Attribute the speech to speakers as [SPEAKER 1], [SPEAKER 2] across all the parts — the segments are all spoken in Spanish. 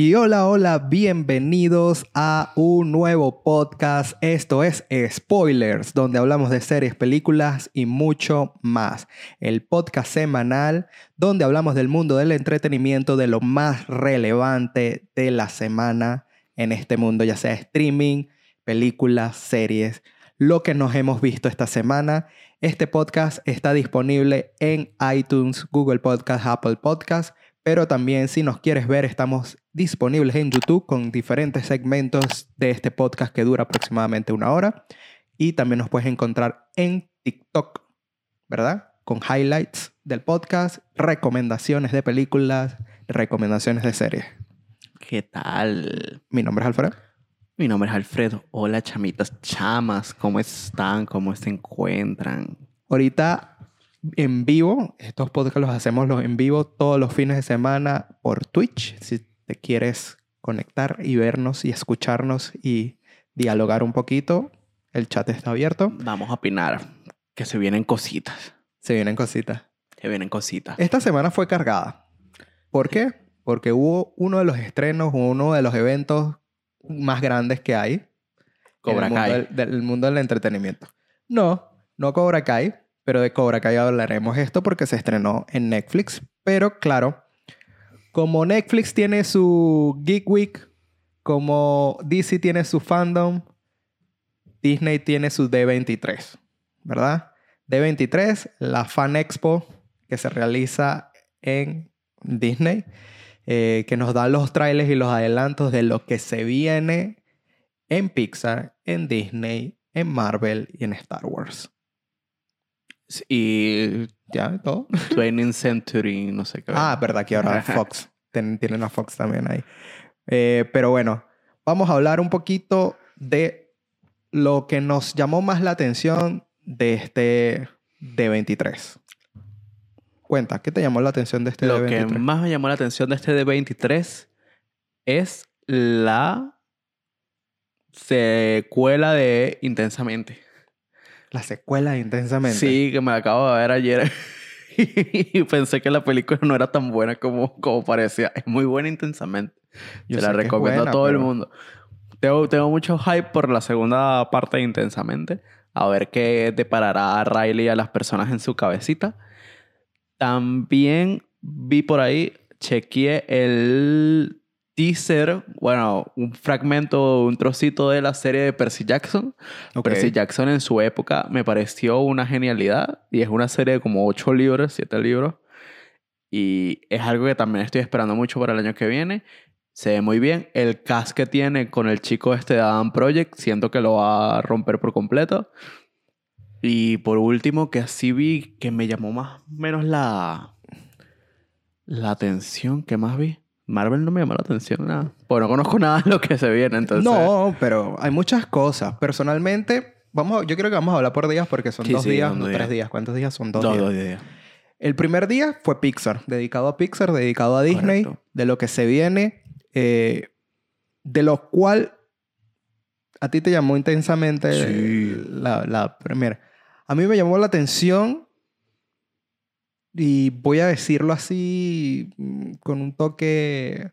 [SPEAKER 1] Y hola, hola, bienvenidos a un nuevo podcast. Esto es Spoilers, donde hablamos de series, películas y mucho más. El podcast semanal donde hablamos del mundo del entretenimiento, de lo más relevante de la semana en este mundo, ya sea streaming, películas, series, lo que nos hemos visto esta semana. Este podcast está disponible en iTunes, Google Podcast, Apple Podcast, pero también si nos quieres ver estamos disponibles en YouTube con diferentes segmentos de este podcast que dura aproximadamente una hora. Y también nos puedes encontrar en TikTok, ¿verdad? Con highlights del podcast, recomendaciones de películas, recomendaciones de series.
[SPEAKER 2] ¿Qué tal?
[SPEAKER 1] Mi nombre es Alfredo.
[SPEAKER 2] Mi nombre es Alfredo. Hola, chamitas, chamas. ¿Cómo están? ¿Cómo se encuentran?
[SPEAKER 1] Ahorita en vivo, estos podcasts los hacemos los en vivo todos los fines de semana por Twitch. Si te quieres conectar y vernos y escucharnos y dialogar un poquito, el chat está abierto.
[SPEAKER 2] Vamos a opinar que se vienen cositas.
[SPEAKER 1] Se vienen cositas.
[SPEAKER 2] Se vienen cositas.
[SPEAKER 1] Esta semana fue cargada. ¿Por qué? Porque hubo uno de los estrenos, uno de los eventos más grandes que hay.
[SPEAKER 2] Cobra
[SPEAKER 1] en el mundo
[SPEAKER 2] Kai.
[SPEAKER 1] del, del mundo del entretenimiento. No, no Cobra Kai, pero de Cobra Kai hablaremos esto porque se estrenó en Netflix. Pero claro, como Netflix tiene su Geek Week, como DC tiene su fandom, Disney tiene su D23, ¿verdad? D23, la Fan Expo que se realiza en Disney, eh, que nos da los trailers y los adelantos de lo que se viene en Pixar, en Disney, en Marvel y en Star Wars.
[SPEAKER 2] Y
[SPEAKER 1] ¿Ya? ¿Todo?
[SPEAKER 2] 20th Century, no sé qué.
[SPEAKER 1] Ah, verdad que ahora Fox. Ten- tienen a Fox también ahí. Eh, pero bueno, vamos a hablar un poquito de lo que nos llamó más la atención de este D23. Cuenta, ¿qué te llamó la atención de este
[SPEAKER 2] Lo que
[SPEAKER 1] D23?
[SPEAKER 2] más me llamó la atención de este de 23 es la secuela de Intensamente.
[SPEAKER 1] La secuela Intensamente.
[SPEAKER 2] Sí, que me acabo de ver ayer. y pensé que la película no era tan buena como, como parecía. Es muy buena intensamente.
[SPEAKER 1] Yo
[SPEAKER 2] Se la recomiendo
[SPEAKER 1] buena,
[SPEAKER 2] a todo el mundo. Tengo, tengo mucho hype por la segunda parte de Intensamente. A ver qué deparará a Riley y a las personas en su cabecita. También vi por ahí, chequeé el teaser, bueno, un fragmento, un trocito de la serie de Percy Jackson.
[SPEAKER 1] Ok.
[SPEAKER 2] Percy Jackson en su época me pareció una genialidad y es una serie de como ocho libros, siete libros. Y es algo que también estoy esperando mucho para el año que viene. Se ve muy bien. El cast que tiene con el chico este de Adam Project, siento que lo va a romper por completo. Y por último, que así vi que me llamó más o menos la, la atención. ¿Qué más vi? Marvel no me llamó la atención nada. Pues no conozco nada de lo que se viene, entonces...
[SPEAKER 1] No, pero hay muchas cosas. Personalmente, vamos, a- yo creo que vamos a hablar por días porque son
[SPEAKER 2] Sí,
[SPEAKER 1] dos
[SPEAKER 2] sí,
[SPEAKER 1] días,
[SPEAKER 2] son
[SPEAKER 1] no
[SPEAKER 2] dos
[SPEAKER 1] tres
[SPEAKER 2] días.
[SPEAKER 1] días. ¿Cuántos días son? Dos,
[SPEAKER 2] Dos,
[SPEAKER 1] días.
[SPEAKER 2] dos días.
[SPEAKER 1] El primer día fue Pixar, dedicado a Pixar, dedicado a Disney,
[SPEAKER 2] Correcto.
[SPEAKER 1] de lo que se viene, eh, de lo cual a ti te llamó intensamente
[SPEAKER 2] Sí.
[SPEAKER 1] la, la primera. A mí me llamó la atención y voy a decirlo así mm, con un toque...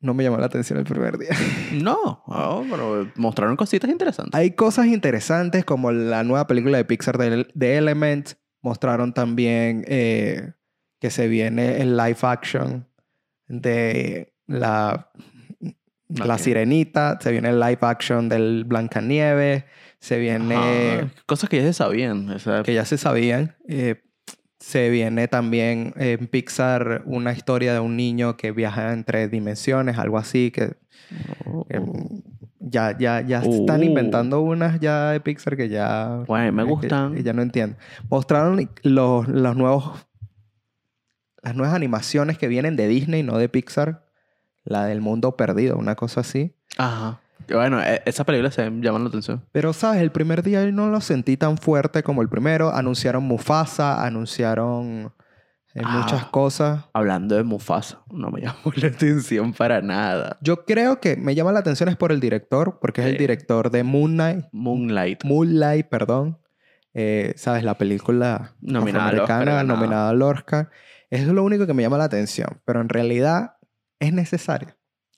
[SPEAKER 1] No me llamó la atención el primer día.
[SPEAKER 2] No, no, pero mostraron cositas interesantes.
[SPEAKER 1] Hay cosas interesantes como la nueva película de Pixar de, de Elements. Mostraron también eh, que se viene el live action de la, la
[SPEAKER 2] Ok.
[SPEAKER 1] Sirenita. Se viene el live action del Blancanieves. Se viene...
[SPEAKER 2] Ajá, cosas que ya se sabían.
[SPEAKER 1] Que ya se sabían. eh, se viene también en Pixar una historia de un niño que viaja entre dimensiones, algo así, que
[SPEAKER 2] oh,
[SPEAKER 1] ya, ya, ya están
[SPEAKER 2] Uh.
[SPEAKER 1] inventando unas ya de Pixar que ya...
[SPEAKER 2] Bueno, me
[SPEAKER 1] que-
[SPEAKER 2] gustan.
[SPEAKER 1] que ya no entiendo. Mostraron los, los nuevos... Las nuevas animaciones que vienen de Disney, no de Pixar. La del mundo perdido, una cosa así.
[SPEAKER 2] Ajá. Bueno, e- esa película se llama la atención.
[SPEAKER 1] Pero, ¿sabes? El primer día no lo sentí tan fuerte como el primero. Anunciaron Mufasa, anunciaron eh,
[SPEAKER 2] Ah.
[SPEAKER 1] muchas cosas.
[SPEAKER 2] Hablando de Mufasa, no me llamó la atención para nada.
[SPEAKER 1] Yo creo que me llama la atención es por el director, porque es el director de Moon Knight.
[SPEAKER 2] Moonlight.
[SPEAKER 1] Moonlight, perdón. Eh, ¿Sabes? La película
[SPEAKER 2] Nominada al
[SPEAKER 1] afroamericana,
[SPEAKER 2] ganada.
[SPEAKER 1] nominada al Oscar. Eso es lo único que me llama la atención. Pero en realidad es necesario.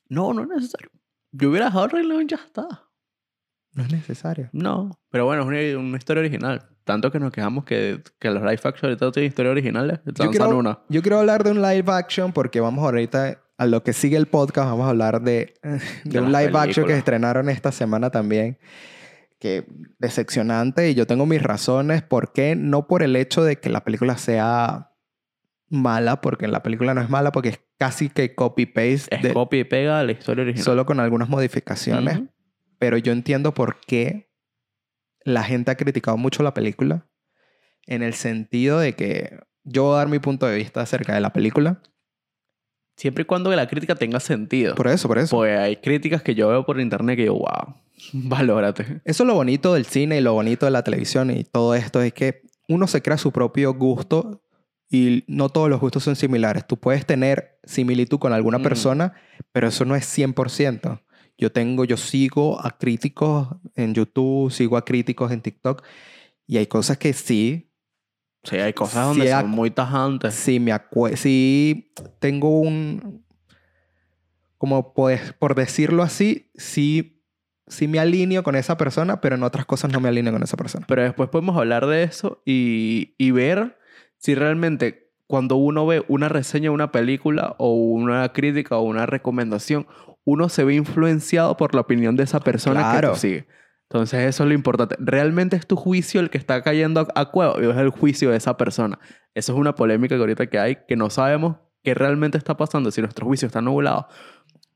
[SPEAKER 2] No, no es necesario. Yo hubiera dejado el Rey León y ya está.
[SPEAKER 1] No es necesario.
[SPEAKER 2] No, pero bueno, es una, una historia original. Tanto que nos quejamos que, que los live action ahorita tienen historias originales.
[SPEAKER 1] Yo quiero,
[SPEAKER 2] una.
[SPEAKER 1] yo quiero hablar de un live action porque vamos ahorita a lo que sigue el podcast, vamos a hablar de, de,
[SPEAKER 2] De
[SPEAKER 1] un live action que estrenaron esta semana también. Que decepcionante y yo tengo mis razones. ¿Por qué? No por el hecho de que la película sea mala, porque la película no es mala, porque es casi que copy-paste,
[SPEAKER 2] Es
[SPEAKER 1] de-
[SPEAKER 2] copia y pega de la historia original.
[SPEAKER 1] solo con algunas modificaciones. Pero yo entiendo por qué la gente ha criticado mucho la película. En el sentido de que yo voy a dar mi punto de vista acerca de la película.
[SPEAKER 2] Siempre y cuando la crítica tenga sentido.
[SPEAKER 1] Por eso, por eso.
[SPEAKER 2] Pues hay críticas que yo veo por internet que digo, wow, valórate.
[SPEAKER 1] Eso es lo bonito del cine y lo bonito de la televisión y todo esto es que uno se crea su propio gusto y no todos los gustos son similares. Tú puedes tener similitud con alguna
[SPEAKER 2] Mm.
[SPEAKER 1] persona, pero eso no es 100%. Yo tengo, yo sigo a críticos en YouTube, sigo a críticos en TikTok y hay cosas que sí,
[SPEAKER 2] Sí, hay cosas donde son muy tajantes.
[SPEAKER 1] sí me sí tengo un, como pues, por decirlo así, sí, sí me alineo con esa persona, pero en otras cosas no me alineo con esa persona.
[SPEAKER 2] Pero después podemos hablar de eso y, y ver si realmente cuando uno ve una reseña de una película o una crítica o una recomendación, uno se ve influenciado por la opinión de esa persona
[SPEAKER 1] Claro.
[SPEAKER 2] que tú sigue. Entonces eso es lo importante. ¿Realmente es tu juicio el que está cayendo a, cueva o es el juicio de esa persona? Eso es una polémica que ahorita que hay, que no sabemos qué realmente está pasando, si nuestro juicio está nublado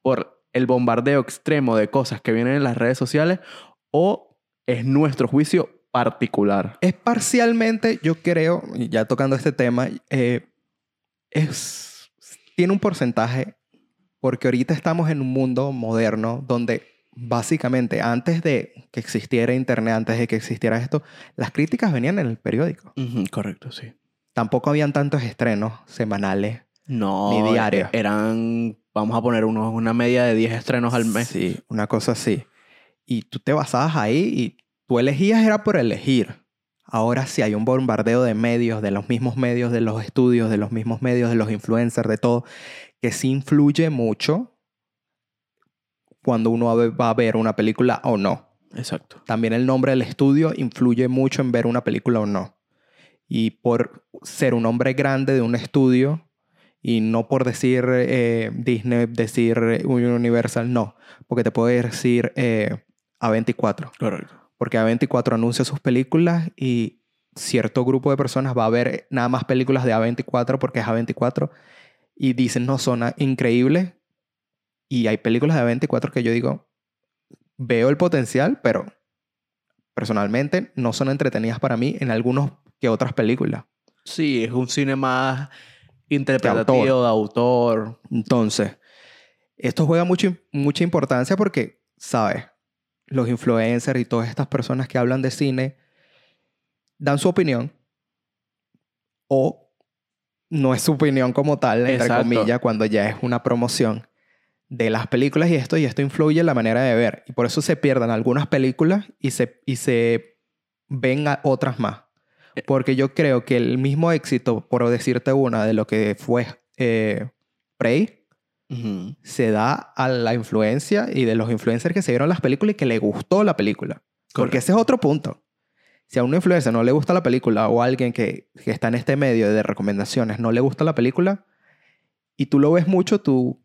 [SPEAKER 2] por el bombardeo extremo de cosas que vienen en las redes sociales o es nuestro juicio particular.
[SPEAKER 1] Es parcialmente, yo creo, ya tocando este tema, eh, es, tiene un porcentaje porque ahorita estamos en un mundo moderno donde básicamente antes de que existiera internet, antes de que existiera esto, las críticas venían en el periódico.
[SPEAKER 2] Correcto, sí.
[SPEAKER 1] Tampoco habían tantos estrenos semanales.
[SPEAKER 2] No,
[SPEAKER 1] Ni diario.
[SPEAKER 2] e- Eran, vamos a poner unos, una media de 10 estrenos al mes.
[SPEAKER 1] Sí, una cosa así. Y tú te basabas ahí y tú elegías era por elegir. Ahora sí hay un bombardeo de medios, de los mismos medios, de los estudios, de los mismos medios, de los influencers, de todo, que sí influye mucho cuando uno va a- ver una película o no.
[SPEAKER 2] Exacto.
[SPEAKER 1] También el nombre del estudio influye mucho en ver una película o no. Y por ser un hombre grande de un estudio, y no por decir eh, Disney, decir Universal, no. Porque te puedo decir eh, A24.
[SPEAKER 2] Correcto.
[SPEAKER 1] Porque A24 anuncia sus películas y cierto grupo de personas va a ver nada más películas de A24 porque es A24 y dicen, no, son increíbles. Y hay películas de A24 que yo digo, veo el potencial, pero personalmente no son entretenidas para mí en algunos que otras películas.
[SPEAKER 2] Sí, es un cine más interpretativo, de autor.
[SPEAKER 1] Entonces, esto juega mucho, mucha importancia porque, ¿sabes? Los influencers y todas estas personas que hablan de cine dan su opinión o no es su opinión como tal, entre
[SPEAKER 2] Exacto.
[SPEAKER 1] comillas, cuando ya es una promoción de las películas y esto, y esto influye en la manera de ver. Y por eso se pierdan algunas películas y se, y se ven a otras más.
[SPEAKER 2] Eh.
[SPEAKER 1] Porque yo creo que el mismo éxito, por decirte una, de lo que fue eh, Prey, Se da a la influencia y de los influencers que se vieron las películas y que le gustó la película. Porque ese es otro punto. Si a un influencer no le gusta la película o a alguien que, que está en este medio de recomendaciones no le gusta la película y tú lo ves mucho, tú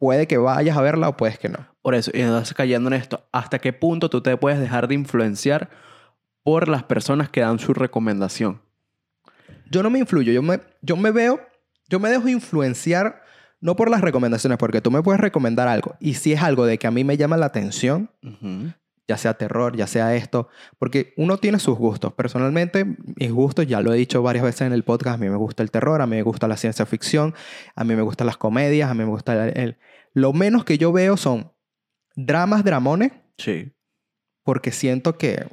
[SPEAKER 1] puede que vayas a verla o puedes que no.
[SPEAKER 2] Por eso, y entonces cayendo en esto, ¿hasta qué punto tú te puedes dejar de influenciar por las personas que dan su recomendación?
[SPEAKER 1] Yo no me influyo, yo me, yo me veo, yo me dejo influenciar no por las recomendaciones, porque tú me puedes recomendar algo y si es algo de que a mí me llama la atención, ya sea terror, ya sea esto, porque uno tiene sus gustos. Personalmente, mis gustos, ya lo he dicho varias veces en el podcast, a mí me gusta el terror, a mí me gusta la ciencia ficción, a mí me gustan las comedias, a mí me gusta el... el- Lo menos que yo veo son dramas, dramones,
[SPEAKER 2] Sí.
[SPEAKER 1] porque siento que...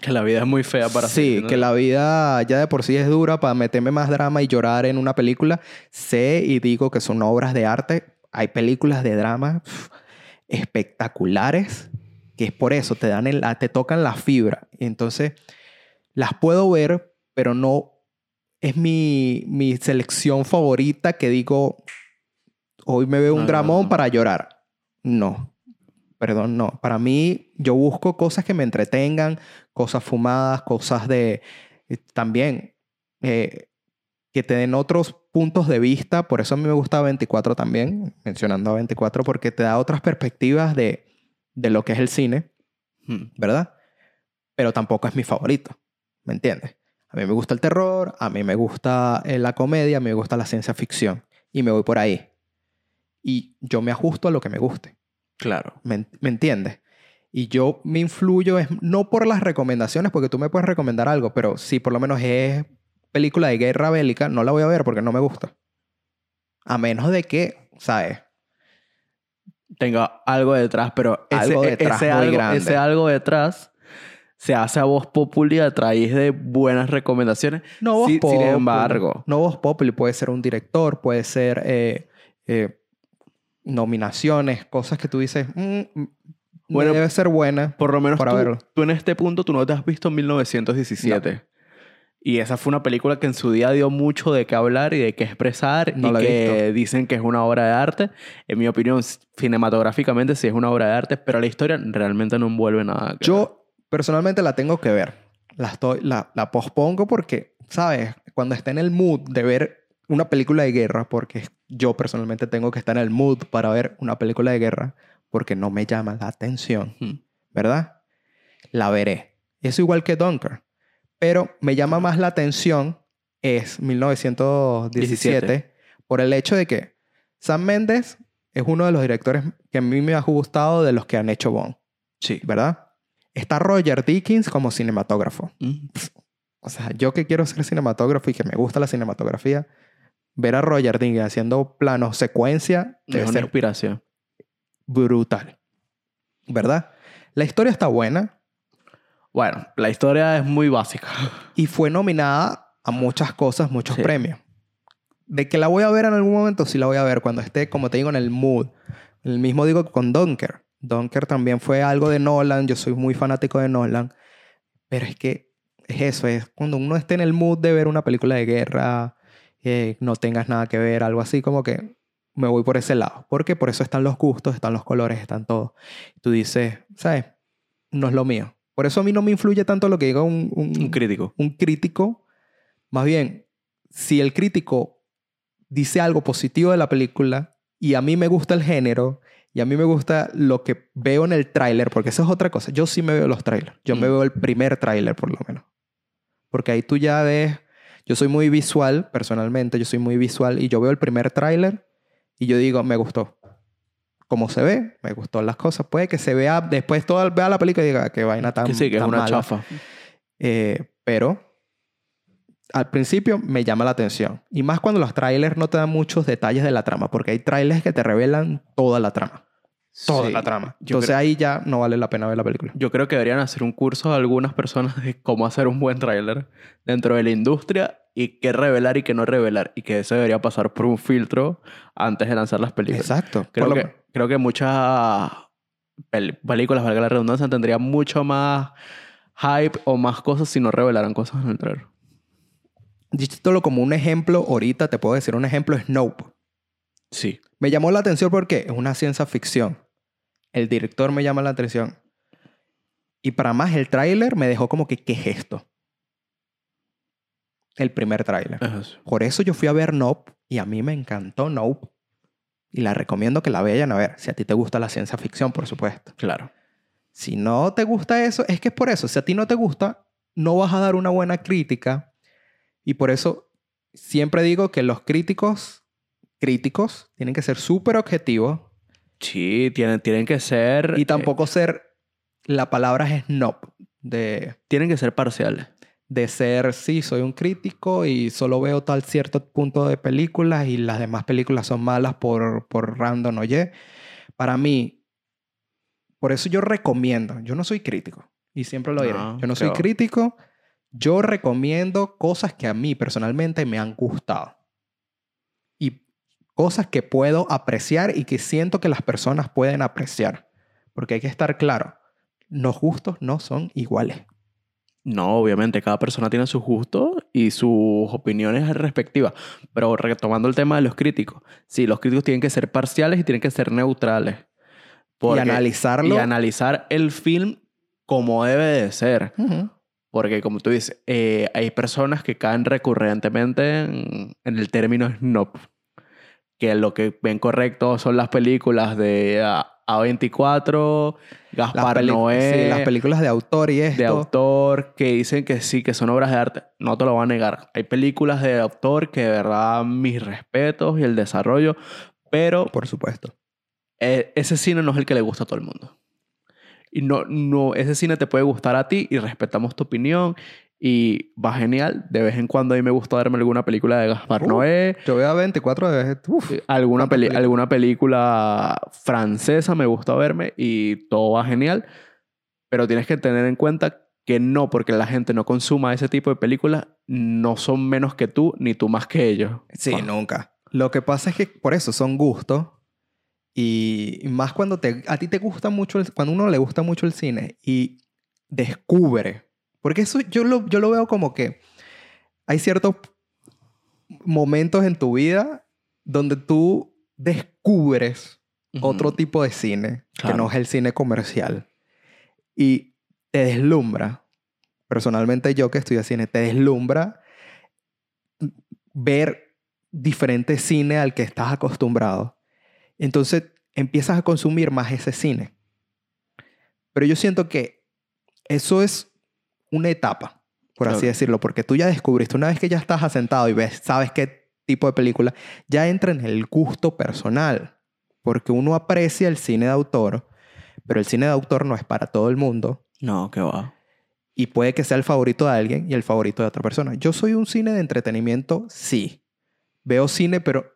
[SPEAKER 2] Que la vida es muy fea para
[SPEAKER 1] sí,
[SPEAKER 2] ¿no?
[SPEAKER 1] que la vida ya de por sí es dura para meterme más drama y llorar en una película. Sé y digo que son obras de arte. Hay películas de drama espectaculares que es por eso, te, dan el, te tocan la fibra. Entonces, las puedo ver, pero no es mi, mi selección favorita que digo, hoy me veo un
[SPEAKER 2] No, no,
[SPEAKER 1] dramón
[SPEAKER 2] no.
[SPEAKER 1] para llorar. No. Perdón, no. Para mí, yo busco cosas que me entretengan, cosas fumadas, cosas de... eh, También, eh, que te den otros puntos de vista. Por eso a mí me gusta 24 también, mencionando a 24, porque te da otras perspectivas de, de lo que es el cine,
[SPEAKER 2] Hmm.
[SPEAKER 1] ¿verdad? Pero tampoco es mi favorito, ¿me entiendes? A mí me gusta el terror, a mí me gusta eh, la comedia, a mí me gusta la ciencia ficción y me voy por ahí. Y yo me ajusto a lo que me guste,
[SPEAKER 2] Claro.
[SPEAKER 1] ¿me, me entiendes? Y yo me influyo es no por las recomendaciones, porque tú me puedes recomendar algo, pero si por lo menos es película de guerra bélica, no la voy a ver porque no me gusta. A menos de que, ¿sabes?
[SPEAKER 2] Tenga algo detrás, pero
[SPEAKER 1] Algo
[SPEAKER 2] ese,
[SPEAKER 1] detrás
[SPEAKER 2] ese
[SPEAKER 1] muy
[SPEAKER 2] algo,
[SPEAKER 1] grande.
[SPEAKER 2] ese algo detrás se hace a voz populi a través de buenas recomendaciones.
[SPEAKER 1] No vos
[SPEAKER 2] Sí, sin
[SPEAKER 1] populi.
[SPEAKER 2] embargo.
[SPEAKER 1] No vos populi. Puede ser un director, puede ser eh, eh, nominaciones, cosas que tú dices, "Mm, mm,
[SPEAKER 2] Bueno,
[SPEAKER 1] debe ser buena.
[SPEAKER 2] Por lo menos
[SPEAKER 1] Para
[SPEAKER 2] tú,
[SPEAKER 1] verlo.
[SPEAKER 2] tú en este punto tú no te has visto 1917. Y esa fue una película que en su día dio mucho de qué hablar y de qué expresar
[SPEAKER 1] No
[SPEAKER 2] y que dicen que es una obra de arte. En mi opinión, cinematográficamente sí es una obra de arte, pero la historia realmente no envuelve nada.
[SPEAKER 1] Yo personalmente la tengo que ver. La, estoy, la, la pospongo porque, ¿sabes? Cuando esté en el mood de ver una película de guerra, porque yo personalmente tengo que estar en el mood para ver una película de guerra, porque no me llama la atención.
[SPEAKER 2] ver.
[SPEAKER 1] ¿verdad? La veré. Es igual que Dunker. Pero me llama más la atención es 1917
[SPEAKER 2] 17.
[SPEAKER 1] por el hecho de que Sam Mendes es uno de los directores que a mí me ha gustado de los que han hecho Bond,
[SPEAKER 2] Sí.
[SPEAKER 1] ¿verdad? Está Roger Dickens como cinematógrafo.
[SPEAKER 2] Mm.
[SPEAKER 1] O sea, yo que quiero ser cinematógrafo y que me gusta la cinematografía, ver a Roger Dickens haciendo planos secuencia
[SPEAKER 2] Es
[SPEAKER 1] debe
[SPEAKER 2] una
[SPEAKER 1] ser
[SPEAKER 2] inspiración.
[SPEAKER 1] Brutal. ¿Verdad? La historia está buena,
[SPEAKER 2] Bueno, la historia es muy básica.
[SPEAKER 1] y fue nominada a muchas cosas, muchos
[SPEAKER 2] Sí.
[SPEAKER 1] premios. De que la voy a ver en algún momento, sí la voy a ver cuando esté, como te digo, en el mood. El mismo digo con Dunker. Dunker también fue algo de Nolan, yo soy muy fanático de Nolan, pero es que es eso, es cuando uno esté en el mood de ver una película de guerra, eh, no tengas nada que ver, algo así, como que me voy por ese lado. Porque por eso están los gustos, están los colores, están todo. Tú dices, ¿sabes? No es lo mío. Por eso a mí no me influye tanto lo que diga un, un-
[SPEAKER 2] Un crítico.
[SPEAKER 1] un crítico. Más bien, si el crítico dice algo positivo de la película y a mí me gusta el género y a mí me gusta lo que veo en el tráiler, porque eso es otra cosa. Yo sí me veo los trailers. Yo me
[SPEAKER 2] Mm.
[SPEAKER 1] veo el primer tráiler por lo menos. Porque ahí tú ya ves, yo soy muy visual personalmente, yo soy muy visual y yo veo el primer tráiler y yo digo, me gustó. Como se ve, me gustó las cosas. Puede que se vea después todo vea la película y diga que vaina tan
[SPEAKER 2] Que sí, que es una
[SPEAKER 1] mala".
[SPEAKER 2] chafa.
[SPEAKER 1] Eh, pero al principio me llama la atención. Y más cuando los trailers no te dan muchos detalles de la trama, porque hay trailers que te revelan toda la trama. Toda
[SPEAKER 2] Sí.
[SPEAKER 1] la trama.
[SPEAKER 2] Yo
[SPEAKER 1] Entonces
[SPEAKER 2] creo-
[SPEAKER 1] ahí ya no vale la pena ver la película.
[SPEAKER 2] Yo creo que deberían hacer un curso a algunas personas de cómo hacer un buen tráiler dentro de la industria y qué revelar y qué no revelar. Y que eso debería pasar por un filtro antes de lanzar las películas.
[SPEAKER 1] Exacto.
[SPEAKER 2] Creo
[SPEAKER 1] lo-
[SPEAKER 2] que, creo que muchas pel- películas, valga la redundancia, tendrían mucho más hype o más cosas si no revelaran cosas en el trailer.
[SPEAKER 1] Diciéndolo como un ejemplo, ahorita te puedo decir un ejemplo, es Nope.
[SPEAKER 2] Sí.
[SPEAKER 1] Me llamó la atención porque es una ciencia ficción. El director me llama la atención. Y para más, el tráiler me dejó como que, ¿qué es esto? El primer tráiler.
[SPEAKER 2] Es.
[SPEAKER 1] Por eso yo fui a ver Nope y a mí me encantó Nope. Y la recomiendo que la vayan a ver. Si a ti te gusta la ciencia ficción, por supuesto.
[SPEAKER 2] Claro.
[SPEAKER 1] Si no te gusta eso, es que es por eso. Si a ti no te gusta, no vas a dar una buena crítica. Y por eso siempre digo que los críticos, críticos, tienen que ser súper objetivos
[SPEAKER 2] Sí, tienen, tienen que ser...
[SPEAKER 1] y
[SPEAKER 2] eh,
[SPEAKER 1] tampoco ser, la palabra es snob, de,
[SPEAKER 2] tienen que ser parciales.
[SPEAKER 1] de ser, sí, soy un crítico y solo veo tal cierto punto de películas y las demás películas son malas por, por random, oye. Para mí, por eso yo recomiendo, yo no soy crítico y siempre lo diré,
[SPEAKER 2] No,
[SPEAKER 1] yo no soy crítico, yo recomiendo cosas que a mí personalmente me han gustado cosas que puedo apreciar y que siento que las personas pueden apreciar, porque hay que estar claro, los gustos no son iguales.
[SPEAKER 2] No, obviamente, cada persona tiene sus gustos y sus opiniones respectivas. Pero retomando el tema de los críticos, sí, los críticos tienen que ser parciales y tienen que ser neutrales.
[SPEAKER 1] y analizarlo.
[SPEAKER 2] Y analizar el film como debe de ser.
[SPEAKER 1] Ujú.
[SPEAKER 2] Porque, como tú dices, eh, hay personas que caen recurrentemente en, en el término snob. Que lo que ven correcto son las películas de ah, A24,
[SPEAKER 1] Las,
[SPEAKER 2] Gaspar
[SPEAKER 1] peli-
[SPEAKER 2] Noé,
[SPEAKER 1] sí, las películas de autor y esto.
[SPEAKER 2] de autor, que dicen que sí, que son obras de arte. No te lo voy a negar. Hay películas de autor que de verdad mis respetos y el desarrollo, pero
[SPEAKER 1] Por supuesto.
[SPEAKER 2] eh, ese cine no es el que le gusta a todo el mundo. Y no, no, ese cine te puede gustar a ti y respetamos tu opinión y va genial. De vez en cuando a mí me gusta verme alguna película de Gaspar
[SPEAKER 1] Uh.
[SPEAKER 2] Noé,
[SPEAKER 1] Yo veo a 24 veces. Uf.
[SPEAKER 2] alguna,
[SPEAKER 1] ¿Cuántas
[SPEAKER 2] peli-
[SPEAKER 1] películas?
[SPEAKER 2] alguna película francesa me gusta verme y todo va genial. Pero tienes que tener en cuenta que no, porque la gente no consuma ese tipo de películas, no son menos que tú ni tú más que ellos.
[SPEAKER 1] Sí,
[SPEAKER 2] Ah.
[SPEAKER 1] nunca. Lo que pasa es que por eso son gustos. Y más cuando te, a ti te gusta mucho, el- cuando uno le gusta mucho el cine y descubre. Porque eso yo lo, yo lo veo como que hay ciertos momentos en tu vida donde tú descubres otro tipo de cine que no es el cine comercial y te deslumbra. Personalmente yo que estudio cine, te deslumbra ver diferente cine al que estás acostumbrado. Entonces empiezas a consumir más ese cine. Pero yo siento que eso es una etapa, por así decirlo, porque tú ya descubriste, una vez que ya estás asentado y ves, sabes qué tipo de película, ya entra en el gusto personal, porque uno aprecia el cine de autor, pero el cine de autor no es para todo el mundo
[SPEAKER 2] No, que va.
[SPEAKER 1] y puede que sea el favorito de alguien y el favorito de otra persona. Yo soy un cine de entretenimiento, sí. Veo cine, pero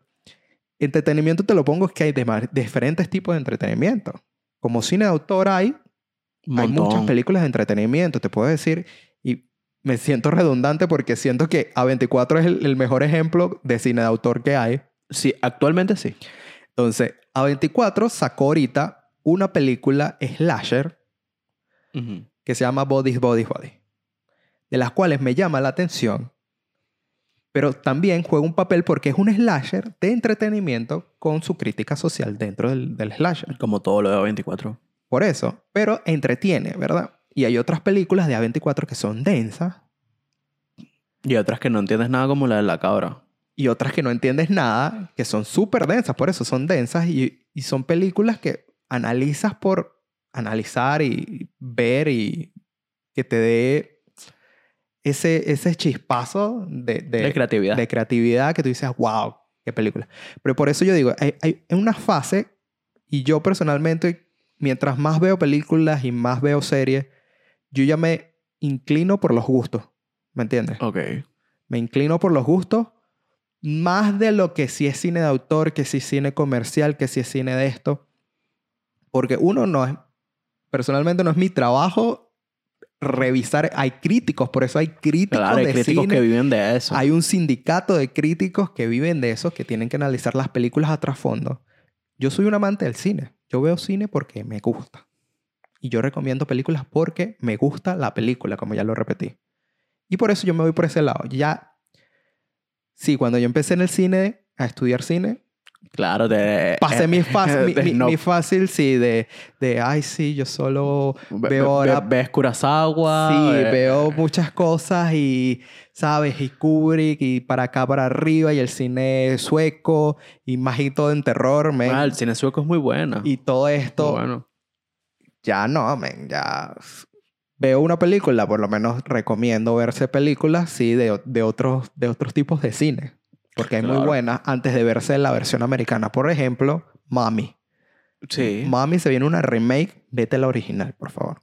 [SPEAKER 1] entretenimiento te lo pongo es que hay de- diferentes tipos de entretenimiento. Como cine de autor hay, hay muchas
[SPEAKER 2] Montón.
[SPEAKER 1] películas de entretenimiento, te puedo decir, y me siento redundante porque siento que A24 es el, el mejor ejemplo de cine de autor que hay.
[SPEAKER 2] Sí, actualmente sí.
[SPEAKER 1] Entonces, A24 sacó ahorita una película slasher
[SPEAKER 2] Ujú.
[SPEAKER 1] que se llama Bodies, Bodies, Bodies, de las cuales me llama la atención, pero también juega un papel porque es un slasher de entretenimiento con su crítica social dentro del, del slasher.
[SPEAKER 2] Como todo lo de 24.
[SPEAKER 1] Por eso, pero entretiene, ¿verdad? Y hay otras películas de A24 que son densas
[SPEAKER 2] Y otras que no entiendes nada como la de la cabra.
[SPEAKER 1] y otras que no entiendes nada, que son súper densas, por eso son densas y, y son películas que analizas por analizar y ver y que te dé ese, ese chispazo de, de,
[SPEAKER 2] De creatividad.
[SPEAKER 1] de creatividad que tú dices, wow, qué película. Pero por eso yo digo, hay, hay una fase y yo personalmente, mientras más veo películas y más veo series, yo ya me inclino por los gustos, ¿me entiendes?
[SPEAKER 2] Ok.
[SPEAKER 1] Me inclino por los gustos más de lo que si es cine de autor, que si es cine comercial, que si es cine de esto. Porque uno no es, personalmente no es mi trabajo revisar, hay críticos, por eso hay críticos
[SPEAKER 2] Claro, hay críticos
[SPEAKER 1] cine.
[SPEAKER 2] que viven de eso.
[SPEAKER 1] Hay un sindicato de críticos que viven de eso, que tienen que analizar las películas a trasfondo. Yo soy un amante del cine. Yo veo cine porque me gusta. Y yo recomiendo películas porque me gusta la película, como ya lo repetí. Y por eso yo me voy por ese lado. Ya, sí, cuando yo empecé en el cine, a estudiar cine,
[SPEAKER 2] Claro, te...
[SPEAKER 1] pasé mi, fácil, mi,
[SPEAKER 2] de
[SPEAKER 1] mi-
[SPEAKER 2] no-
[SPEAKER 1] mi fácil, sí, de, de, ay, sí, yo solo
[SPEAKER 2] Ve-
[SPEAKER 1] veo
[SPEAKER 2] ve-
[SPEAKER 1] ahora
[SPEAKER 2] Ves Kurosawa.
[SPEAKER 1] Sí,
[SPEAKER 2] eh,
[SPEAKER 1] veo muchas cosas y, ¿sabes? Y Kubrick y para acá, para arriba y el cine sueco y más y todo en terror, men.
[SPEAKER 2] ah, el cine sueco es muy bueno.
[SPEAKER 1] Y todo esto,
[SPEAKER 2] Muy bueno.
[SPEAKER 1] ya no, men, ya veo una película, por lo menos recomiendo verse películas, sí, de, de, otros, de otros tipos de cine. Porque hay muy
[SPEAKER 2] Claro.
[SPEAKER 1] buenas antes de verse la versión americana. Por ejemplo, Mami.
[SPEAKER 2] Sí.
[SPEAKER 1] Mami se viene una remake, vete la original, por favor.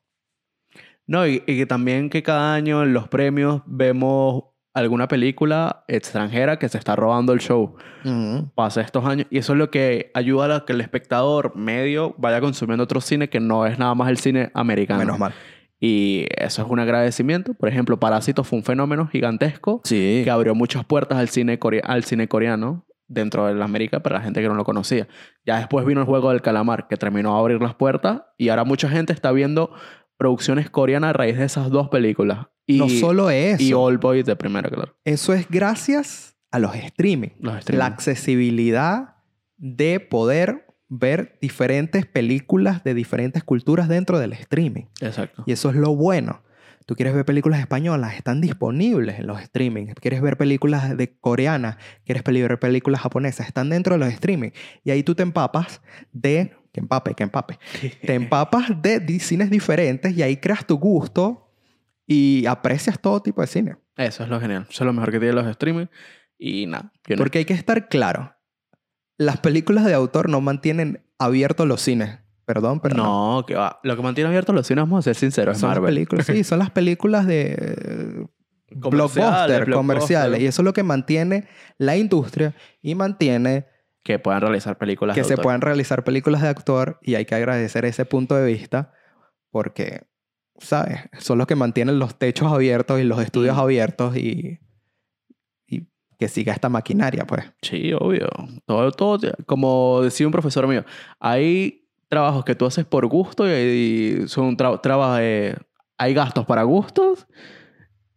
[SPEAKER 2] No, y, y que también que cada año en los premios vemos alguna película extranjera que se está robando el show.
[SPEAKER 1] Ujú.
[SPEAKER 2] Pasa estos años. Y eso es lo que ayuda a que el espectador medio vaya consumiendo otro cine que no es nada más el cine americano.
[SPEAKER 1] Menos mal.
[SPEAKER 2] Y eso es un agradecimiento. Por ejemplo, Parásitos fue un fenómeno gigantesco
[SPEAKER 1] Sí.
[SPEAKER 2] que abrió muchas puertas al cine, al cine coreano dentro de la América para la gente que no lo conocía. Ya después vino el juego del calamar que terminó a abrir las puertas y ahora mucha gente está viendo producciones coreanas a raíz de esas dos películas. Y,
[SPEAKER 1] no solo eso.
[SPEAKER 2] Y All Boy de primera, claro.
[SPEAKER 1] Eso es gracias a los streaming.
[SPEAKER 2] Los
[SPEAKER 1] La
[SPEAKER 2] streaming.
[SPEAKER 1] accesibilidad de poder ver diferentes películas de diferentes culturas dentro del streaming.
[SPEAKER 2] Exacto.
[SPEAKER 1] Y eso es lo bueno. Tú quieres ver películas españolas, están disponibles en los streaming. Quieres ver películas de coreanas, quieres ver películas japonesas, están dentro de los streaming. Y ahí tú te empapas de... Que empape, que empape. Te empapas de cines diferentes y ahí creas tu gusto y aprecias todo tipo de cine.
[SPEAKER 2] Eso es lo genial. Eso es lo mejor que tienen los streaming. Y nada. no-
[SPEAKER 1] Porque hay que estar claro. Las películas de autor no mantienen abiertos los cines. Perdón, pero no.
[SPEAKER 2] no, que va. Lo que mantiene abiertos los cines, vamos a ser sinceros, es
[SPEAKER 1] Son las
[SPEAKER 2] Marvel.
[SPEAKER 1] películas, sí, son las películas de eh,
[SPEAKER 2] Comerciales,
[SPEAKER 1] blockbuster, comerciales. Y eso es lo que mantiene la industria y mantiene
[SPEAKER 2] Que puedan realizar películas
[SPEAKER 1] que
[SPEAKER 2] de
[SPEAKER 1] se
[SPEAKER 2] autor.
[SPEAKER 1] puedan realizar películas de actor. Y hay que agradecer ese punto de vista porque, ¿sabes? Son los que mantienen los techos abiertos y los estudios
[SPEAKER 2] Mm.
[SPEAKER 1] abiertos y que siga esta maquinaria, pues.
[SPEAKER 2] Sí, obvio. Todo, todo, como decía un profesor mío, hay trabajos que tú haces por gusto y, y son tra- trabajos, eh, hay gastos para gustos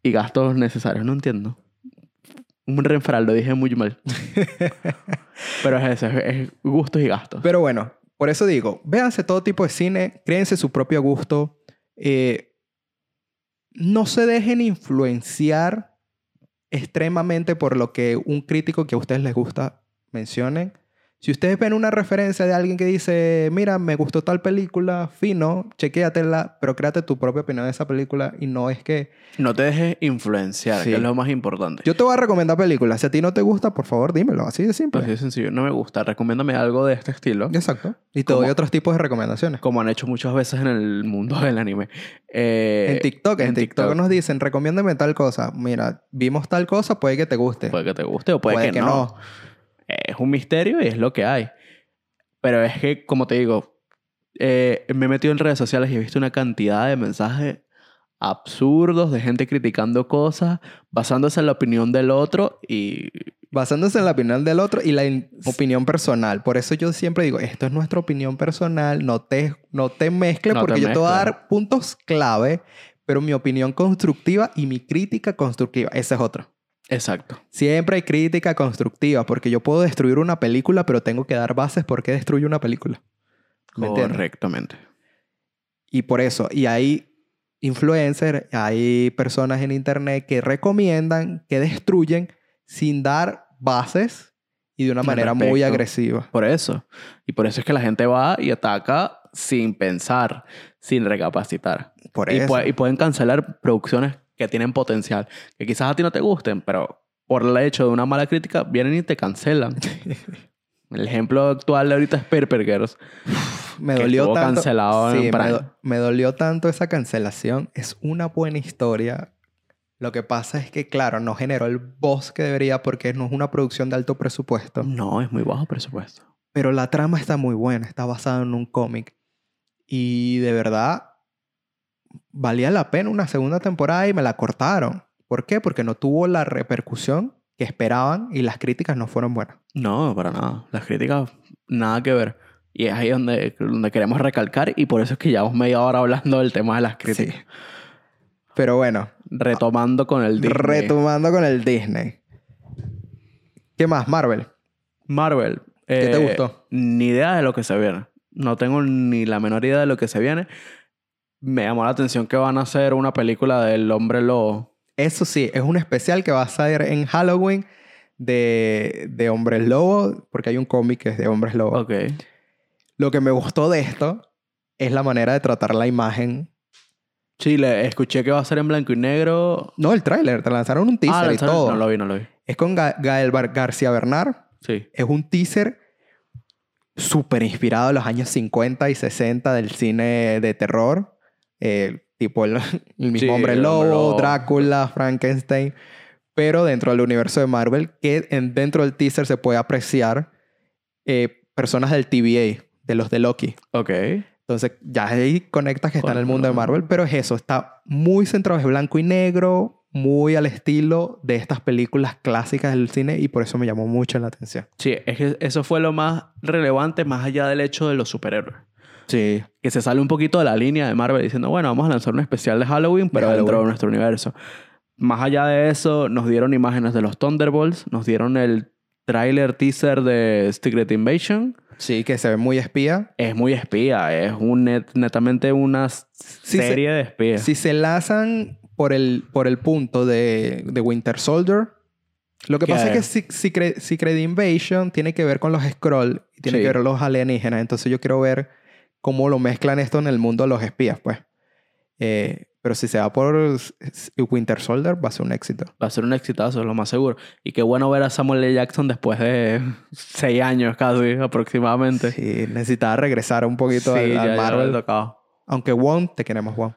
[SPEAKER 2] y gastos necesarios. No entiendo. Un refrán, lo dije muy mal. Pero es eso, es, es gustos y gastos.
[SPEAKER 1] Pero bueno, por eso digo, véanse todo tipo de cine, créense su propio gusto, eh, no se dejen influenciar extremadamente por lo que un crítico que a ustedes les gusta mencione. Si ustedes ven una referencia de alguien que dice, mira, me gustó tal película, fino, chequéatela, pero créate tu propia opinión de esa película y no es que
[SPEAKER 2] No te dejes influenciar,
[SPEAKER 1] Sí.
[SPEAKER 2] que es lo más importante.
[SPEAKER 1] yo te voy a recomendar películas. Si a ti no te gusta, por favor, dímelo, así de simple.
[SPEAKER 2] Pues es sencillo. No me gusta. Recomiéndame algo de este estilo.
[SPEAKER 1] Exacto. Y te
[SPEAKER 2] ¿Cómo?
[SPEAKER 1] doy otros tipos de recomendaciones.
[SPEAKER 2] Como han hecho muchas veces en el mundo del anime. Eh,
[SPEAKER 1] En TikTok, en,
[SPEAKER 2] en
[SPEAKER 1] TikTok,
[SPEAKER 2] TikTok.
[SPEAKER 1] nos dicen, recomiéndame tal cosa. Mira, vimos tal cosa, puede que te guste.
[SPEAKER 2] Puede que te guste o puede, que, no. Es un misterio y es lo que hay. Pero es que, como te digo, eh, me he metido en redes sociales y he visto una cantidad de mensajes absurdos de gente criticando cosas, basándose en la opinión del otro y...
[SPEAKER 1] Basándose en la opinión del otro y la in- opinión personal. Por eso yo siempre digo, esto es nuestra opinión personal, no te, no te mezcles
[SPEAKER 2] No te
[SPEAKER 1] porque yo te voy a dar puntos clave, pero mi opinión constructiva y mi crítica constructiva, ese es otro.
[SPEAKER 2] Exacto.
[SPEAKER 1] Siempre hay crítica constructiva porque yo puedo destruir una película, pero tengo que dar bases por qué destruyo una película. ¿Me entiendes?
[SPEAKER 2] Correctamente.
[SPEAKER 1] Y por eso, y hay influencers, hay personas en internet que recomiendan, que destruyen sin dar bases y de una manera muy agresiva.
[SPEAKER 2] Por eso. Y por eso es que la gente va y ataca sin pensar, sin recapacitar.
[SPEAKER 1] Por
[SPEAKER 2] Y, y pueden cancelar producciones que tienen potencial, que quizás a ti no te gusten, pero por el hecho de una mala crítica vienen y te cancelan. el ejemplo actual de ahorita es Perpergers.
[SPEAKER 1] me
[SPEAKER 2] que
[SPEAKER 1] dolió tanto.
[SPEAKER 2] cancelado en
[SPEAKER 1] Sí, me,
[SPEAKER 2] Prime.
[SPEAKER 1] do- me dolió tanto esa cancelación. Es una buena historia. Lo que pasa es que, claro, no generó el voz que debería porque no es una producción de alto presupuesto.
[SPEAKER 2] No, es muy bajo presupuesto.
[SPEAKER 1] Pero la trama está muy buena, está basada en un cómic. Y de verdad, valía la pena una segunda temporada y me la cortaron. ¿Por qué? Porque no tuvo la repercusión que esperaban y las críticas no fueron buenas.
[SPEAKER 2] No, para nada. Las críticas, nada que ver. Y es ahí donde, donde queremos recalcar y por eso es que llevamos media hora hablando del tema de las críticas.
[SPEAKER 1] Sí. Pero bueno,
[SPEAKER 2] Retomando con el Disney.
[SPEAKER 1] retomando con el Disney. ¿Qué más? Marvel.
[SPEAKER 2] Marvel.
[SPEAKER 1] ¿Qué te
[SPEAKER 2] eh,
[SPEAKER 1] gustó?
[SPEAKER 2] Ni idea de lo que se viene. No tengo ni la menor idea de lo que se viene. Me llamó la atención que van a hacer una película del hombre lobo.
[SPEAKER 1] Eso sí, es un especial que va a salir en Halloween de, de Hombres Lobo, porque hay un cómic que es de Hombres Lobo.
[SPEAKER 2] Ok.
[SPEAKER 1] Lo que me gustó de esto es la manera de tratar la imagen.
[SPEAKER 2] Sí, le escuché que va a ser en blanco y negro.
[SPEAKER 1] No, el tráiler, te lanzaron un teaser y
[SPEAKER 2] lanzaron-
[SPEAKER 1] todo.
[SPEAKER 2] No lo vi, no lo vi.
[SPEAKER 1] Es con Ga- Gael Bar- García Bernard.
[SPEAKER 2] Sí.
[SPEAKER 1] Es un teaser súper inspirado en los años 50 y 60 del cine de terror. Eh, tipo el, el mismo
[SPEAKER 2] Sí,
[SPEAKER 1] Hombre Lobo,
[SPEAKER 2] Lobo.
[SPEAKER 1] Drácula, Frankenstein. Pero dentro del universo de Marvel, que en- dentro del teaser se puede apreciar eh, personas del TVA, de los de Loki.
[SPEAKER 2] Ok.
[SPEAKER 1] Entonces ya ahí conectas que está en el mundo de. Marvel, pero es eso, está muy centrado, es blanco y negro, muy al estilo de estas películas clásicas del cine y por eso me llamó mucho la atención.
[SPEAKER 2] Sí, es que eso fue lo más relevante más allá del hecho de los superhéroes.
[SPEAKER 1] Sí.
[SPEAKER 2] que se sale un poquito de la línea de Marvel diciendo, bueno, vamos a lanzar un especial de Halloween, pero dentro de nuestro universo. Más allá de eso, nos dieron imágenes de los Thunderbolts, nos dieron el tráiler teaser de Secret Invasion.
[SPEAKER 1] Sí, que se ve muy espía.
[SPEAKER 2] Es muy espía, es un net- netamente una
[SPEAKER 1] se-
[SPEAKER 2] serie de espías.
[SPEAKER 1] Si se lanzan por el, por el punto de, de Winter Soldier, lo que pasa es que Se- Secret, Secret Invasion tiene que ver con los Skrull tiene
[SPEAKER 2] Sí.
[SPEAKER 1] que ver con los alienígenas. Entonces yo quiero ver cómo lo mezclan esto en el mundo de los espías, pues. Eh, pero si se va por Winter Soldier, va a ser un éxito.
[SPEAKER 2] Va a ser un exitazo, lo más seguro. Y qué bueno ver a Samuel L. Jackson después de seis años casi, aproximadamente.
[SPEAKER 1] Sí, necesitaba regresar un poquito al,
[SPEAKER 2] Sí,
[SPEAKER 1] al
[SPEAKER 2] ya- ya
[SPEAKER 1] Marvel.
[SPEAKER 2] tocaba.
[SPEAKER 1] Aunque Wong, te queremos Wong.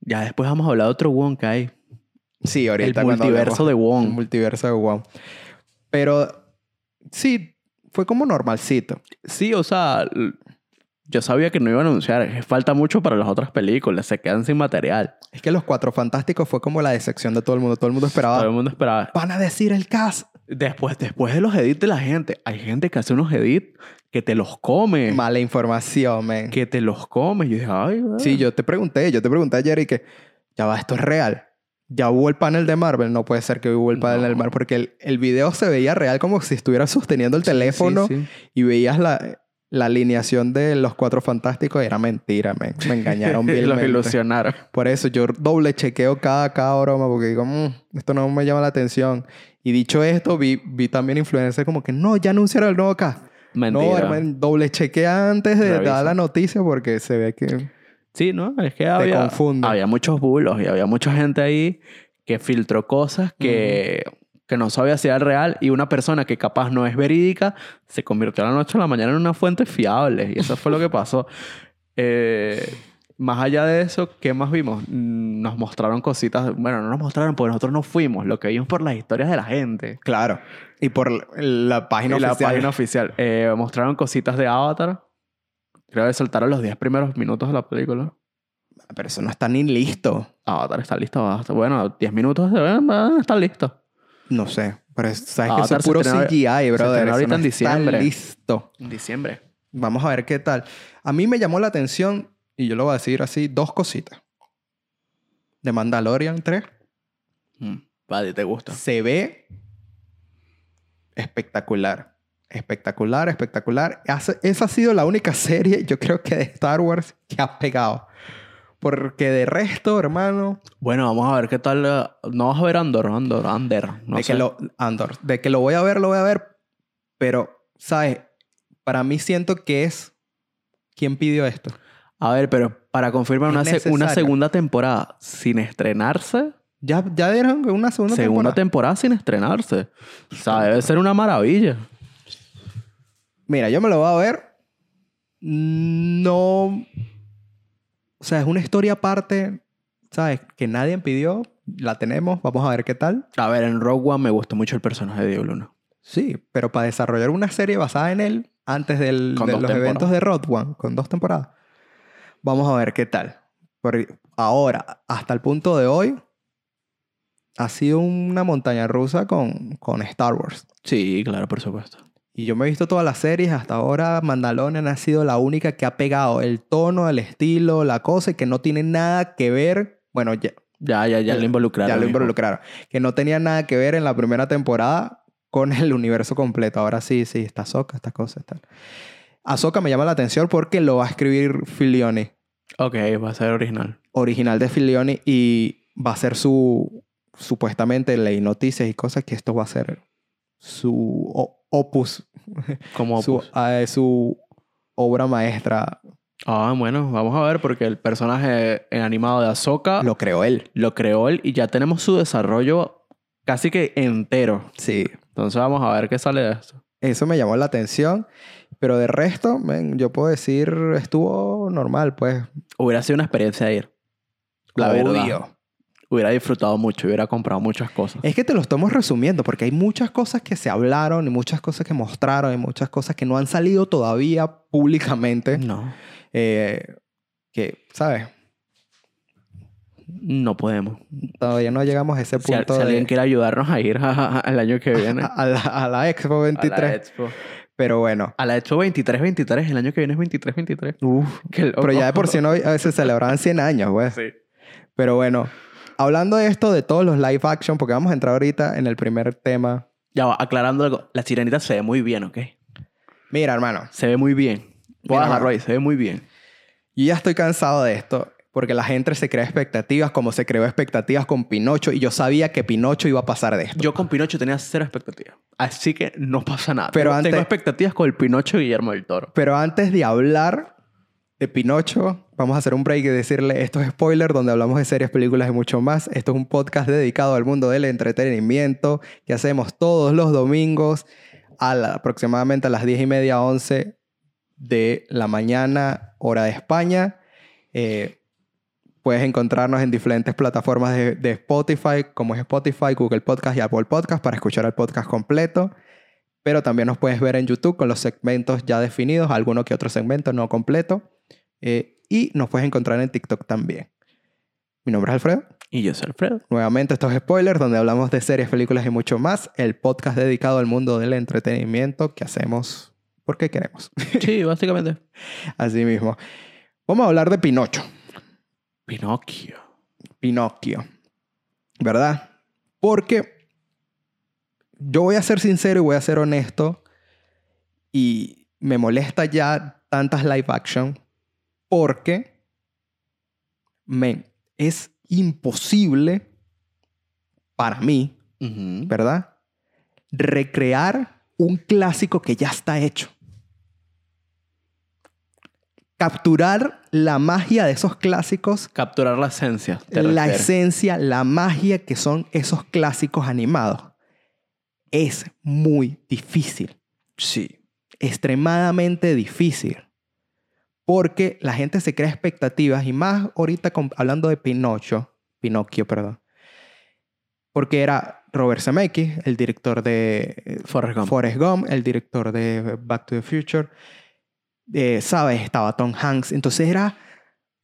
[SPEAKER 2] Ya después vamos a hablar de otro Wong que hay.
[SPEAKER 1] Sí, ahorita
[SPEAKER 2] El multiverso de
[SPEAKER 1] El
[SPEAKER 2] Wong.
[SPEAKER 1] multiverso de Wong. Pero sí, fue como normalcito.
[SPEAKER 2] Sí, o sea, yo sabía que no iban a anunciar. Falta mucho para las otras películas. Se quedan sin material.
[SPEAKER 1] Es que Los Cuatro Fantásticos fue como la decepción de todo el mundo. Todo el mundo esperaba.
[SPEAKER 2] Todo el mundo esperaba.
[SPEAKER 1] Van a decir el cast.
[SPEAKER 2] Después, después de los edits de la gente, hay gente que hace unos edits que te los come.
[SPEAKER 1] Mala información, man.
[SPEAKER 2] Que te los come. Yo dije, ay, güey.
[SPEAKER 1] Sí, yo te pregunté. Yo te pregunté ayer y que... Ya va, esto es real. Ya hubo el panel de Marvel. No puede ser que hubo el panel
[SPEAKER 2] No.
[SPEAKER 1] de Marvel. Porque el, el video se veía real como si estuvieras sosteniendo el
[SPEAKER 2] Sí,
[SPEAKER 1] teléfono
[SPEAKER 2] sí, sí.
[SPEAKER 1] y veías la, la alineación de Los Cuatro Fantásticos. Era mentira, man. Me engañaron
[SPEAKER 2] los
[SPEAKER 1] vilmente.
[SPEAKER 2] ilusionaron.
[SPEAKER 1] Por eso yo doble chequeo cada, cada broma porque digo, "Mm, esto no me llama la atención. Y dicho esto, vi, vi también influencers como que no, ya anunciaron el nuevo cast.
[SPEAKER 2] Mentira.
[SPEAKER 1] No, hermano, doble chequea antes de
[SPEAKER 2] Revisa.
[SPEAKER 1] dar la noticia porque se ve que...
[SPEAKER 2] Sí, ¿no? Es que había, había muchos bulos y había mucha gente ahí que filtró cosas que, que no sabía si era real y una persona que capaz no es verídica se convirtió a la noche a la mañana en una fuente fiable y eso fue lo que pasó. Eh, más allá de eso, ¿qué más vimos? Mm, Nos mostraron cositas, bueno, no nos mostraron porque nosotros no fuimos, lo que vimos por las historias de la gente.
[SPEAKER 1] Claro. Y por la- la página
[SPEAKER 2] Y la
[SPEAKER 1] oficial.
[SPEAKER 2] página oficial. Eh, mostraron cositas de Avatar. Creo que soltaron los 10 primeros minutos de la película.
[SPEAKER 1] Pero eso no está ni listo.
[SPEAKER 2] Avatar está listo. basta. Bueno, 10 minutos está listo.
[SPEAKER 1] No sé. Pero es- sabes que eso es puro CGI, brother.
[SPEAKER 2] ahorita
[SPEAKER 1] no
[SPEAKER 2] en diciembre.
[SPEAKER 1] listo.
[SPEAKER 2] En diciembre.
[SPEAKER 1] Vamos a ver qué tal. A mí me llamó la atención, y yo lo voy a decir así, dos cositas. De Mandalorian 3.
[SPEAKER 2] Mm. Vale, te gusta.
[SPEAKER 1] Se ve espectacular. Espectacular, espectacular. Hace- Esa ha sido la única serie, yo creo que de Star Wars que ha pegado. Porque de resto, hermano,
[SPEAKER 2] Bueno, vamos a ver qué tal. eh, No vas a ver Andor, Andor, Ander. No
[SPEAKER 1] de,
[SPEAKER 2] sé.
[SPEAKER 1] que lo, Andor, de que lo voy a ver, lo voy a ver. Pero, ¿sabes? Para mí siento que es... ¿Quién pidió esto?
[SPEAKER 2] A ver, pero para confirmar una, se- una segunda temporada sin estrenarse.
[SPEAKER 1] Ya, ya dieron una segunda,
[SPEAKER 2] segunda
[SPEAKER 1] temporada.
[SPEAKER 2] temporada sin estrenarse. O sea, debe ser una maravilla.
[SPEAKER 1] Mira, yo me lo voy a ver. No. O sea, es una historia aparte, ¿sabes? Que nadie pidió. La tenemos. Vamos a ver qué tal.
[SPEAKER 2] A ver, en Rogue One me gustó mucho el personaje de Diego Luna.
[SPEAKER 1] Sí, pero para desarrollar una serie basada en él antes del- de los
[SPEAKER 2] temporadas.
[SPEAKER 1] eventos de Road One, con dos temporadas. Vamos a ver qué tal. Porque ahora, hasta el punto de hoy, ha sido una montaña rusa con, con Star Wars.
[SPEAKER 2] Sí, claro, por supuesto.
[SPEAKER 1] Y yo me he visto todas las series. Hasta ahora Mandalorian ha sido la única que ha pegado el tono, el estilo, la cosa y que no tiene nada que ver. Bueno, ya,
[SPEAKER 2] Ya, ya, ya lo involucraron.
[SPEAKER 1] ya lo involucraron. Que no tenía nada que ver en la primera temporada con el universo completo. Ahora sí, sí, está Ahsoka, estas cosas. Tal. Ahsoka me llama la atención porque lo va a escribir Filioni,
[SPEAKER 2] Ok, va a ser original.
[SPEAKER 1] original de Filioni, y va a ser su. Supuestamente leí noticias y cosas que esto va a ser su o- opus
[SPEAKER 2] Como
[SPEAKER 1] su,
[SPEAKER 2] opus.
[SPEAKER 1] ah, su obra maestra
[SPEAKER 2] Ah, bueno, vamos a ver porque el personaje en animado de Ahsoka lo,
[SPEAKER 1] lo creó él.
[SPEAKER 2] creó él y ya tenemos su desarrollo casi que entero.
[SPEAKER 1] Sí.
[SPEAKER 2] Entonces vamos a ver qué sale de esto.
[SPEAKER 1] Eso me llamó la atención. Pero de resto, yo puedo decir, estuvo normal, pues.
[SPEAKER 2] Hubiera sido una experiencia ir. La
[SPEAKER 1] Obvio.
[SPEAKER 2] verdad. Hubiera disfrutado mucho, hubiera comprado muchas cosas.
[SPEAKER 1] Es que te lo estamos resumiendo, porque hay muchas cosas que se hablaron y muchas cosas que mostraron y muchas cosas que no han salido todavía públicamente.
[SPEAKER 2] No,
[SPEAKER 1] eh, que, ¿sabes?
[SPEAKER 2] no podemos.
[SPEAKER 1] Todavía no llegamos a ese punto
[SPEAKER 2] si alguien
[SPEAKER 1] de-
[SPEAKER 2] quiere ayudarnos a ir a- a- al año que viene.
[SPEAKER 1] a, la, a la Expo
[SPEAKER 2] a
[SPEAKER 1] 23.
[SPEAKER 2] la expo.
[SPEAKER 1] Pero bueno.
[SPEAKER 2] A la hecho 23-23, el año que viene es 23-23.
[SPEAKER 1] Uf.
[SPEAKER 2] Qué loco.
[SPEAKER 1] Pero ya de por sí no, a veces celebraban 100 años, güey.
[SPEAKER 2] Sí.
[SPEAKER 1] Pero bueno, hablando de esto, de todos los live action, porque vamos a entrar ahorita en el primer tema.
[SPEAKER 2] Ya va, aclarando algo. La sirenita se ve muy bien, ¿ok?
[SPEAKER 1] Mira, hermano,
[SPEAKER 2] Se ve muy bien. Voy a dejarlo ahí, se ve muy bien.
[SPEAKER 1] yo ya estoy cansado de esto, porque la gente se crea expectativas como se creó expectativas con Pinocho, y yo sabía que Pinocho iba a pasar de esto.
[SPEAKER 2] Yo con Pinocho tenía cero expectativas. Así que no pasa nada.
[SPEAKER 1] Pero antes-
[SPEAKER 2] tengo expectativas con el Pinocho y Guillermo del Toro.
[SPEAKER 1] Pero antes de hablar de Pinocho, vamos a hacer un break y decirle, esto es spoiler, donde hablamos de series, películas y mucho más. Esto es un podcast dedicado al mundo del entretenimiento que hacemos todos los domingos a aproximadamente a las 10 y media, 11 de la mañana, hora de España. Eh, puedes encontrarnos en diferentes plataformas de, de Spotify, como es Spotify, Google Podcast y Apple Podcast, para escuchar el podcast completo. Pero también nos puedes ver en YouTube con los segmentos ya definidos, alguno que otro segmento no completo. Eh, y nos puedes encontrar en TikTok también. Mi nombre es Alfredo.
[SPEAKER 2] Y yo soy Alfredo.
[SPEAKER 1] Nuevamente, estos spoilers donde hablamos de series, películas y mucho más. El podcast dedicado al mundo del entretenimiento que hacemos porque queremos.
[SPEAKER 2] Sí, básicamente.
[SPEAKER 1] Así mismo. Vamos a hablar de Pinocho.
[SPEAKER 2] Pinocchio.
[SPEAKER 1] Pinocchio. ¿Verdad? Porque yo voy a ser sincero y voy a ser honesto. Y me molesta ya tantas live action porque men, es imposible para mí. ¿verdad? Recrear un clásico que ya está hecho. Capturar la magia de esos clásicos
[SPEAKER 2] Capturar la esencia. te
[SPEAKER 1] la
[SPEAKER 2] refieres.
[SPEAKER 1] esencia, la magia que son esos clásicos animados. Es muy difícil,
[SPEAKER 2] Sí.
[SPEAKER 1] extremadamente difícil. Porque la gente se crea expectativas y más ahorita con- hablando de Pinocho, Pinocchio, perdón. Porque era Robert Zemeckis, el director de eh,
[SPEAKER 2] Forrest Gump.
[SPEAKER 1] Forrest Gump, el director de Back to the Future. Eh, ¿Sabes? Estaba Tom Hanks. Entonces era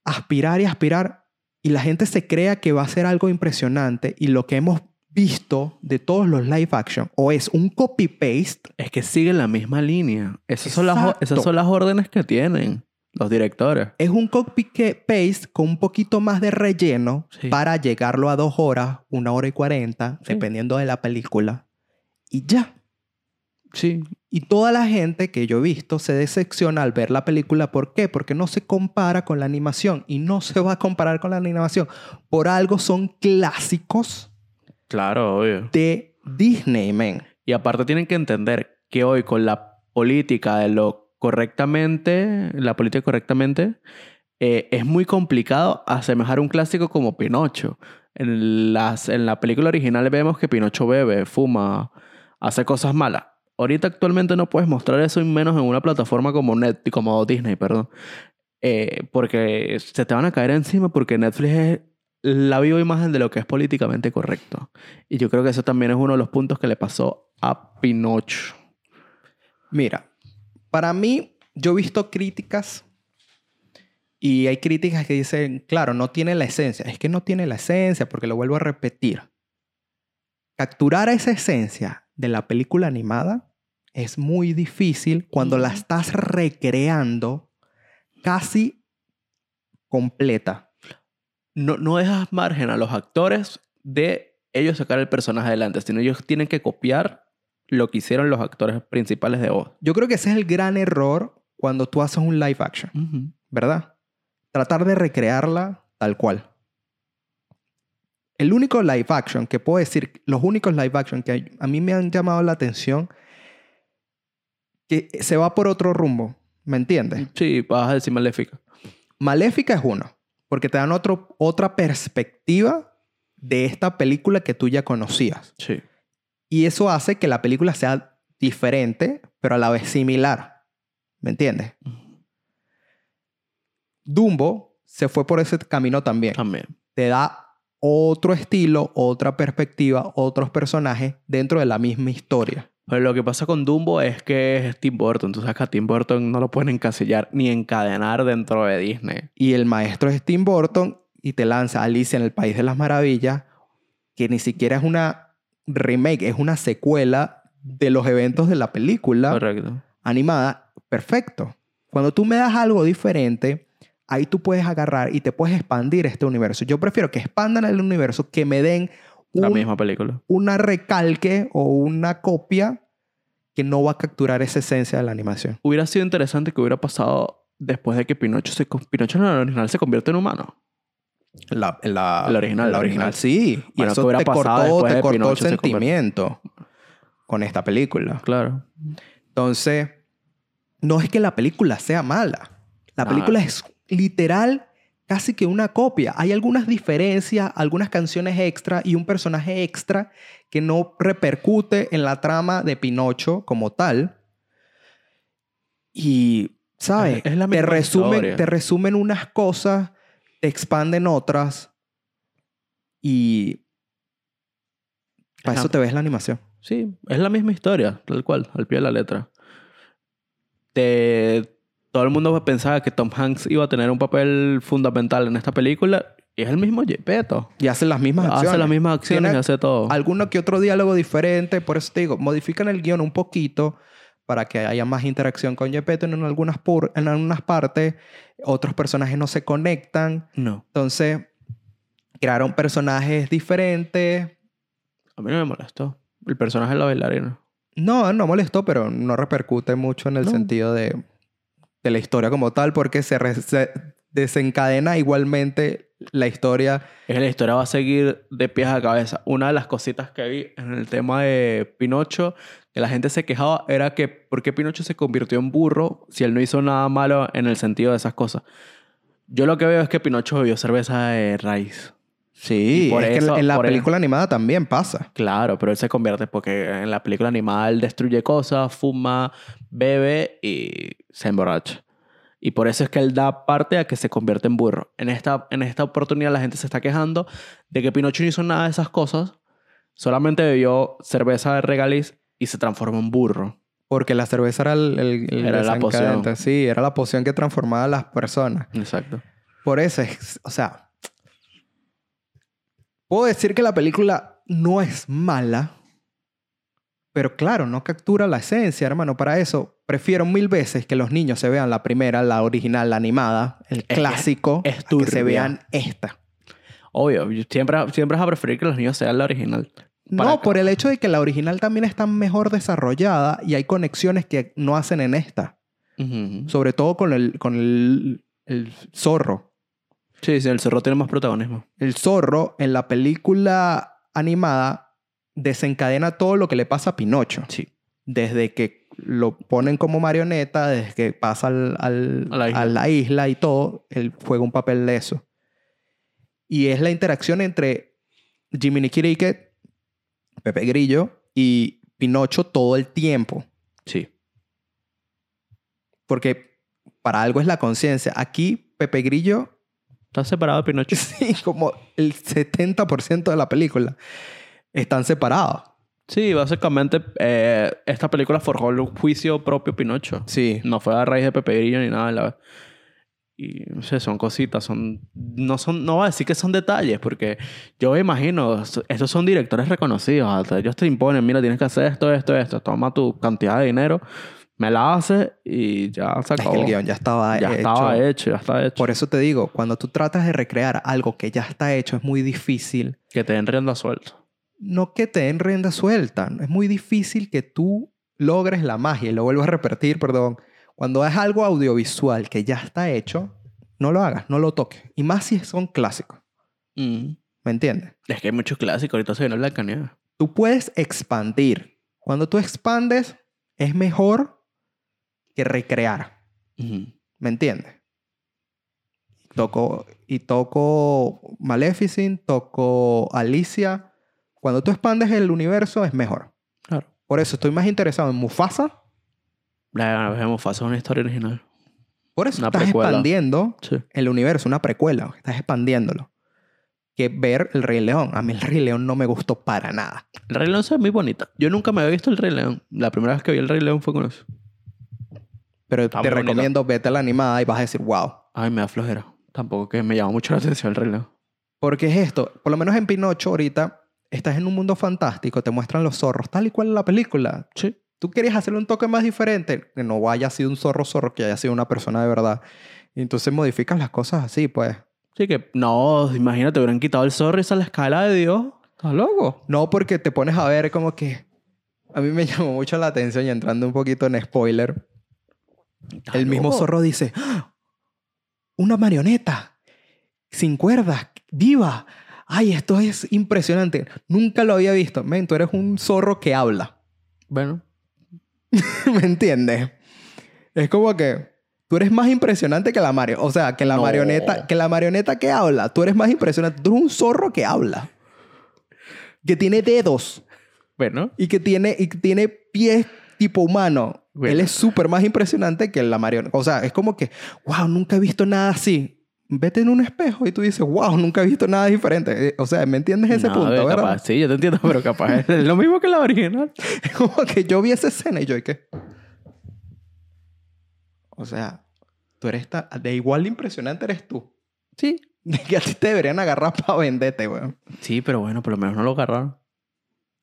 [SPEAKER 1] aspirar y aspirar. Y la gente se crea que va a ser algo impresionante. Y lo que hemos visto de todos los live action o es un copy-paste
[SPEAKER 2] Es que siguen la misma línea. Esas son, las, esas son las órdenes que tienen los directores.
[SPEAKER 1] es un copy-paste con un poquito más de relleno
[SPEAKER 2] Sí.
[SPEAKER 1] para llegarlo a dos horas, una hora y cuarenta,
[SPEAKER 2] Sí.
[SPEAKER 1] dependiendo de la película. Y ya.
[SPEAKER 2] Sí.
[SPEAKER 1] Y toda la gente que yo he visto se decepciona al ver la película. ¿Por qué? Porque no se compara con la animación. Y no se va a comparar con la animación. Por algo son clásicos
[SPEAKER 2] Claro, obvio.
[SPEAKER 1] de Disney, man.
[SPEAKER 2] Y aparte tienen que entender que hoy con la política de lo correctamente, la política correctamente, eh, es muy complicado asemejar un clásico como Pinocho. En, las, en la película original vemos que Pinocho bebe, fuma, hace cosas malas. Ahorita actualmente no puedes mostrar eso y menos en una plataforma como Net, como Disney, perdón. Eh, porque se te van a caer encima porque Netflix es la viva imagen de lo que es políticamente correcto. Y yo creo que eso también es uno de los puntos que le pasó a Pinocho.
[SPEAKER 1] Mira, para mí, yo he visto críticas y hay críticas que dicen, claro, no tiene la esencia. Es que no tiene la esencia porque lo vuelvo a repetir. Capturar esa esencia de la película animada es muy difícil cuando la estás recreando casi completa.
[SPEAKER 2] No, no dejas margen a los actores de ellos sacar el personaje adelante, sino ellos tienen que copiar lo que hicieron los actores principales de voz.
[SPEAKER 1] Yo creo que ese es el gran error cuando tú haces un live action. ¿verdad? Tratar de recrearla tal cual. El único live action que puedo decir, los únicos live action que a mí me han llamado la atención, que se va por otro rumbo, ¿me entiendes?
[SPEAKER 2] Sí, vas a decir maléfica.
[SPEAKER 1] Maléfica es uno, porque te dan otro, otra perspectiva de esta película que tú ya conocías.
[SPEAKER 2] Sí.
[SPEAKER 1] Y eso hace que la película sea diferente, pero a la vez similar. ¿Me entiendes? Dumbo se fue por ese camino también.
[SPEAKER 2] También.
[SPEAKER 1] Te da otro estilo, otra perspectiva, otros personajes dentro de la misma historia.
[SPEAKER 2] Pero lo que pasa con Dumbo es que es Tim Burton. Tú sabes que a Tim Burton no lo pueden encasillar ni encadenar dentro de Disney.
[SPEAKER 1] Y el maestro es Tim Burton y te lanza Alicia en el País de las Maravillas, que ni siquiera es una remake, es una secuela de los eventos de la película.
[SPEAKER 2] Correcto.
[SPEAKER 1] animada, perfecto. Cuando tú me das algo diferente, ahí tú puedes agarrar y te puedes expandir este universo. Yo prefiero que expandan el universo que me den
[SPEAKER 2] La misma película.
[SPEAKER 1] una recalque o una copia que no va a capturar esa esencia de la animación.
[SPEAKER 2] Hubiera sido interesante que hubiera pasado después de que Pinocho, se, Pinocho en el original se convierte en humano.
[SPEAKER 1] La,
[SPEAKER 2] original,
[SPEAKER 1] La original, sí. Y
[SPEAKER 2] Bueno,
[SPEAKER 1] eso
[SPEAKER 2] ¿qué hubiera
[SPEAKER 1] te cortó, te cortó el
[SPEAKER 2] se
[SPEAKER 1] sentimiento con esta película.
[SPEAKER 2] Claro.
[SPEAKER 1] Entonces, no es que la película sea mala. La
[SPEAKER 2] No.
[SPEAKER 1] película es literal casi que una copia. Hay algunas diferencias, algunas canciones extra y un personaje extra que no repercute en la trama de Pinocho como tal. Y, ¿sabes?
[SPEAKER 2] Es- es la
[SPEAKER 1] te, resumen,
[SPEAKER 2] historia.
[SPEAKER 1] te resumen unas cosas, expanden otras y... Para
[SPEAKER 2] Ajá.
[SPEAKER 1] eso te ves la animación.
[SPEAKER 2] Sí, es la misma historia, tal cual, al pie de la letra. Te- Todo el mundo pensaba que Tom Hanks iba a tener un papel fundamental en esta película y es el mismo Gepetto.
[SPEAKER 1] Y hacen las mismas acciones.
[SPEAKER 2] Hace las mismas acciones
[SPEAKER 1] Tiene
[SPEAKER 2] y hace todo.
[SPEAKER 1] alguno que otro diálogo diferente. Por eso te digo, modifican el guion un poquito para que haya más interacción con Gepetto en algunas, en algunas partes. Otros personajes no se conectan.
[SPEAKER 2] No,
[SPEAKER 1] Entonces, crearon personajes diferentes.
[SPEAKER 2] a mí no me molestó. El personaje de la bailarina.
[SPEAKER 1] No, no molestó, pero no repercute mucho en el
[SPEAKER 2] No.
[SPEAKER 1] sentido de, de la historia como tal, porque se, re- se desencadena igualmente la historia.
[SPEAKER 2] Es la historia va a seguir de pies a cabeza. Una de las cositas que vi en el tema de Pinocho, que la gente se quejaba, era que ¿por qué Pinocho se convirtió en burro si él no hizo nada malo en el sentido de esas cosas? Yo lo que veo es que Pinocho bebió cerveza de raíz.
[SPEAKER 1] Sí,
[SPEAKER 2] Y por
[SPEAKER 1] es que en la
[SPEAKER 2] por
[SPEAKER 1] película animada también pasa.
[SPEAKER 2] Claro, pero él se convierte porque en la película animada él destruye cosas, fuma, bebe y se emborracha. Y por eso es que él da parte a que se convierte en burro. En esta, en esta oportunidad la gente se está quejando de que Pinocho no hizo nada de esas cosas. Solamente bebió cerveza de regaliz y se transformó en burro.
[SPEAKER 1] Porque la cerveza era el, el- el
[SPEAKER 2] Era la poción.
[SPEAKER 1] Sí, era la poción que transformaba a las personas.
[SPEAKER 2] Exacto.
[SPEAKER 1] Por eso es, o sea, puedo decir que la película no es mala, pero claro, no captura la esencia, hermano. Para eso, prefiero mil veces que los niños se vean la primera, la original, la animada, el clásico,
[SPEAKER 2] es
[SPEAKER 1] que se vean esta.
[SPEAKER 2] Obvio, siempre, siempre vas a preferir que los niños sean la original.
[SPEAKER 1] No, por el hecho de que la original también está mejor desarrollada y hay conexiones que no hacen en esta. Sobre todo con el, con el, el zorro.
[SPEAKER 2] Sí, sí, el cerro tiene más protagonismo.
[SPEAKER 1] El zorro en la película animada desencadena todo lo que le pasa a Pinocho.
[SPEAKER 2] Sí.
[SPEAKER 1] Desde que lo ponen como marioneta, desde que pasa al- al-
[SPEAKER 2] A la isla.
[SPEAKER 1] a la isla y todo, él juega un papel de eso. Y es la interacción entre Jiminy Cricket, Pepe Grillo y Pinocho todo el tiempo.
[SPEAKER 2] Sí.
[SPEAKER 1] Porque para algo es la conciencia. Aquí Pepe Grillo
[SPEAKER 2] Está separado de Pinocho.
[SPEAKER 1] Sí, como el 70% de la película están separados.
[SPEAKER 2] Sí, básicamente eh, esta película forjó el juicio propio Pinocho.
[SPEAKER 1] Sí.
[SPEAKER 2] No fue a raíz de Pepe Grillo ni nada. de La... Y no sé, son cositas, son... No, son... no voy a decir que son detalles, porque yo me imagino, estos son directores reconocidos. hasta ellos te imponen, mira, tienes que hacer esto, esto, esto. Toma tu cantidad de dinero, me la haces y ya se
[SPEAKER 1] Es
[SPEAKER 2] acabó.
[SPEAKER 1] que el guion ya estaba
[SPEAKER 2] ya
[SPEAKER 1] hecho.
[SPEAKER 2] estaba hecho, ya está hecho.
[SPEAKER 1] Por eso te digo, cuando tú tratas de recrear algo que ya está hecho, es muy difícil.
[SPEAKER 2] Que te den rienda suelta.
[SPEAKER 1] No que te den rienda suelta. Es muy difícil que tú logres la magia. Y lo vuelvo a repetir, perdón. Cuando es algo audiovisual que ya está hecho, no lo hagas, no lo toques. Y más si son clásicos.
[SPEAKER 2] Mm.
[SPEAKER 1] ¿Me entiendes?
[SPEAKER 2] Es que hay muchos clásicos. Ahorita se viene Blancanieves.
[SPEAKER 1] Tú puedes expandir. Cuando tú expandes, es mejor que recrear. ¿Me entiendes? Toco, y toco Maleficent, toco Alicia. Cuando tú expandes el universo es mejor.
[SPEAKER 2] Claro.
[SPEAKER 1] Por eso estoy más interesado en Mufasa.
[SPEAKER 2] La Mufasa es una historia original.
[SPEAKER 1] Por eso
[SPEAKER 2] Una
[SPEAKER 1] estás
[SPEAKER 2] precuela.
[SPEAKER 1] expandiendo
[SPEAKER 2] Sí.
[SPEAKER 1] el universo, una precuela. Estás expandiéndolo. Que ver El Rey León. A mí El Rey León no me gustó para nada.
[SPEAKER 2] El Rey León se ve muy bonita. Yo nunca me había visto el Rey León. La primera vez que vi el Rey León fue con eso.
[SPEAKER 1] Pero
[SPEAKER 2] Está
[SPEAKER 1] te
[SPEAKER 2] bonita.
[SPEAKER 1] recomiendo vete a la animada y vas a decir, wow.
[SPEAKER 2] Ay, me da flojera. Tampoco que me llama mucho la atención el Rey León.
[SPEAKER 1] Porque es esto, por lo menos en Pinocho ahorita, estás en un mundo fantástico, te muestran los zorros, tal y cual en la película.
[SPEAKER 2] Sí.
[SPEAKER 1] Tú querías hacerle un toque más diferente, que no haya sido un zorro zorro, que haya sido una persona de verdad. Y entonces modificas las cosas así, pues.
[SPEAKER 2] Sí, que no, imagínate, hubieran quitado el zorro y esa es la escala de Dios. ¿Estás loco?
[SPEAKER 1] No, porque te pones a ver como que... A mí me llamó mucho la atención y entrando un poquito en spoiler.
[SPEAKER 2] ¿Estás
[SPEAKER 1] El mismo
[SPEAKER 2] loco?
[SPEAKER 1] zorro dice, "¡Ah! una marioneta, sin cuerdas, viva. Ay, esto es impresionante. Nunca lo había visto. Men, tú eres un zorro que habla.
[SPEAKER 2] Bueno,
[SPEAKER 1] ¿Me entiendes? Es como que tú eres más impresionante que la Mario. O sea, que la
[SPEAKER 2] No.
[SPEAKER 1] marioneta, que la marioneta que habla. Tú eres más impresionante. Tú eres un zorro que habla. Que tiene dedos
[SPEAKER 2] bueno.
[SPEAKER 1] y que tiene, y que tiene pies tipo humano.
[SPEAKER 2] Bueno.
[SPEAKER 1] Él es súper más impresionante que la marioneta. O sea, es como que, wow, nunca he visto nada así. Vete en un espejo y tú dices, wow, nunca he visto nada diferente. Eh, O sea, ¿me entiendes ese
[SPEAKER 2] No,
[SPEAKER 1] punto,
[SPEAKER 2] eh,
[SPEAKER 1] verdad?
[SPEAKER 2] capaz, sí, yo te entiendo, pero capaz es lo mismo que la original.
[SPEAKER 1] Es como que yo vi esa escena y yo, ¿y qué? O sea, tú eres ta- de igual de impresionante eres tú.
[SPEAKER 2] Sí.
[SPEAKER 1] De que a ti te deberían agarrar para venderte, weón.
[SPEAKER 2] Sí, pero bueno, por lo menos no lo agarraron.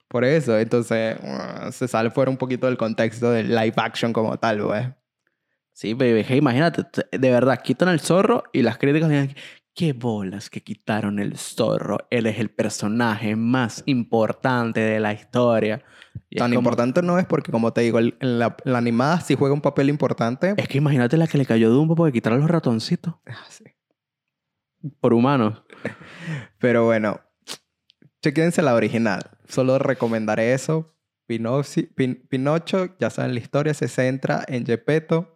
[SPEAKER 1] Por eso, entonces, uh, se sale fuera un poquito del contexto del live action como tal, weón.
[SPEAKER 2] Sí, pero dije, imagínate, de verdad, quitan el zorro y las críticas dicen, qué bolas que quitaron el zorro. Él es el personaje más importante de la historia. Y
[SPEAKER 1] Tan
[SPEAKER 2] como-
[SPEAKER 1] importante no es porque, como te digo, el- en la, la animada sí juega un papel importante.
[SPEAKER 2] Es que imagínate la que le cayó Dumbo porque quitaron los ratoncitos
[SPEAKER 1] Ah, sí.
[SPEAKER 2] por humanos.
[SPEAKER 1] Pero bueno, chequense la original. Solo recomendaré eso. Pinoci- Pin- Pinocho, ya saben la historia, se centra en Gepetto,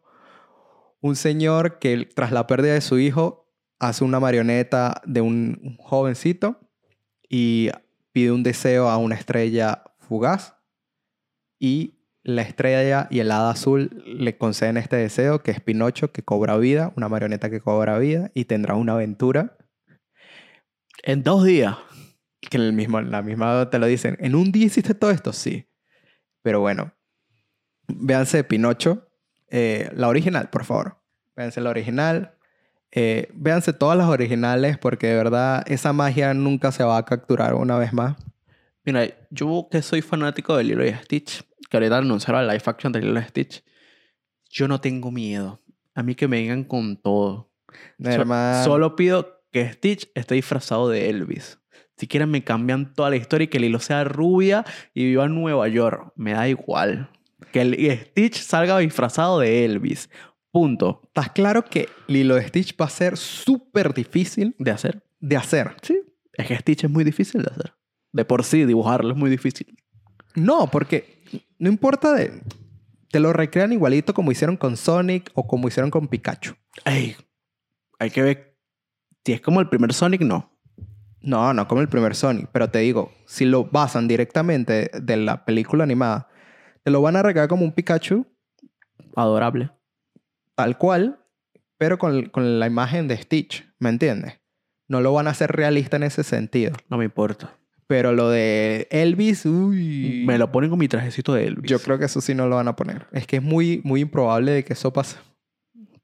[SPEAKER 1] un señor que tras la pérdida de su hijo hace una marioneta de un, jovencito y pide un deseo a una estrella fugaz y la estrella y el hada azul le conceden este deseo que es Pinocho que cobra vida, una marioneta que cobra vida y tendrá una aventura
[SPEAKER 2] En dos días.
[SPEAKER 1] que en el mismo, la misma te lo dicen. ¿En un día hiciste todo esto? Sí. Pero bueno, véanse Pinocho, eh, la original, por favor. Véanse la original. Eh, véanse todas las originales porque de verdad esa magia nunca se va a capturar una vez más.
[SPEAKER 2] Mira, yo que soy fanático de Lilo y Stitch, que ahorita anunciaron la live action de Lilo y Stitch, yo no tengo miedo. A mí que me vengan con todo. So- solo pido que Stitch esté disfrazado de Elvis. Si quieren me cambian toda la historia y que Lilo sea rubia y viva en Nueva York. Me da igual. Que el Stitch salga disfrazado de Elvis. Punto.
[SPEAKER 1] ¿Estás claro que Lilo de Stitch va a ser súper difícil
[SPEAKER 2] ¿De hacer?
[SPEAKER 1] de hacer?
[SPEAKER 2] Sí. Es que Stitch es muy difícil de hacer. De por sí, dibujarlo es muy difícil.
[SPEAKER 1] No, porque no importa de... Te lo recrean igualito como hicieron con Sonic o como hicieron con Pikachu.
[SPEAKER 2] Ey, hay que ver. Si es como el primer Sonic, no.
[SPEAKER 1] No, no como el primer Sonic, pero te digo, si lo basan directamente de la película animada, te lo van a regalar como un Pikachu,
[SPEAKER 2] Adorable.
[SPEAKER 1] tal cual, pero con, con la imagen de Stitch, ¿me entiendes? No lo van a hacer realista en ese sentido.
[SPEAKER 2] No me importa.
[SPEAKER 1] Pero lo de Elvis, uy.
[SPEAKER 2] Me lo ponen con mi trajecito de Elvis.
[SPEAKER 1] Yo creo que eso sí no lo van a poner. Es que es muy, muy improbable de que eso pase.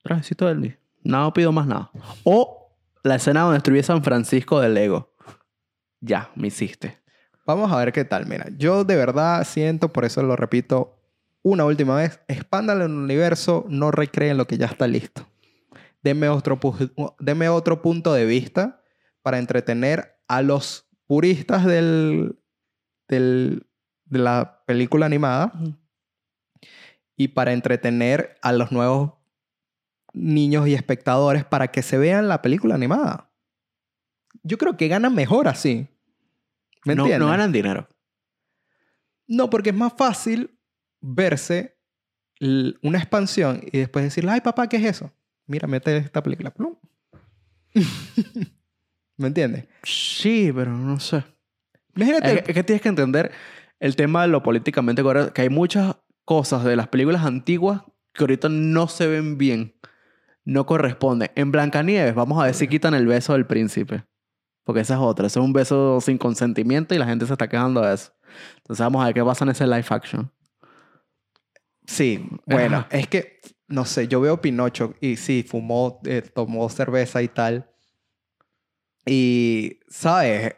[SPEAKER 2] Trajecito de Elvis. No pido más nada. O la escena donde destruye San Francisco del Lego. Ya, me hiciste.
[SPEAKER 1] Vamos a ver qué tal. Mira, yo de verdad siento, por eso lo repito una última vez, expandan el universo, no recreen lo que ya está listo. Deme otro, pu- deme otro punto de vista para entretener a los puristas del, del- de la película animada y para entretener a los nuevos niños y espectadores para que se vean la película animada. Yo creo que ganan mejor así. ¿Me
[SPEAKER 2] no, no ganan dinero.
[SPEAKER 1] No, porque es más fácil verse una expansión y después decirle, ay papá, ¿qué es eso? Mira, mete esta película. Plum. ¿Me entiendes?
[SPEAKER 2] Sí, pero no sé.
[SPEAKER 1] Imagínate.
[SPEAKER 2] Es, que- es que tienes que entender el tema de lo políticamente correcto. Que hay muchas cosas de las películas antiguas que ahorita no se ven bien. No corresponden. En Blancanieves, vamos a ver si quitan el beso del príncipe. Porque esa es otra. Ese es un beso sin consentimiento y la gente se está quejando de eso. Entonces vamos a ver qué pasa en ese live action.
[SPEAKER 1] Sí, bueno,
[SPEAKER 2] Ajá.
[SPEAKER 1] es que, no sé, yo veo Pinocho y sí, fumó, eh, tomó cerveza y tal. Y, ¿sabes?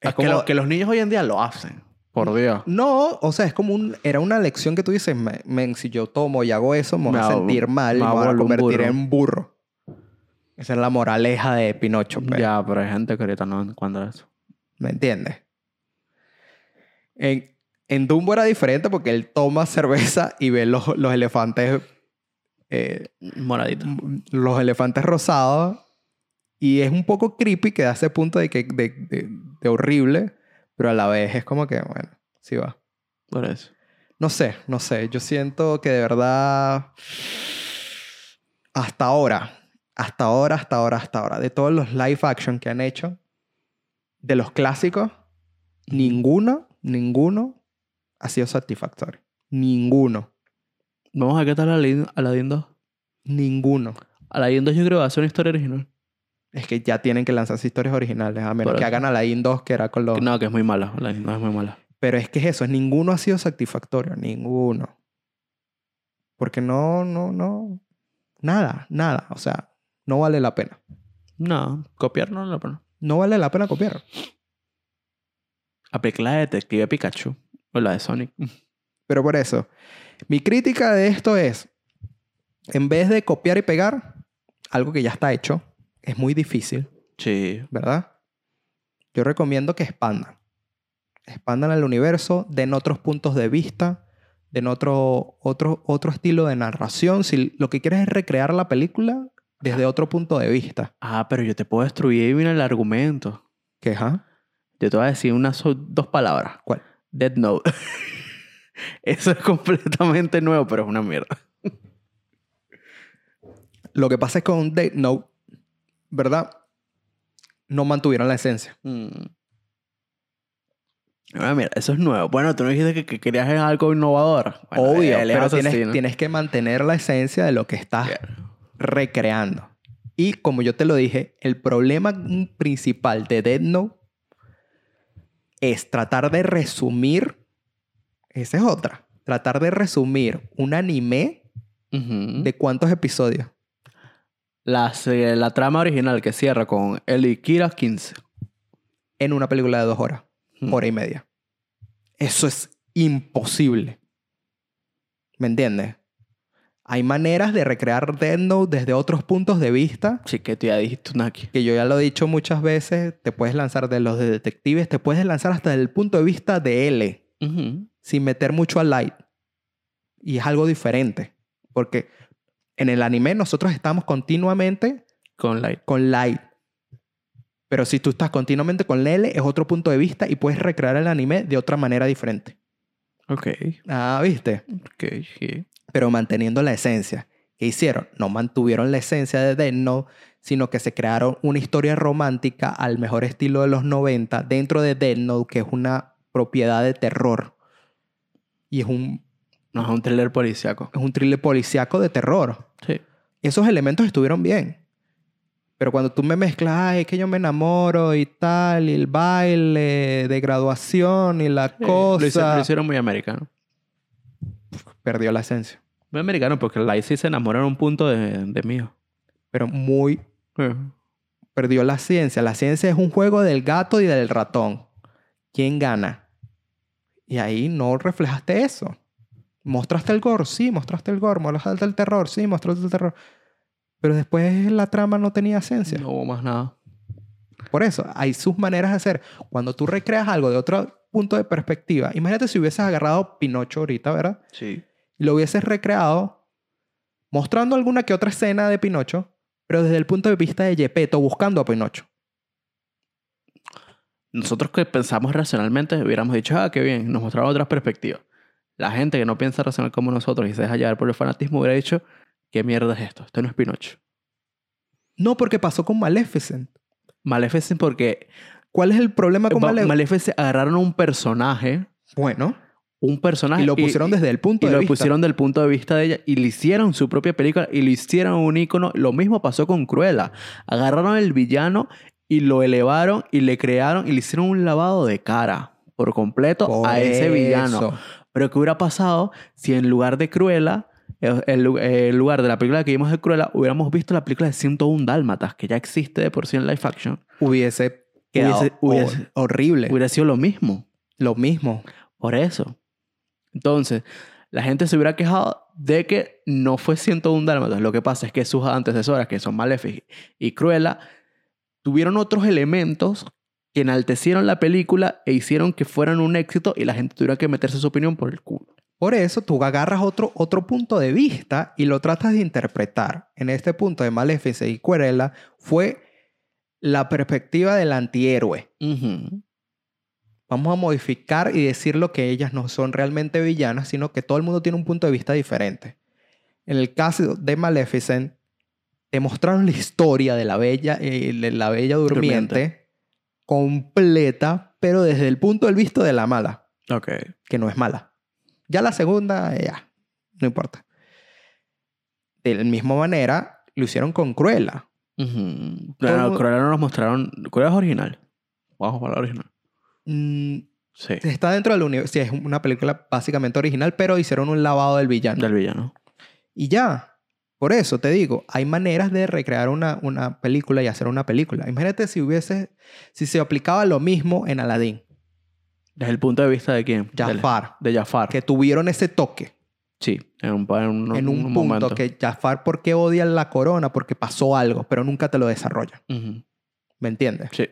[SPEAKER 2] Es que, lo- que los niños hoy en día lo hacen. Por Dios.
[SPEAKER 1] No, o sea, es como un... Era una lección que tú dices, "Me- men, si yo tomo y hago eso, me voy a sentir mal y
[SPEAKER 2] me
[SPEAKER 1] me voy a convertir
[SPEAKER 2] burro".
[SPEAKER 1] en burro. Esa es la moraleja de Pinocho, pues.
[SPEAKER 2] Ya, pero hay gente que ahorita no encuentra eso.
[SPEAKER 1] ¿Me entiendes? En, en Dumbo era diferente porque él toma cerveza y ve los, los elefantes... eh,
[SPEAKER 2] Moradito.
[SPEAKER 1] los elefantes rosados y es un poco creepy que da ese punto de, que, de, de- de horrible, pero a la vez es como que, bueno, sí va.
[SPEAKER 2] Por eso.
[SPEAKER 1] No sé, no sé. Yo siento que de verdad, hasta ahora, hasta ahora, hasta ahora, hasta ahora, de todos los live action que han hecho, de los clásicos, ninguno, ninguno ha sido satisfactorio. Ninguno.
[SPEAKER 2] Vamos a qué tal Aladdin, Aladdin 2.
[SPEAKER 1] Ninguno.
[SPEAKER 2] Aladdin 2 yo creo que va a ser una historia original.
[SPEAKER 1] Es que ya tienen que lanzarse historias originales, a menos que hagan Aladdin 2, que era con los...
[SPEAKER 2] No, que es muy mala. Aladdin 2 es muy mala.
[SPEAKER 1] Pero es que es eso, ninguno ha sido satisfactorio, ninguno. Porque no, no, no. Nada, nada. O sea, no vale la pena.
[SPEAKER 2] No, copiar no la pena.
[SPEAKER 1] No vale la pena copiar.
[SPEAKER 2] La película de Detective Pikachu. O la de Sonic.
[SPEAKER 1] Pero por eso, mi crítica de esto es, en vez de copiar y pegar, algo que ya está hecho, es muy difícil,
[SPEAKER 2] Sí.
[SPEAKER 1] ¿verdad? Yo recomiendo que expandan. Expandan el universo, den otros puntos de vista, den otro, otro, otro estilo de narración. Si lo que quieres es recrear la película desde otro punto de vista.
[SPEAKER 2] Ah, pero yo te puedo destruir y viene el argumento.
[SPEAKER 1] ¿Qué, ajá?
[SPEAKER 2] Yo te voy a decir unas dos palabras.
[SPEAKER 1] ¿Cuál?
[SPEAKER 2] Dead Note. Eso es completamente nuevo, pero es una mierda.
[SPEAKER 1] Lo que pasa es que con Death Note, ¿verdad? No mantuvieron la esencia.
[SPEAKER 2] Mm. Ah, mira, eso es nuevo. Bueno, tú no dijiste que, que querías algo innovador. Bueno,
[SPEAKER 1] Obvio, pero tienes, que mantener la esencia de lo que estás. Recreando. Y como yo te lo dije, el problema principal de Death Note es tratar de resumir. Esa es otra. Tratar de resumir un anime de cuántos episodios.
[SPEAKER 2] La, se- la trama original que cierra con el y Kira 15.
[SPEAKER 1] en una película de dos horas, hora y media. Eso es imposible. ¿Me entiendes? Hay maneras de recrear Death Note desde otros puntos de vista
[SPEAKER 2] Sí, que tú ya dijiste aquí.
[SPEAKER 1] que yo ya lo he dicho muchas veces. Te puedes lanzar de los de detectives, te puedes lanzar hasta desde el punto de vista de L, sin meter mucho a Light. Y es algo diferente. Porque en el anime nosotros estamos continuamente
[SPEAKER 2] Con Light.
[SPEAKER 1] con Light. Pero si tú estás continuamente con L, es otro punto de vista y puedes recrear el anime de otra manera diferente.
[SPEAKER 2] Ok.
[SPEAKER 1] Ah, ¿viste?
[SPEAKER 2] Ok, sí.
[SPEAKER 1] Pero manteniendo la esencia. ¿Qué hicieron? No mantuvieron la esencia de Death Note, sino que se crearon una historia romántica al mejor estilo de los 90 dentro de Death Note, que es una propiedad de terror. Y es un,
[SPEAKER 2] No es un thriller policíaco.
[SPEAKER 1] es un thriller policiaco de terror.
[SPEAKER 2] Sí.
[SPEAKER 1] Esos elementos estuvieron bien. Pero cuando tú me mezclas, ay, es que yo me enamoro y tal, y el baile de graduación y la
[SPEAKER 2] Sí, Lo hicieron,
[SPEAKER 1] cosa,
[SPEAKER 2] lo hicieron muy americano.
[SPEAKER 1] perdió la esencia.
[SPEAKER 2] Muy americano porque sí se enamora en un punto de, de mío.
[SPEAKER 1] Pero muy
[SPEAKER 2] Eh.
[SPEAKER 1] perdió la ciencia. La ciencia es un juego del gato y del ratón. ¿Quién gana? Y ahí no reflejaste eso. Mostraste el gore, sí, mostraste el gore. Mostraste el terror, sí, mostraste el terror. Pero después la trama no tenía esencia.
[SPEAKER 2] No hubo más nada.
[SPEAKER 1] Por eso, hay sus maneras de hacer. Cuando tú recreas algo de otro punto de perspectiva, imagínate si hubieses agarrado Pinocho ahorita, ¿verdad?
[SPEAKER 2] Sí.
[SPEAKER 1] Y lo hubieses recreado mostrando alguna que otra escena de Pinocho, pero desde el punto de vista de Gepetto buscando a Pinocho.
[SPEAKER 2] Nosotros que pensamos racionalmente hubiéramos dicho, ah, qué bien, nos mostraron otras perspectivas. La gente que no piensa racional como nosotros y se deja llevar por el fanatismo hubiera dicho, ¿qué mierda es esto? Esto no es Pinocho.
[SPEAKER 1] No, porque pasó con Maleficent.
[SPEAKER 2] Maleficent porque
[SPEAKER 1] ¿Cuál es el problema con
[SPEAKER 2] Ma-
[SPEAKER 1] Maleficent?
[SPEAKER 2] Maleficent agarraron un personaje,
[SPEAKER 1] bueno,
[SPEAKER 2] un personaje
[SPEAKER 1] y lo pusieron desde el punto
[SPEAKER 2] y
[SPEAKER 1] de
[SPEAKER 2] lo
[SPEAKER 1] vista.
[SPEAKER 2] pusieron del punto de vista de ella y le hicieron su propia película y lo hicieron un icono. Lo mismo pasó con Cruella. Agarraron el villano y lo elevaron y le crearon y le hicieron un lavado de cara por completo
[SPEAKER 1] Por
[SPEAKER 2] a ese villano.
[SPEAKER 1] eso.
[SPEAKER 2] Pero ¿qué hubiera pasado si en lugar de Cruella, en eh, lugar de la película que vimos de Cruella, hubiéramos visto la película de 101 Dálmatas, que ya existe de por sí en live action?
[SPEAKER 1] Hubiese quedado
[SPEAKER 2] Hubiese- hubiese-
[SPEAKER 1] hor- horrible.
[SPEAKER 2] Hubiera sido lo mismo.
[SPEAKER 1] Lo mismo.
[SPEAKER 2] Por eso. Entonces, la gente se hubiera quejado de que no fue 101 dálmatas. Lo que pasa es que sus antecesoras, que son Malefic y Cruella, tuvieron otros elementos que enaltecieron la película e hicieron que fueran un éxito y la gente tuviera que meterse su opinión por el culo.
[SPEAKER 1] Por eso tú agarras otro, otro punto de vista y lo tratas de interpretar. En este punto de Maleficent y Cruella fue la perspectiva del antihéroe.
[SPEAKER 2] Ujú.
[SPEAKER 1] Vamos a modificar y decir lo que ellas no son realmente villanas, sino que todo el mundo tiene un punto de vista diferente. En el caso de Maleficent, te mostraron la historia de la bella, eh, de la bella durmiente, completa, pero desde el punto de vista de la mala,
[SPEAKER 2] Ok.
[SPEAKER 1] que no es mala. Ya la segunda, eh, ya, no importa. De la misma manera, lo hicieron con Cruella.
[SPEAKER 2] No, no, Cruella no nos mostraron. Cruella es original. Vamos para la original.
[SPEAKER 1] Mm,
[SPEAKER 2] Sí.
[SPEAKER 1] está dentro del universo, sí, es una película básicamente original, pero hicieron un lavado del villano.
[SPEAKER 2] Del villano.
[SPEAKER 1] Y ya. Por eso te digo, hay maneras de recrear una, una película y hacer una película. Imagínate si hubiese, si se aplicaba lo mismo en Aladdin,
[SPEAKER 2] Desde el punto de vista de quién?
[SPEAKER 1] Jafar,
[SPEAKER 2] De Jafar.
[SPEAKER 1] que tuvieron ese toque
[SPEAKER 2] Sí. En un, en un,
[SPEAKER 1] en un, punto
[SPEAKER 2] momento.
[SPEAKER 1] que Jafar, ¿por qué odia la corona? Porque pasó algo, pero nunca te lo desarrollan.
[SPEAKER 2] Ujú.
[SPEAKER 1] ¿Me entiendes?
[SPEAKER 2] Sí.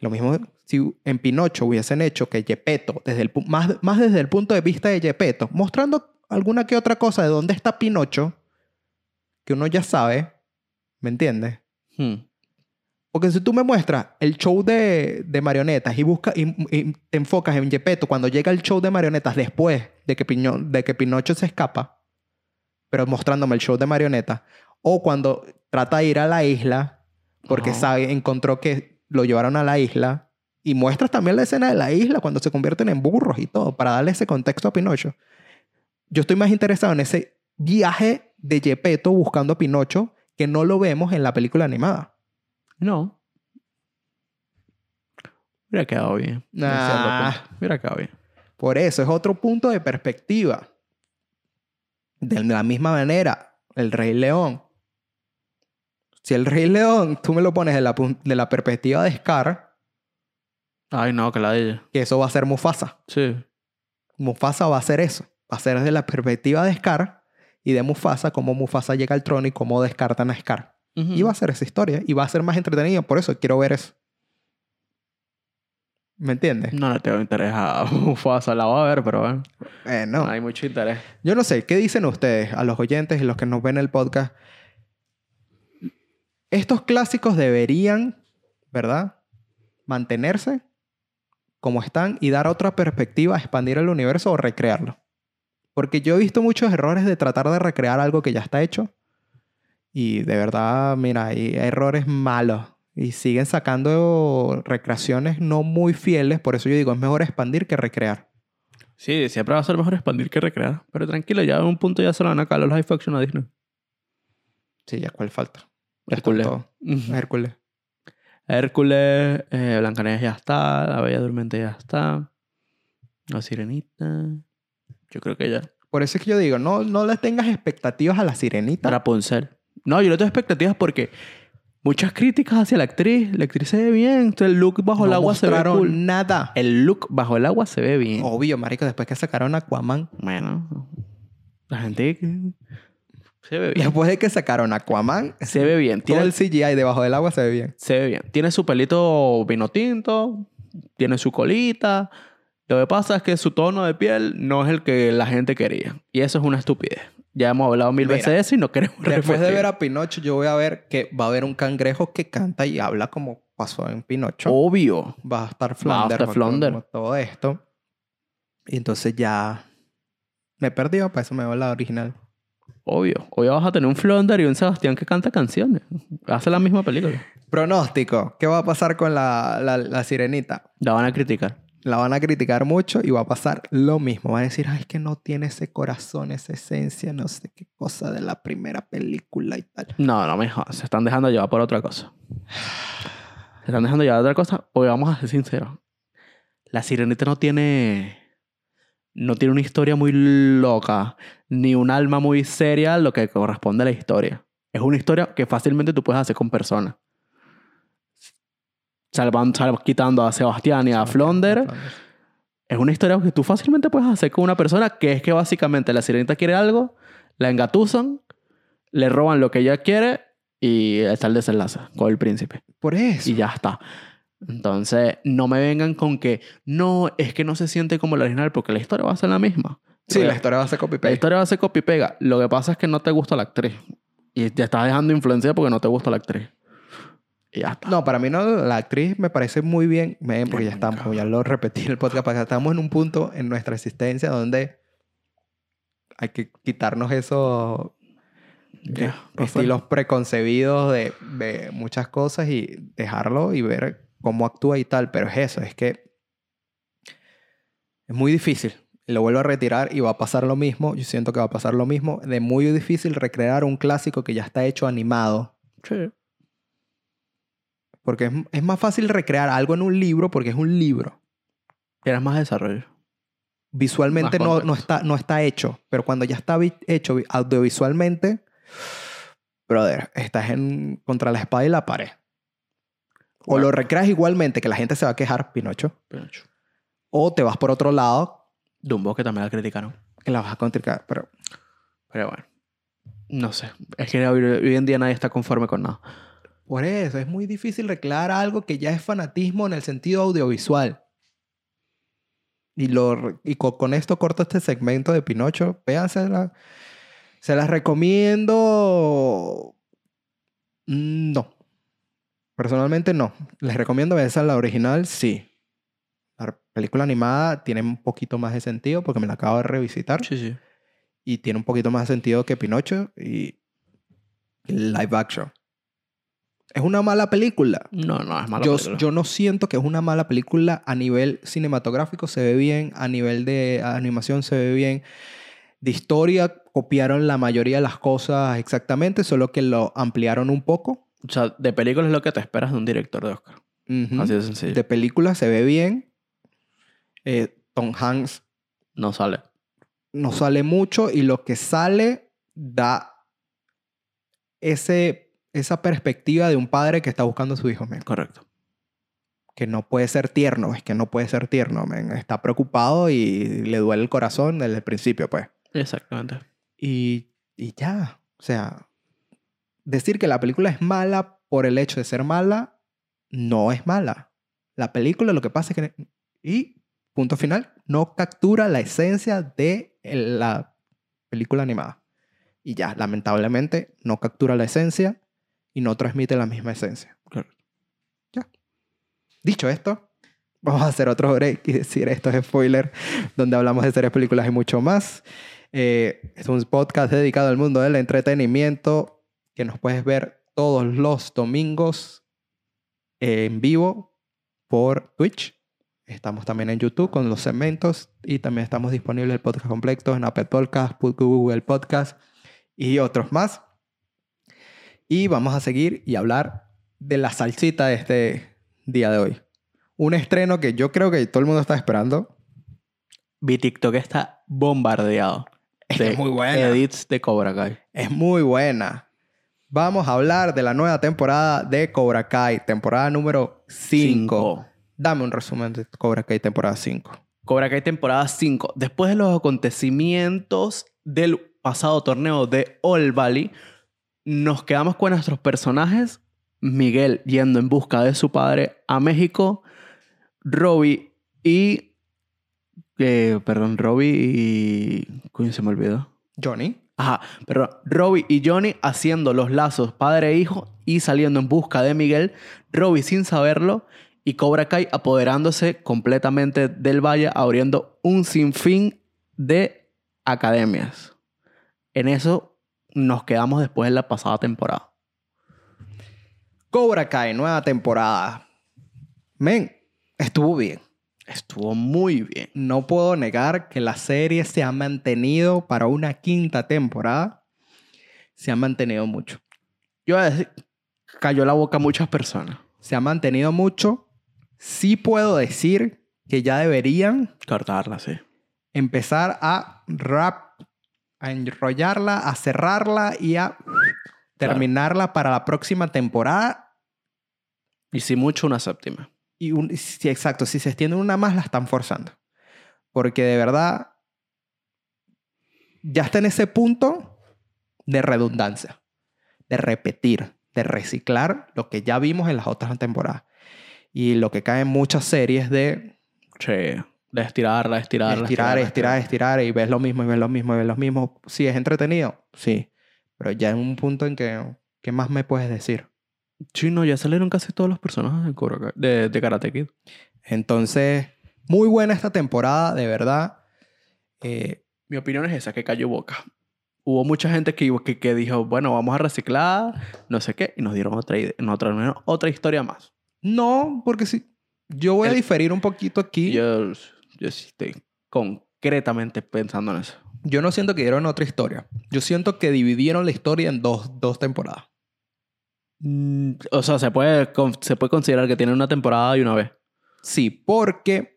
[SPEAKER 1] Lo mismo si en Pinocho hubiesen hecho que Gepetto, desde el, más, más desde el punto de vista de Gepetto, mostrando alguna que otra cosa de dónde está Pinocho, que uno ya sabe, ¿me entiendes?
[SPEAKER 2] Hmm.
[SPEAKER 1] Porque si tú me muestras el show de, de marionetas y, busca, y, y te enfocas en Gepetto cuando llega el show de marionetas después de que, Piño- de que Pinocho se escapa, pero mostrándome el show de marionetas, o cuando trata de ir a la isla porque sabe, encontró que lo llevaron a la isla, y muestras también la escena de la isla cuando se convierten en burros y todo, para darle ese contexto a Pinocho. Yo estoy más interesado en ese viaje de Gepetto buscando a Pinocho que no lo vemos en la película animada.
[SPEAKER 2] No. Hubiera quedado bien.
[SPEAKER 1] Nah.
[SPEAKER 2] Hubiera quedado bien.
[SPEAKER 1] Por eso es otro punto de perspectiva. De la misma manera, el Rey León. Si el Rey León tú me lo pones de la, de la perspectiva de Scar,
[SPEAKER 2] Ay, no, que la de ella.
[SPEAKER 1] que eso va a ser Mufasa.
[SPEAKER 2] Sí.
[SPEAKER 1] Mufasa va a hacer eso. Va a ser desde la perspectiva de Scar y de Mufasa, cómo Mufasa llega al trono y cómo descartan a Scar. Y va a ser esa historia y va a ser más entretenido. Por eso quiero ver eso. ¿Me entiendes?
[SPEAKER 2] No le tengo interés a Mufasa. La voy a ver, pero bueno.
[SPEAKER 1] Eh, no.
[SPEAKER 2] No hay mucho interés.
[SPEAKER 1] Yo no sé, ¿qué dicen ustedes a los oyentes y los que nos ven en el podcast? Estos clásicos deberían, ¿verdad? Mantenerse como están y dar otra perspectiva, expandir el universo o recrearlo. Porque yo he visto muchos errores de tratar de recrear algo que ya está hecho. Y de verdad, mira, hay errores malos. Y siguen sacando recreaciones no muy fieles. Por eso yo digo, es mejor expandir que recrear.
[SPEAKER 2] Sí, siempre va a ser mejor expandir que recrear. Pero tranquilo, ya en un punto ya se lo van a caer los live action a Disney.
[SPEAKER 1] Sí, ya cuál falta.
[SPEAKER 2] Hércules.
[SPEAKER 1] Hércules.
[SPEAKER 2] Hércules, eh, Blancanieves ya está, La Bella Durmiente ya está, La Sirenita. Yo creo que ya.
[SPEAKER 1] Por eso es que yo digo, no, no le tengas expectativas a la sirenita.
[SPEAKER 2] Rapunzel. No, yo no tengo expectativas porque muchas críticas hacia la actriz. La actriz se ve bien. El look bajo el agua se ve cool.
[SPEAKER 1] nada.
[SPEAKER 2] El look bajo el agua se ve bien.
[SPEAKER 1] Obvio, marico, después que sacaron Aquaman.
[SPEAKER 2] Bueno, la gente se ve bien.
[SPEAKER 1] Después de que sacaron Aquaman,
[SPEAKER 2] Se ve bien.
[SPEAKER 1] todo
[SPEAKER 2] Tiene,
[SPEAKER 1] el CGI debajo del agua se ve bien.
[SPEAKER 2] se ve bien. Tiene su pelito vino tinto, tiene su colita. Lo que pasa es que su tono de piel no es el que la gente quería. Y eso es una estupidez. Ya hemos hablado mil
[SPEAKER 1] Mira,
[SPEAKER 2] veces de eso y no queremos
[SPEAKER 1] Después de ver a Pinocho, yo voy a ver que va a haber un cangrejo que canta y habla como pasó en Pinocho.
[SPEAKER 2] Obvio.
[SPEAKER 1] Va a estar
[SPEAKER 2] Va a
[SPEAKER 1] Flounder.
[SPEAKER 2] estar
[SPEAKER 1] va a
[SPEAKER 2] Flounder.
[SPEAKER 1] como todo esto. Y entonces ya me perdí, para eso me veo la original.
[SPEAKER 2] Obvio. Hoy vas a tener un Flounder y un Sebastián que canta canciones. Hace la misma película.
[SPEAKER 1] Pronóstico. ¿Qué va a pasar con la, la, la sirenita?
[SPEAKER 2] La van a criticar.
[SPEAKER 1] La van a criticar mucho y va a pasar lo mismo. Van a decir, ay, es que no tiene ese corazón, esa esencia, no sé qué cosa de la primera película y tal.
[SPEAKER 2] No, no me jodas. Se están dejando llevar por otra cosa. Se están dejando llevar por otra cosa. Porque vamos a ser sinceros. La sirenita no tiene. No tiene una historia muy loca. Ni un alma muy seria lo que corresponde a la historia. Es una historia que fácilmente tú puedes hacer con personas. Salvan, sal- quitando a Sebastián y a Flonder. Es una historia que tú fácilmente puedes hacer con una persona que es que básicamente la sirenita quiere algo, la engatusan, le roban lo que ella quiere y está el desenlace con el príncipe.
[SPEAKER 1] Por eso.
[SPEAKER 2] Y ya está. Entonces, no me vengan con que no, es que no se siente como la original porque la historia va a ser la misma.
[SPEAKER 1] Sí, la historia va a ser
[SPEAKER 2] la
[SPEAKER 1] copy-paste.
[SPEAKER 2] historia va a ser copy y pega. Lo que pasa es que no te gusta la actriz. Y te estás dejando influencia porque no te gusta la actriz. Y ya está.
[SPEAKER 1] No, para mí no, la actriz me parece muy bien, men, porque ya estamos, ya lo repetí en el podcast, porque estamos en un punto en nuestra existencia donde hay que quitarnos esos eh, estilos preconcebidos de, de muchas cosas y dejarlo y ver cómo actúa y tal, pero es eso, es que es muy difícil. Lo vuelvo a retirar y va a pasar lo mismo. Yo siento que va a pasar lo mismo. De muy difícil recrear un clásico que ya está hecho animado.
[SPEAKER 2] Sí.
[SPEAKER 1] Porque es, es más fácil recrear algo en un libro porque es un libro.
[SPEAKER 2] Tienes más desarrollo.
[SPEAKER 1] Visualmente
[SPEAKER 2] Más
[SPEAKER 1] no, no, está, no está hecho. Pero cuando ya está hecho vi- audiovisualmente, brother, estás en, contra la espada y la pared. O
[SPEAKER 2] Bueno.
[SPEAKER 1] lo recreas igualmente, que la gente se va a quejar, Pinocho.
[SPEAKER 2] Pinocho.
[SPEAKER 1] O te vas por otro lado,
[SPEAKER 2] Dumbo, que también la criticaron.
[SPEAKER 1] que la vas a contricar. Pero
[SPEAKER 2] Pero bueno. No sé. Es que hoy, hoy en día nadie está conforme con nada.
[SPEAKER 1] por eso es muy difícil recrear algo que ya es fanatismo en el sentido audiovisual. Y, lo, y co- con, esto corto este segmento de Pinocho. Véansela. Se las recomiendo. Mm, No. Personalmente no. Les recomiendo verse la original, sí. La película animada tiene un poquito más de sentido porque me la acabo de revisitar.
[SPEAKER 2] Sí, sí.
[SPEAKER 1] Y tiene un poquito más de sentido que Pinocho y live action. Es una mala película.
[SPEAKER 2] No, no, es mala
[SPEAKER 1] Yo,
[SPEAKER 2] película.
[SPEAKER 1] yo no siento que es una mala película a nivel cinematográfico, se ve bien, a nivel de animación se ve bien. De historia copiaron la mayoría de las cosas exactamente, solo que lo ampliaron un poco.
[SPEAKER 2] O sea, de películas es lo que te esperas de un director de Oscar.
[SPEAKER 1] Ujú.
[SPEAKER 2] Así de sencillo.
[SPEAKER 1] De película se ve bien. Eh, Tom Hanks
[SPEAKER 2] No sale.
[SPEAKER 1] no sale mucho y lo que sale da ese, esa perspectiva de un padre que está buscando a su hijo, men.
[SPEAKER 2] Correcto.
[SPEAKER 1] Que no puede ser tierno, es que no puede ser tierno, men. Está preocupado y le duele el corazón desde el principio, pues.
[SPEAKER 2] Exactamente.
[SPEAKER 1] Y, y ya, o sea, decir que la película es mala por el hecho de ser mala, no es mala. La película lo que pasa es que, y punto final, no captura la esencia de la película animada. Y ya, lamentablemente, no captura la esencia y no transmite la misma esencia.
[SPEAKER 2] Correcto.
[SPEAKER 1] Ya. Dicho esto, vamos a hacer otro break y decir esto es spoiler, donde hablamos de series, películas y mucho más. Eh, es un podcast dedicado al mundo del entretenimiento que nos puedes ver todos los domingos en vivo por Twitch. Estamos también en YouTube con los segmentos y también estamos disponibles el podcast completo en Apple Podcast, Google Podcast y otros más. Y vamos a seguir y hablar de la salsita de este día de hoy. Un estreno que yo creo que todo el mundo está esperando.
[SPEAKER 2] Mi TikTok está bombardeado.
[SPEAKER 1] Es
[SPEAKER 2] de
[SPEAKER 1] muy buena.
[SPEAKER 2] Edits de Cobra Kai.
[SPEAKER 1] Es muy buena. Vamos a hablar de la nueva temporada de Cobra Kai, temporada número 5. Dame un resumen de Cobra Kai, temporada 5.
[SPEAKER 2] Cobra Kai temporada 5. Después de los acontecimientos del pasado torneo de All Valley, nos quedamos con nuestros personajes. Miguel yendo en busca de su padre a México. Robbie y... eh, perdón, Robbie y... Coño, se me olvidó.
[SPEAKER 1] Johnny.
[SPEAKER 2] Ajá, pero Robbie y Johnny haciendo los lazos padre e hijo y saliendo en busca de Miguel. Robbie sin saberlo y Cobra Kai apoderándose completamente del valle, abriendo un sinfín de academias. En eso nos quedamos después de la pasada temporada.
[SPEAKER 1] Cobra Kai, nueva temporada. Men, estuvo bien.
[SPEAKER 2] Estuvo muy bien.
[SPEAKER 1] No puedo negar que la serie se ha mantenido para una quinta temporada. Se ha mantenido mucho.
[SPEAKER 2] Yo iba a decir, cayó la boca a muchas personas.
[SPEAKER 1] Se ha mantenido mucho. Sí puedo decir que ya deberían
[SPEAKER 2] Cortarla, sí.
[SPEAKER 1] empezar a rap, a enrollarla, a cerrarla y a terminarla para la próxima temporada.
[SPEAKER 2] Y si mucho, una séptima.
[SPEAKER 1] Y un, sí, exacto, si se extiende una más, la están forzando. Porque de verdad ya está en ese punto de redundancia, de repetir, de reciclar lo que ya vimos en las otras temporadas. Y lo que cae en muchas series de
[SPEAKER 2] Sí. De estirarla, estirarla.
[SPEAKER 1] estirar, estirar, estirar, y ves lo mismo, y ves lo mismo, y ves lo mismo. Sí, es entretenido, sí. Pero ya en un punto en que, ¿qué más me puedes decir?
[SPEAKER 2] Sí, no, ya salieron casi todos los personajes de, Cobra de, de Karate Kid.
[SPEAKER 1] Entonces, muy buena esta temporada, de verdad. Eh,
[SPEAKER 2] Mi opinión es esa, que cayó boca. Hubo mucha gente que, que, que dijo, bueno, vamos a reciclar, no sé qué, y nos dieron otra, nos trajeron otra historia más.
[SPEAKER 1] No, porque sí. Yo voy a diferir un poquito aquí. Yo,
[SPEAKER 2] yo, yo sí estoy concretamente pensando en eso.
[SPEAKER 1] no siento que dieron otra historia. Yo siento que dividieron la historia en dos, dos temporadas.
[SPEAKER 2] Mm, O sea, se puede, se puede considerar que tiene una temporada y una vez.
[SPEAKER 1] Sí, porque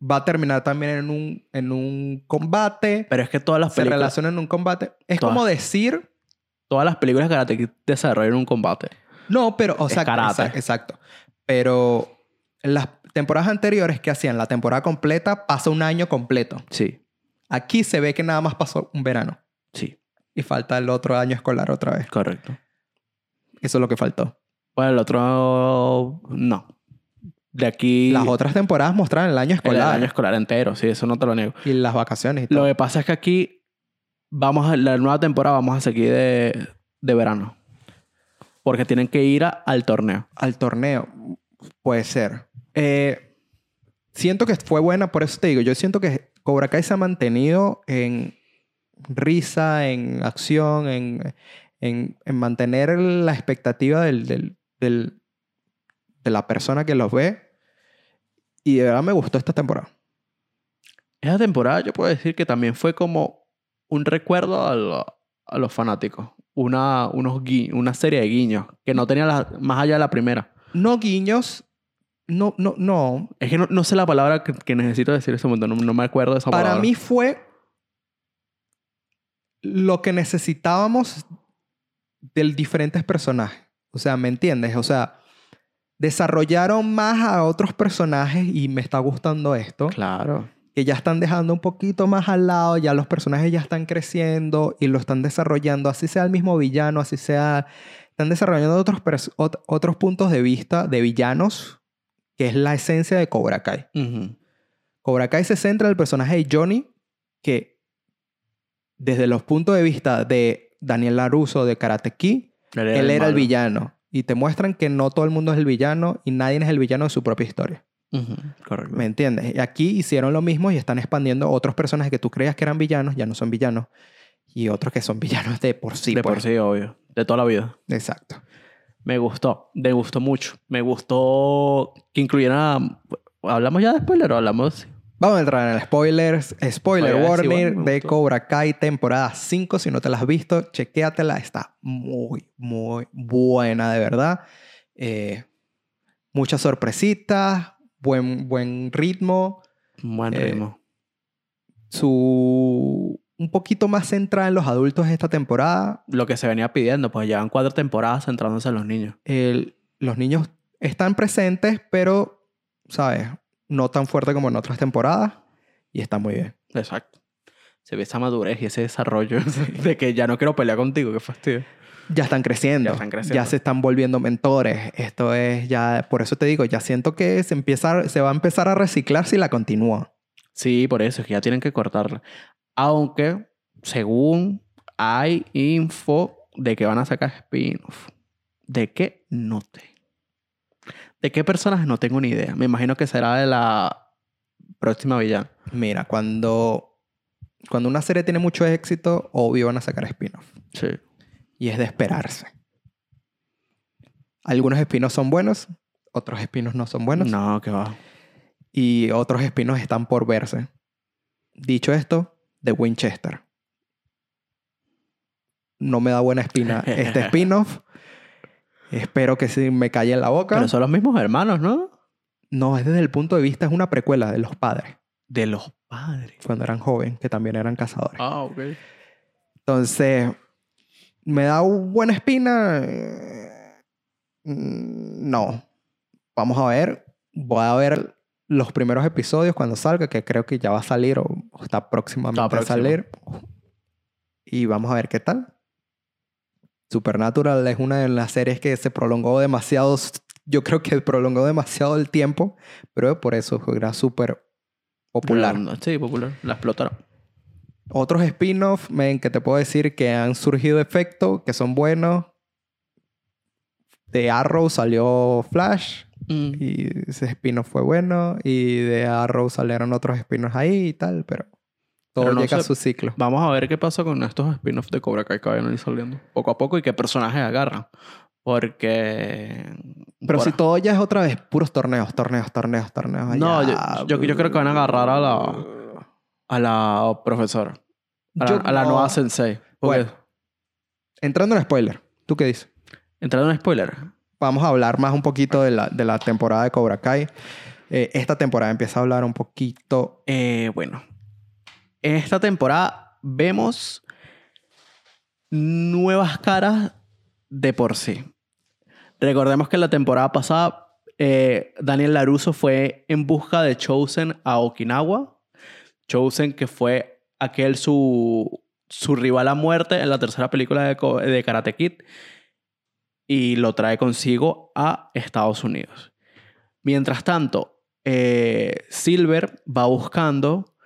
[SPEAKER 1] va a terminar también en un, en un combate.
[SPEAKER 2] Pero es que todas las
[SPEAKER 1] Se
[SPEAKER 2] películas,
[SPEAKER 1] relaciona en un combate. Es
[SPEAKER 2] Todas.
[SPEAKER 1] como decir
[SPEAKER 2] todas las películas de Karate desarrollan un combate.
[SPEAKER 1] No, pero, o sea,
[SPEAKER 2] karate.
[SPEAKER 1] exa- exacto. Pero las temporadas anteriores que hacían la temporada completa, pasa un año completo.
[SPEAKER 2] Sí,
[SPEAKER 1] Aquí se ve que nada más pasó un verano
[SPEAKER 2] sí,
[SPEAKER 1] y falta el otro año escolar otra vez.
[SPEAKER 2] correcto.
[SPEAKER 1] Eso es lo que faltó.
[SPEAKER 2] Bueno, el otro, no. De aquí...
[SPEAKER 1] Las otras temporadas mostraban el año
[SPEAKER 2] el
[SPEAKER 1] escolar
[SPEAKER 2] año escolar entero, sí, eso no te lo niego.
[SPEAKER 1] y las vacaciones y
[SPEAKER 2] Lo
[SPEAKER 1] todo.
[SPEAKER 2] que pasa es que aquí vamos a la nueva temporada vamos a seguir de, de verano. Porque tienen que ir a- al torneo.
[SPEAKER 1] Al torneo, puede ser. Eh, siento que fue buena, por eso te digo, yo siento que Cobra Kai se ha mantenido en risa, en acción, en, en, en mantener la expectativa del, del- del- de la persona que los ve. Y de verdad me gustó esta temporada.
[SPEAKER 2] Esa temporada yo puedo decir que también fue como un recuerdo a, lo- a los fanáticos. Una, unos gui- una serie de guiños que no tenía la- más allá de la primera.
[SPEAKER 1] No guiños, no, no, no.
[SPEAKER 2] Es que no, no sé la palabra que, que necesito decir en ese momento. No, no me acuerdo de esa
[SPEAKER 1] Para
[SPEAKER 2] palabra.
[SPEAKER 1] mí fue lo que necesitábamos de diferentes personajes. O sea, ¿me entiendes? O sea, desarrollaron más a otros personajes y me está gustando esto.
[SPEAKER 2] Claro.
[SPEAKER 1] Que ya están dejando un poquito más al lado, ya los personajes ya están creciendo y lo están desarrollando, así sea el mismo villano, así sea... Están desarrollando otros, ot- otros puntos de vista de villanos, que es la esencia de Cobra Kai. Cobra Kai se centra en el personaje de Johnny, que desde los puntos de vista de Daniel LaRusso de Karate Kid, él era el
[SPEAKER 2] malo.
[SPEAKER 1] villano. Y te muestran que no todo el mundo es el villano y nadie es el villano de su propia historia.
[SPEAKER 2] Correcto.
[SPEAKER 1] ¿Me entiendes? Y aquí hicieron lo mismo y están expandiendo otros personajes que tú creías que eran villanos, ya no son villanos. Y otros que son villanos de por sí.
[SPEAKER 2] de
[SPEAKER 1] pues.
[SPEAKER 2] por sí, obvio. De toda la vida.
[SPEAKER 1] Exacto.
[SPEAKER 2] Me gustó. Me gustó mucho. Me gustó que incluyeran... ¿Hablamos ya de spoiler o hablamos...?
[SPEAKER 1] Vamos a entrar en el spoilers. Spoiler
[SPEAKER 2] Oye, sí,
[SPEAKER 1] warning
[SPEAKER 2] bueno,
[SPEAKER 1] de. Cobra Kai temporada 5. Si no te la has visto, chequéatela. Está muy, muy buena, de verdad. Eh, muchas sorpresitas, buen, buen ritmo.
[SPEAKER 2] Buen
[SPEAKER 1] Eh,
[SPEAKER 2] ritmo.
[SPEAKER 1] Su... Un poquito más centrada en los adultos esta temporada.
[SPEAKER 2] Lo que se venía pidiendo, pues llevan cuatro temporadas centrándose en los niños.
[SPEAKER 1] El- los niños están presentes, pero, ¿sabes? No tan fuerte como en otras temporadas. Y está muy bien.
[SPEAKER 2] Exacto. Se ve esa madurez y ese desarrollo de que ya no quiero pelear contigo, qué fastidio.
[SPEAKER 1] Ya están creciendo.
[SPEAKER 2] Ya están creciendo.
[SPEAKER 1] Ya se están volviendo mentores. Esto es ya, por eso te digo, ya siento que se, empieza, se va a empezar a reciclar si la continúa.
[SPEAKER 2] Sí, por eso es que ya tienen que cortarla. Aunque, según hay info de que van a sacar spin-off. ¿De qué? No te. ¿De qué personajes? No tengo ni idea. Me imagino que será de la próxima villana.
[SPEAKER 1] Mira, cuando, cuando una serie tiene mucho éxito, obvio van a sacar spin-off.
[SPEAKER 2] Sí.
[SPEAKER 1] Y es de esperarse. Algunos espinos son buenos, otros espinos no son buenos.
[SPEAKER 2] No, que va.
[SPEAKER 1] Y otros espinos están por verse. Dicho esto, de Winchester. No me da buena espina este spin-off. Espero que sí me calle en la boca.
[SPEAKER 2] Pero son los mismos hermanos, ¿no?
[SPEAKER 1] No, es desde el punto de vista, es una precuela de los padres,
[SPEAKER 2] De los padres.
[SPEAKER 1] cuando eran jóvenes, que también eran cazadores.
[SPEAKER 2] Ah, ok.
[SPEAKER 1] Entonces, ¿me da buena espina? Mm, No. Vamos a ver. Voy a ver los primeros episodios cuando salga, que creo que ya va a salir o está próximamente
[SPEAKER 2] Está
[SPEAKER 1] a salir. Y vamos a ver qué tal. Supernatural es una de las series que se prolongó demasiado. Yo creo que prolongó demasiado el tiempo, pero por eso era súper popular.
[SPEAKER 2] La- Sí, popular. La explotaron.
[SPEAKER 1] Otros spin-offs, que te puedo decir que han surgido efectos, que son buenos. De Arrow salió Flash,
[SPEAKER 2] Mm.
[SPEAKER 1] y ese spin-off fue bueno. Y de Arrow salieron otros spin-offs ahí y tal, pero todo
[SPEAKER 2] Pero no
[SPEAKER 1] llega a su ciclo.
[SPEAKER 2] Vamos a ver qué pasa con estos spin-offs de Cobra Kai que vayan a ir saliendo poco a poco y qué personajes agarran. Porque.
[SPEAKER 1] Pero
[SPEAKER 2] por-
[SPEAKER 1] si todo ya es otra vez puros torneos, torneos, torneos, torneos.
[SPEAKER 2] No,
[SPEAKER 1] allá.
[SPEAKER 2] yo, yo, yo creo que van a agarrar a la, a la profesora. A la,
[SPEAKER 1] Yo
[SPEAKER 2] a la
[SPEAKER 1] no.
[SPEAKER 2] nueva sensei. Porque,
[SPEAKER 1] Bueno. Entrando en spoiler, ¿tú qué dices?
[SPEAKER 2] entrando en spoiler.
[SPEAKER 1] Vamos a hablar más un poquito de la, de la temporada de Cobra Kai. Eh, esta temporada empieza a hablar un poquito.
[SPEAKER 2] Eh, bueno, en esta temporada vemos nuevas caras de por sí. Recordemos que la temporada pasada eh, Daniel Laruso fue en busca de Chosen a Okinawa. Chosen que fue aquel su, su rival a muerte en la tercera película de, de Karate Kid y lo trae consigo a Estados Unidos. Mientras tanto, eh, Silver va buscando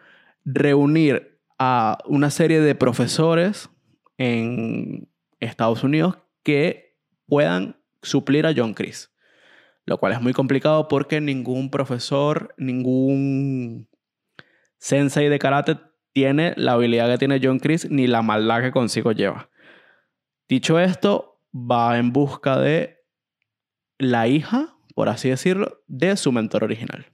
[SPEAKER 2] reunir a una serie de profesores en Estados Unidos que puedan suplir a John Chris. Lo cual es muy complicado porque ningún profesor, ningún sensei de karate tiene la habilidad que tiene John Chris ni la maldad que consigo lleva. Dicho esto, va en busca de la hija, por así decirlo, de su mentor original.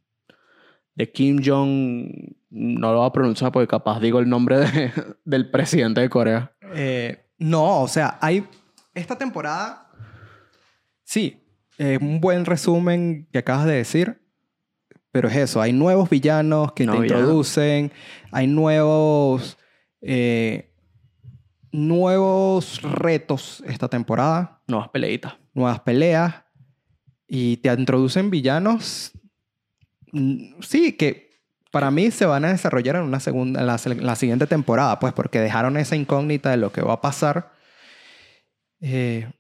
[SPEAKER 2] De Kim Jong, no lo voy a pronunciar porque capaz digo el nombre de- del presidente de Corea.
[SPEAKER 1] Eh, no, o sea, hay. Esta temporada. Sí, es un buen resumen que acabas de decir. Pero es eso, hay nuevos villanos que te
[SPEAKER 2] Nuevos villanos.
[SPEAKER 1] introducen, hay nuevos. eh, nuevos retos esta temporada,
[SPEAKER 2] Nuevas peleitas.
[SPEAKER 1] nuevas peleas. Y te introducen villanos. mm, Sí, que para mí se van a desarrollar en una segunda, en la, en la siguiente temporada, pues, porque dejaron esa incógnita de lo que va a pasar. Eh,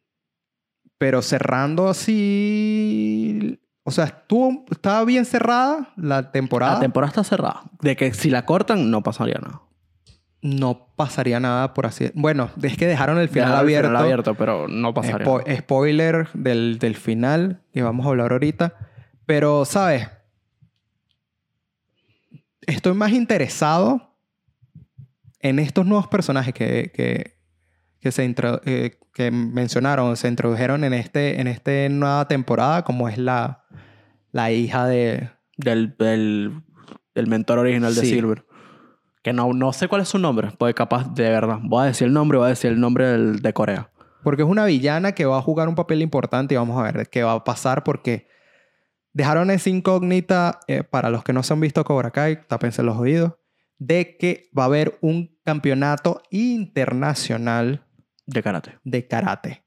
[SPEAKER 1] pero cerrando así. O sea, estuvo, estaba bien cerrada la temporada.
[SPEAKER 2] La temporada está cerrada. De que si la cortan, no pasaría nada.
[SPEAKER 1] no pasaría nada por así. Bueno, es que dejaron el final
[SPEAKER 2] Dejaron el
[SPEAKER 1] abierto.
[SPEAKER 2] final abierto, pero no pasaría
[SPEAKER 1] Spo-
[SPEAKER 2] nada.
[SPEAKER 1] spoiler del, del final que vamos a hablar ahorita. Pero, ¿sabes? Estoy más interesado en estos nuevos personajes que, que, que se eh, que mencionaron, se introdujeron en este en esta nueva temporada, como es la, la hija de...
[SPEAKER 2] Del, del, del mentor original de
[SPEAKER 1] Sí.
[SPEAKER 2] Silver. Que no, no sé cuál es su nombre. Porque capaz, de verdad, voy a decir el nombre, voy a decir el nombre del- de Corea.
[SPEAKER 1] Porque es una villana que va a jugar un papel importante y vamos a ver qué va a pasar porque dejaron esa incógnita eh, para los que no se han visto Cobra Kai, tápense los oídos, de que va a haber un campeonato internacional
[SPEAKER 2] De karate.
[SPEAKER 1] de karate,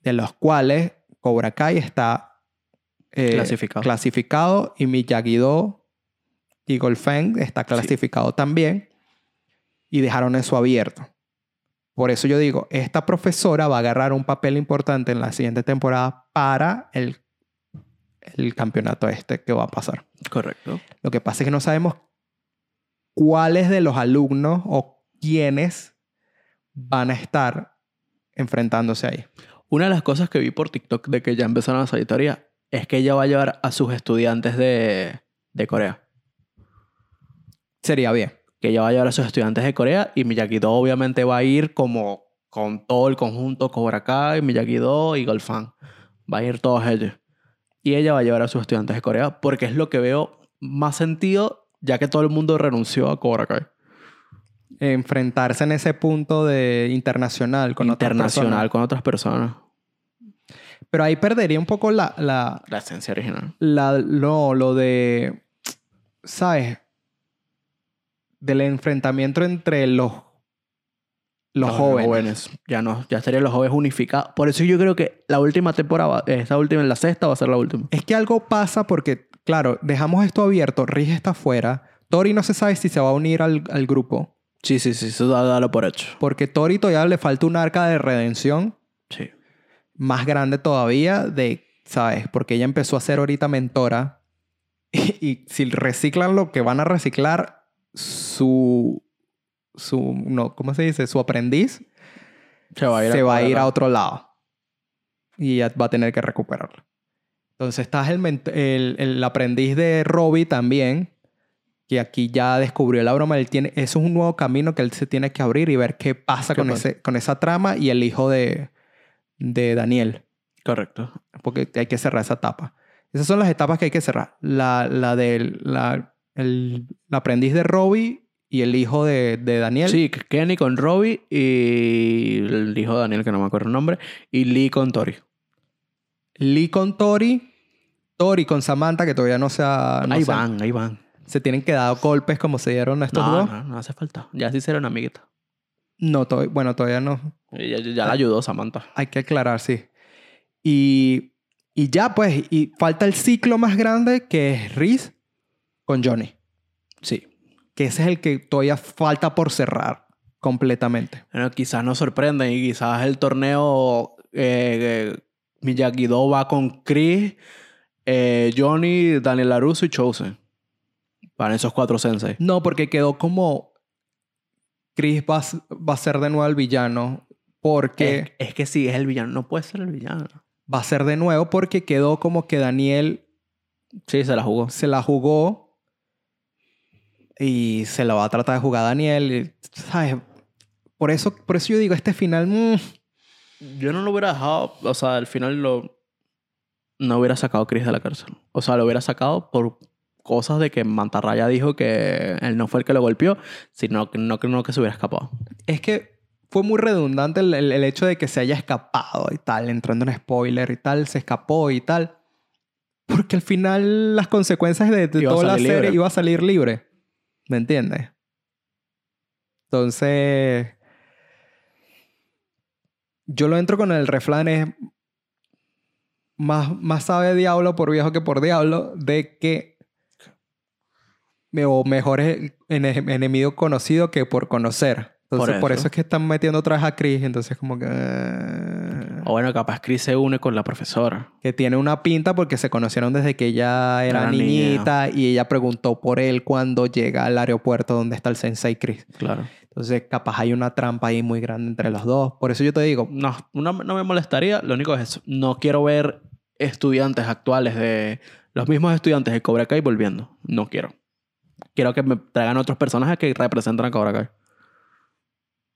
[SPEAKER 1] de los cuales Cobra Kai está eh,
[SPEAKER 2] Clasificado.
[SPEAKER 1] clasificado y Miyagi-Do y Golfeng está clasificado también y dejaron eso abierto. Por eso yo digo, esta profesora va a agarrar un papel importante en la siguiente temporada para el, el campeonato este que va a pasar.
[SPEAKER 2] Correcto.
[SPEAKER 1] Lo que pasa es que no sabemos cuáles de los alumnos o quiénes van a estar enfrentándose ahí.
[SPEAKER 2] Una de las cosas que vi por TikTok de que ya empezaron a salir teorías es que ella va a llevar a sus estudiantes de, de Corea.
[SPEAKER 1] Sería bien.
[SPEAKER 2] Que ella va a llevar a sus estudiantes de Corea y Miyagi-Do obviamente va a ir como con todo el conjunto Cobra Kai, Miyagi-Do y Golfan. Va a ir todos ellos. Y ella va a llevar a sus estudiantes de Corea porque es lo que veo más sentido ya que todo el mundo renunció a Cobra Kai.
[SPEAKER 1] Enfrentarse en ese punto de internacional con otras
[SPEAKER 2] Internacional
[SPEAKER 1] personas.
[SPEAKER 2] con otras personas.
[SPEAKER 1] Pero ahí perdería un poco la, la,
[SPEAKER 2] La esencia original.
[SPEAKER 1] la- lo, lo de, ¿sabes? Del enfrentamiento entre los, los, jóvenes.
[SPEAKER 2] Ya no, ya estarían los jóvenes unificados. Por eso yo creo que la última temporada, esta última, en la sexta, va a ser la última.
[SPEAKER 1] Es que algo pasa porque claro, dejamos esto abierto, Riz está afuera, Tori no se sabe si se va a unir al, al grupo,
[SPEAKER 2] Sí, sí, sí, eso da- dalo por hecho.
[SPEAKER 1] porque Tori todavía le falta un arca de redención
[SPEAKER 2] Sí.
[SPEAKER 1] Más grande todavía de, ¿sabes? Porque ella empezó a ser ahorita mentora y, y si reciclan lo que van a reciclar, su, su, no, ¿cómo se dice? Su aprendiz
[SPEAKER 2] Se va a ir,
[SPEAKER 1] se va a ir a
[SPEAKER 2] otro
[SPEAKER 1] lado y ya va a tener que recuperarlo. Entonces estás el, el, el aprendiz de Robbie también, que aquí ya descubrió la broma. Él tiene, eso es un nuevo camino que él se tiene que abrir y ver qué pasa,
[SPEAKER 2] ¿Qué
[SPEAKER 1] con,
[SPEAKER 2] pasa?
[SPEAKER 1] Ese, con esa trama y el hijo de, de Daniel,
[SPEAKER 2] Correcto.
[SPEAKER 1] porque hay que cerrar esa etapa. Esas son las etapas que hay que cerrar. La, la del la, el, el aprendiz de Robbie y el hijo de, de Daniel.
[SPEAKER 2] Sí, Kenny con Robbie y el hijo de Daniel, que no me acuerdo el nombre, y Lee con Tori.
[SPEAKER 1] Lee con Tori. Tori con Samantha, que todavía no se ha... no
[SPEAKER 2] ahí
[SPEAKER 1] se-
[SPEAKER 2] van, ahí van.
[SPEAKER 1] se tienen que dar golpes como se dieron estos
[SPEAKER 2] No,
[SPEAKER 1] dos.
[SPEAKER 2] no, no hace falta. Ya sí será una amiguita.
[SPEAKER 1] No, to- bueno, todavía no.
[SPEAKER 2] Ya, ya la ayudó Samantha.
[SPEAKER 1] Hay que aclarar, sí. Y, y ya, pues, y falta el ciclo más grande que es Reese con Johnny.
[SPEAKER 2] Sí.
[SPEAKER 1] Que ese es el que todavía falta por cerrar completamente.
[SPEAKER 2] Bueno, quizás nos sorprenden y quizás el torneo eh, eh, va con Chris, eh, Johnny, Daniel LaRusso y Chosen. Para esos cuatro sensei.
[SPEAKER 1] No, porque quedó como Chris va, va a ser de nuevo el villano. Porque
[SPEAKER 2] Es, es que sí, es el villano. No puede ser el villano.
[SPEAKER 1] va a ser de nuevo porque quedó como que Daniel
[SPEAKER 2] Sí, se la jugó.
[SPEAKER 1] se la jugó y se la va a tratar de jugar a Daniel. y, ¿Sabes? Por eso, por eso yo digo, este final... mm,
[SPEAKER 2] Yo no lo hubiera dejado, o sea, al final lo... No hubiera sacado a Chris de la cárcel. O sea, lo hubiera sacado por cosas de que Mantarraya dijo que él no fue el que lo golpeó, sino que no, no que se hubiera escapado.
[SPEAKER 1] es que fue muy redundante el, el- el hecho de que se haya escapado y tal, entrando en spoiler y tal, se escapó y tal. Porque al final las consecuencias de, de toda la serie
[SPEAKER 2] libre.
[SPEAKER 1] iba a salir libre. ¿Me entiendes? Entonces... Yo lo entro con el refrán es... Más, más sabe diablo por viejo que por diablo de que... O mejor es ene- enemigo conocido que por conocer. Entonces,
[SPEAKER 2] Por
[SPEAKER 1] por eso. es que están metiendo otra vez a Chris. Entonces, como que...
[SPEAKER 2] O bueno, capaz Chris se une con la profesora.
[SPEAKER 1] Que tiene una pinta porque se conocieron desde que ella era
[SPEAKER 2] Era niña.
[SPEAKER 1] niñita y ella preguntó por él cuando llega al aeropuerto donde está el Sensei Chris.
[SPEAKER 2] Claro.
[SPEAKER 1] Entonces, capaz hay una trampa ahí muy grande entre los dos. Por eso yo te digo,
[SPEAKER 2] No, no, no me molestaría. Lo único es eso. No quiero ver estudiantes actuales de... Los mismos estudiantes de Cobra Kai volviendo. No quiero. Quiero que me traigan otros personajes que representan a Cobra Kai.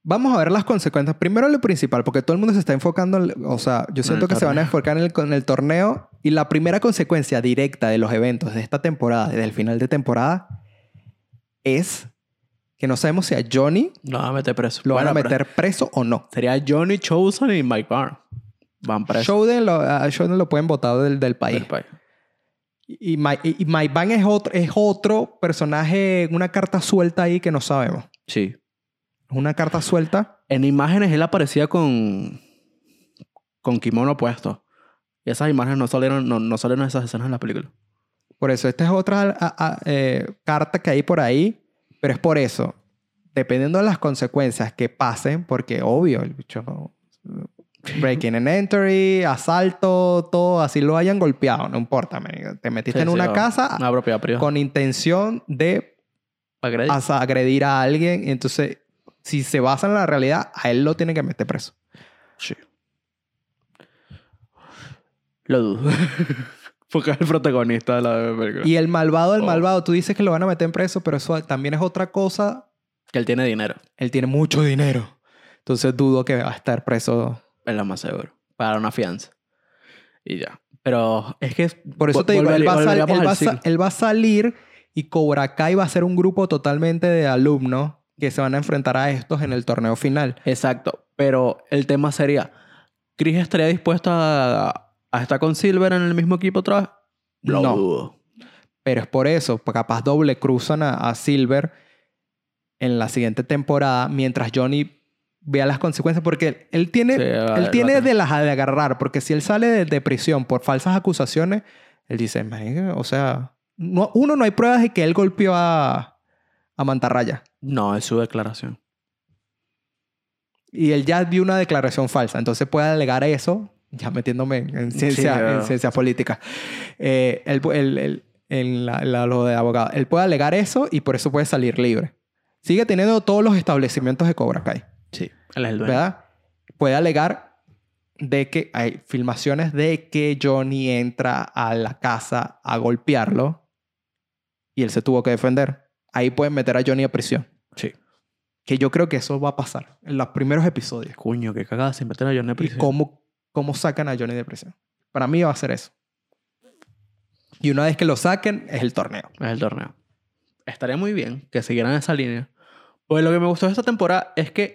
[SPEAKER 1] Vamos a ver las consecuencias. Primero lo principal, porque todo el mundo se está enfocando, en- o sea, yo siento que se van a enfocar en el, en el torneo y la primera consecuencia directa de los eventos de esta temporada, desde el final de temporada, es que no sabemos si a Johnny
[SPEAKER 2] Lo van a meter preso.
[SPEAKER 1] lo van a meter preso o no.
[SPEAKER 2] Sería Johnny Chosen y Mike Barr. Van.
[SPEAKER 1] Showden lo, a lo pueden votar del, del país.
[SPEAKER 2] del país.
[SPEAKER 1] Y, Mike, y Mike Van es otro, es otro personaje, una carta suelta ahí que no sabemos.
[SPEAKER 2] Sí.
[SPEAKER 1] Es una carta suelta.
[SPEAKER 2] En imágenes él aparecía con... Con kimono puesto. Y esas imágenes no salieron, no, no salieron esas escenas en la película.
[SPEAKER 1] Por eso, esta es otra a- a- eh, carta que hay por ahí. Pero es por eso. Dependiendo de las consecuencias que pasen, porque obvio, el bicho... Breaking and entry, asalto, todo, así lo hayan golpeado, no importa. man. Te metiste
[SPEAKER 2] Sí,
[SPEAKER 1] en
[SPEAKER 2] sí,
[SPEAKER 1] una
[SPEAKER 2] o-
[SPEAKER 1] casa
[SPEAKER 2] Una
[SPEAKER 1] con intención de
[SPEAKER 2] Agredir.
[SPEAKER 1] as- agredir a alguien. Entonces, si se basa en la realidad, a él lo tienen que meter preso.
[SPEAKER 2] Sí. Lo dudo. Porque es el protagonista de la película.
[SPEAKER 1] Y el malvado del
[SPEAKER 2] Oh.
[SPEAKER 1] malvado, tú dices que lo van a meter en preso, pero eso también es otra cosa.
[SPEAKER 2] Que él tiene dinero.
[SPEAKER 1] Él tiene mucho dinero. Entonces dudo que va a estar preso.
[SPEAKER 2] Es lo más seguro. Para una fianza. Y ya. Pero es que...
[SPEAKER 1] Por eso te digo, él va, a va él va a salir y Cobra Kai va a ser un grupo totalmente de alumnos que se van a enfrentar a estos en el torneo final.
[SPEAKER 2] Exacto. Pero el tema sería... ¿Chris estaría dispuesto a, a estar con Silver en el mismo equipo otra vez? Lo
[SPEAKER 1] No.
[SPEAKER 2] dudo.
[SPEAKER 1] Pero es por eso, porque capaz doble cruzan a, a Silver en la siguiente temporada mientras Johnny vea las consecuencias. Porque él, él tiene,
[SPEAKER 2] Sí, va-
[SPEAKER 1] él
[SPEAKER 2] va
[SPEAKER 1] tiene de las de agarrar. Porque si él sale de, de prisión por falsas acusaciones, él dice, "Marica, o sea, no- uno, no hay pruebas de que él golpeó a, a Mantarraya.
[SPEAKER 2] No, es su declaración.
[SPEAKER 1] Y él ya dio una declaración falsa. Entonces puede alegar eso, ya metiéndome en, en ciencia,
[SPEAKER 2] Sí,
[SPEAKER 1] en. Eh, él pu- él- él- en la- la- lo de abogado. Él puede alegar eso y por eso puede salir libre. Sigue teniendo todos los establecimientos de Cobra Kai.
[SPEAKER 2] Sí. Él es el dueño.
[SPEAKER 1] ¿verdad? Puede alegar de que hay filmaciones de que Johnny entra a la casa a golpearlo y él se tuvo que defender. Ahí pueden meter a Johnny a prisión.
[SPEAKER 2] Sí.
[SPEAKER 1] Que yo creo que eso va a pasar en los primeros episodios.
[SPEAKER 2] Coño, qué cagada sin meter a Johnny
[SPEAKER 1] ¿Y
[SPEAKER 2] prisión.
[SPEAKER 1] cómo, cómo sacan a Johnny de prisión? Para mí va a ser eso. Y una vez que lo saquen, es el torneo.
[SPEAKER 2] Es el torneo. Estaría muy bien que siguieran esa línea. Pues lo que me gustó de esta temporada es que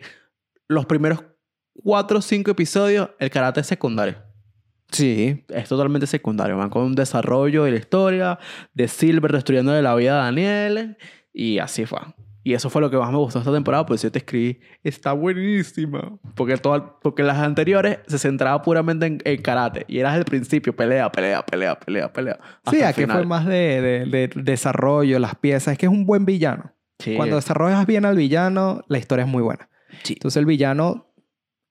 [SPEAKER 2] los primeros cuatro o cinco episodios, el karate es secundario.
[SPEAKER 1] Sí.
[SPEAKER 2] Es totalmente secundario. Van con un desarrollo de la historia, de Silver destruyendo la vida a Daniel. Y así fue. Y eso fue lo que más me gustó esta temporada. Pues yo te escribí, está buenísima. Porque, todo, porque las anteriores se centraba puramente en, en karate. Y eras el principio, pelea, pelea, pelea, pelea, pelea.
[SPEAKER 1] Sí, aquí fue más de, de- de desarrollo, las piezas. Es que es un buen villano.
[SPEAKER 2] Sí.
[SPEAKER 1] Cuando desarrollas bien al villano, la historia es muy buena.
[SPEAKER 2] Sí.
[SPEAKER 1] Entonces el villano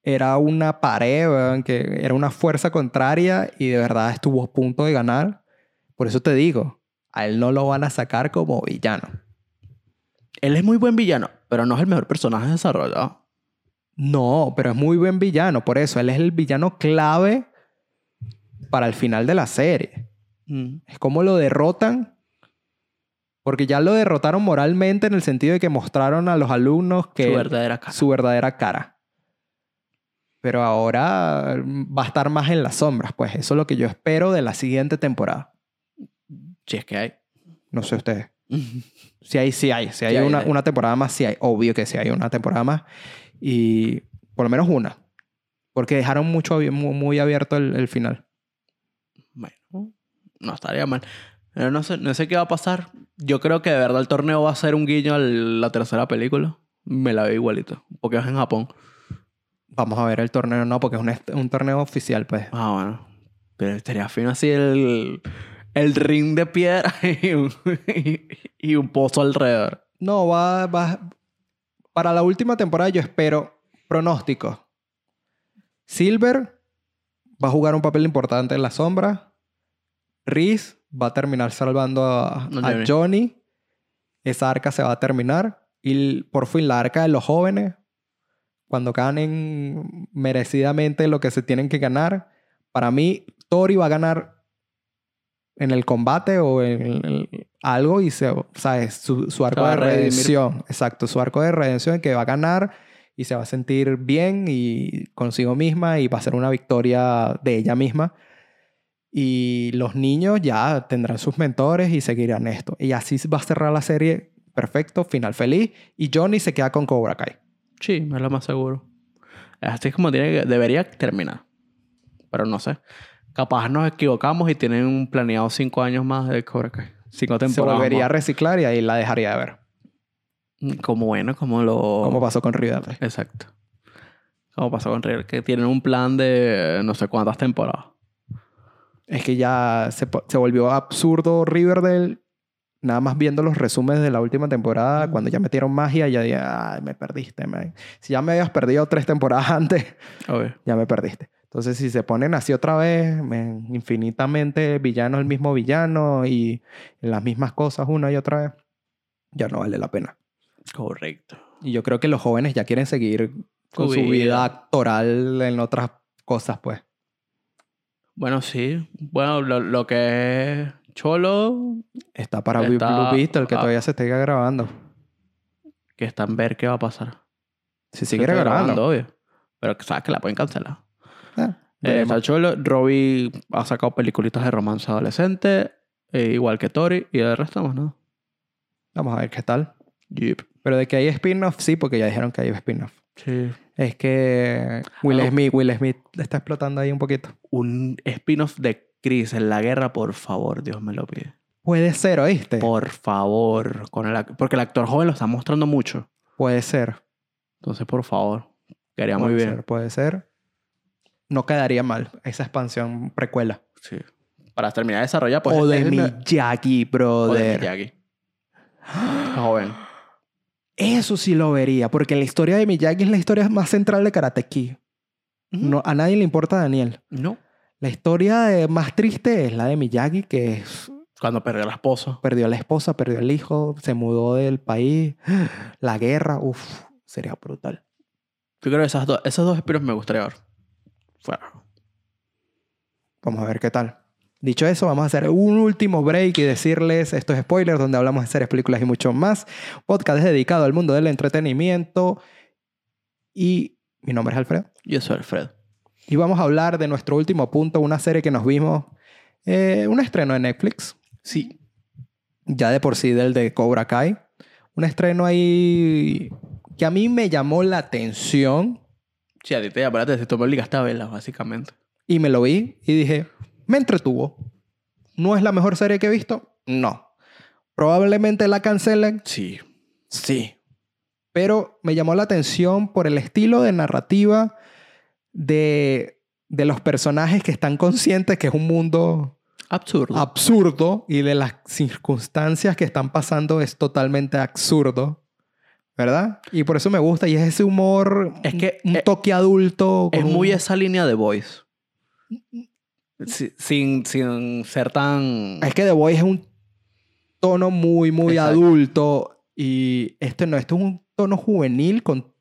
[SPEAKER 1] era una pared, weón, que era una fuerza contraria y de verdad estuvo a punto de ganar. Por eso te digo, a él no lo van a sacar como villano.
[SPEAKER 2] Él es muy buen villano, pero no es el mejor personaje desarrollado.
[SPEAKER 1] No, pero es muy buen villano. Por eso él es el villano clave para el final de la serie. Es como lo derrotan. Porque ya lo derrotaron moralmente en el sentido de que mostraron a los alumnos que
[SPEAKER 2] Su verdadera cara.
[SPEAKER 1] su verdadera cara. Pero ahora va a estar más en las sombras, pues eso es lo que yo espero de la siguiente temporada.
[SPEAKER 2] Si es que hay.
[SPEAKER 1] No sé ustedes. Si hay, sí hay. Si hay, una,
[SPEAKER 2] hay.
[SPEAKER 1] una temporada más, sí hay. Obvio que sí hay una temporada más. Y por lo menos una. Porque dejaron mucho, muy, abierto el, el final.
[SPEAKER 2] Bueno, no estaría mal. Pero no sé, no sé qué va a pasar. Yo creo que de verdad el torneo va a ser un guiño a la tercera película. Me la veo igualito. Porque es en Japón.
[SPEAKER 1] Vamos a ver el torneo, no, porque es un, un torneo oficial, pues.
[SPEAKER 2] Ah, bueno. Pero estaría fino así el, el ring de piedra y un, y un pozo alrededor.
[SPEAKER 1] No, va, va. Para la última temporada yo espero pronósticos. Silver va a jugar un papel importante en la sombra. Reese va a terminar salvando a,
[SPEAKER 2] No,
[SPEAKER 1] a
[SPEAKER 2] Johnny.
[SPEAKER 1] Esa arca se va a terminar. Y por fin la arca de los jóvenes, cuando ganen merecidamente lo que se tienen que ganar, para mí Tori va a ganar en el combate o en el- algo y se, ¿sabes? Su, su arco de redención. Exacto, su arco de redención que va a ganar y se va a sentir bien y consigo misma y va a ser una victoria de ella misma. Y los niños ya tendrán sus mentores y seguirán esto. Y así va a cerrar la serie perfecto, final feliz. Y Johnny se queda con Cobra Kai.
[SPEAKER 2] Sí, es lo más seguro. Así es como tiene que- debería terminar. Pero no sé. Capaz nos equivocamos y tienen planeado cinco años más de Cobra Kai. Cinco
[SPEAKER 1] Se
[SPEAKER 2] temporadas.
[SPEAKER 1] volvería a
[SPEAKER 2] más.
[SPEAKER 1] reciclar y ahí la dejaría de ver.
[SPEAKER 2] Como bueno, como lo...
[SPEAKER 1] Como pasó con Riverdale.
[SPEAKER 2] Exacto. Como pasó con River, que tienen un plan de no sé cuántas temporadas.
[SPEAKER 1] Es que ya se, se volvió absurdo Riverdale. Nada más viendo los resúmenes de la última temporada, cuando ya metieron magia, ya dije, ay, me perdiste, man. Si ya me habías perdido tres temporadas antes,
[SPEAKER 2] Obvio.
[SPEAKER 1] ya me perdiste. Entonces, si se ponen así otra vez, infinitamente villano el mismo villano y las mismas cosas una y otra vez, ya no vale la pena.
[SPEAKER 2] Correcto.
[SPEAKER 1] Y yo creo que los jóvenes ya quieren seguir con
[SPEAKER 2] Su
[SPEAKER 1] su vida actoral en otras cosas, pues.
[SPEAKER 2] Bueno, sí. Bueno, lo, lo que es Cholo,
[SPEAKER 1] Está para
[SPEAKER 2] Está-
[SPEAKER 1] Blue Beetle, que
[SPEAKER 2] ah.
[SPEAKER 1] todavía se esté grabando.
[SPEAKER 2] que está en ver qué va a pasar.
[SPEAKER 1] Si sigue
[SPEAKER 2] está
[SPEAKER 1] grabando.
[SPEAKER 2] obvio. Pero sabes que la pueden cancelar. Eh, está Cholo, Robbie ha sacado peliculitas de romance adolescente, eh, igual que Tori, y el resto más nada.
[SPEAKER 1] Vamos a ver qué tal.
[SPEAKER 2] Yep.
[SPEAKER 1] Pero de que hay spin-off, sí, porque ya dijeron que hay spin-off.
[SPEAKER 2] Sí.
[SPEAKER 1] Es que Will
[SPEAKER 2] Ah.
[SPEAKER 1] Smith, Will Smith está explotando ahí un poquito.
[SPEAKER 2] Un spin-off de Chris en la guerra, por favor, Dios me lo pide.
[SPEAKER 1] Puede ser, ¿oíste?
[SPEAKER 2] Por favor. Con el, porque el actor joven lo está mostrando mucho.
[SPEAKER 1] Puede ser.
[SPEAKER 2] Entonces, por favor.
[SPEAKER 1] Puede
[SPEAKER 2] muy bien.
[SPEAKER 1] ser, puede ser. No quedaría mal esa expansión precuela.
[SPEAKER 2] Sí. para terminar de desarrollar, pues
[SPEAKER 1] o de Miyagi,
[SPEAKER 2] o de
[SPEAKER 1] brother.
[SPEAKER 2] Miyagi. Joven.
[SPEAKER 1] Eso sí lo vería, porque la historia de Miyagi es la historia más central de Karate Kid. No, a nadie le importa Daniel.
[SPEAKER 2] No.
[SPEAKER 1] La historia de- más triste es la de Miyagi, que es-
[SPEAKER 2] Cuando perdió la esposa.
[SPEAKER 1] perdió a la esposa, perdió al hijo, se mudó del país, la guerra, uff, sería brutal.
[SPEAKER 2] Yo creo que esas dos, esos dos espiros me gustaría ver.
[SPEAKER 1] Vamos a ver qué tal. Dicho eso, vamos a hacer un último break y decirles estos spoilers donde hablamos de series, películas y mucho más. Podcast es dedicado al mundo del entretenimiento y mi nombre es Alfredo.
[SPEAKER 2] Yo soy Alfred.
[SPEAKER 1] Y vamos a hablar de nuestro último punto, una serie que nos vimos, eh, un estreno de Netflix,
[SPEAKER 2] Sí.
[SPEAKER 1] ya de por sí del de Cobra Kai. Un estreno ahí que a mí me llamó la atención
[SPEAKER 2] Sí, a ti te verla, básicamente.
[SPEAKER 1] y me lo vi y dije, me entretuvo. ¿No es la mejor serie que he visto? No. Probablemente la cancelen,
[SPEAKER 2] Sí.
[SPEAKER 1] sí. Pero me llamó la atención por el estilo de narrativa de, de los personajes que están conscientes que es un mundo
[SPEAKER 2] Absurdo.
[SPEAKER 1] absurdo y de las circunstancias que están pasando es totalmente absurdo. ¿Verdad? Y por eso me gusta. Y es ese humor,
[SPEAKER 2] Es que,
[SPEAKER 1] un
[SPEAKER 2] eh,
[SPEAKER 1] toque adulto.
[SPEAKER 2] es
[SPEAKER 1] un-
[SPEAKER 2] muy esa línea de voice. Si- sin, sin ser tan...
[SPEAKER 1] Es que The Voice es un tono muy, muy
[SPEAKER 2] Exacto.
[SPEAKER 1] adulto. Y este no, este es un tono juvenil con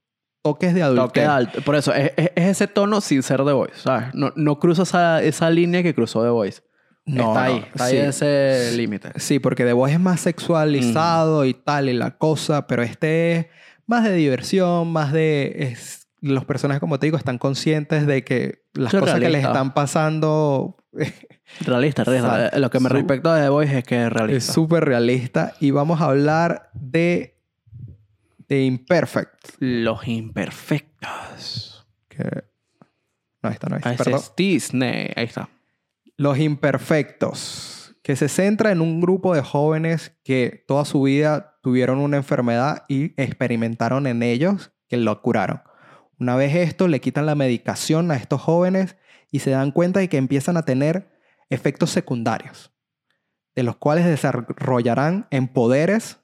[SPEAKER 1] toques de adultez.
[SPEAKER 2] toque alto. Por eso, es, es- es ese tono sin ser de voice, ¿sabes? No, no cruza esa, esa línea que cruzó de voice.
[SPEAKER 1] No,
[SPEAKER 2] está
[SPEAKER 1] no,
[SPEAKER 2] ahí, está
[SPEAKER 1] sí.
[SPEAKER 2] ahí ese límite.
[SPEAKER 1] Sí, porque The Voice es más sexualizado y tal y la cosa, pero este es más de diversión, más de... es- los personajes, como te digo, están conscientes de que las cosas que les están pasando
[SPEAKER 2] Realista, realista.
[SPEAKER 1] Exacto.
[SPEAKER 2] Lo que me respecta de The Voice es que es
[SPEAKER 1] es
[SPEAKER 2] realista.
[SPEAKER 1] súper realista. Y vamos a hablar de, de Imperfect.
[SPEAKER 2] Los imperfectos.
[SPEAKER 1] Que... No, esta no es.
[SPEAKER 2] Ah, ese es Disney. Ahí está.
[SPEAKER 1] Los Imperfectos, que se centra en un grupo de jóvenes que toda su vida tuvieron una enfermedad y experimentaron en ellos que lo curaron. Una vez esto, le quitan la medicación a estos jóvenes y se dan cuenta de que empiezan a tener efectos secundarios, de los cuales desarrollarán en poderes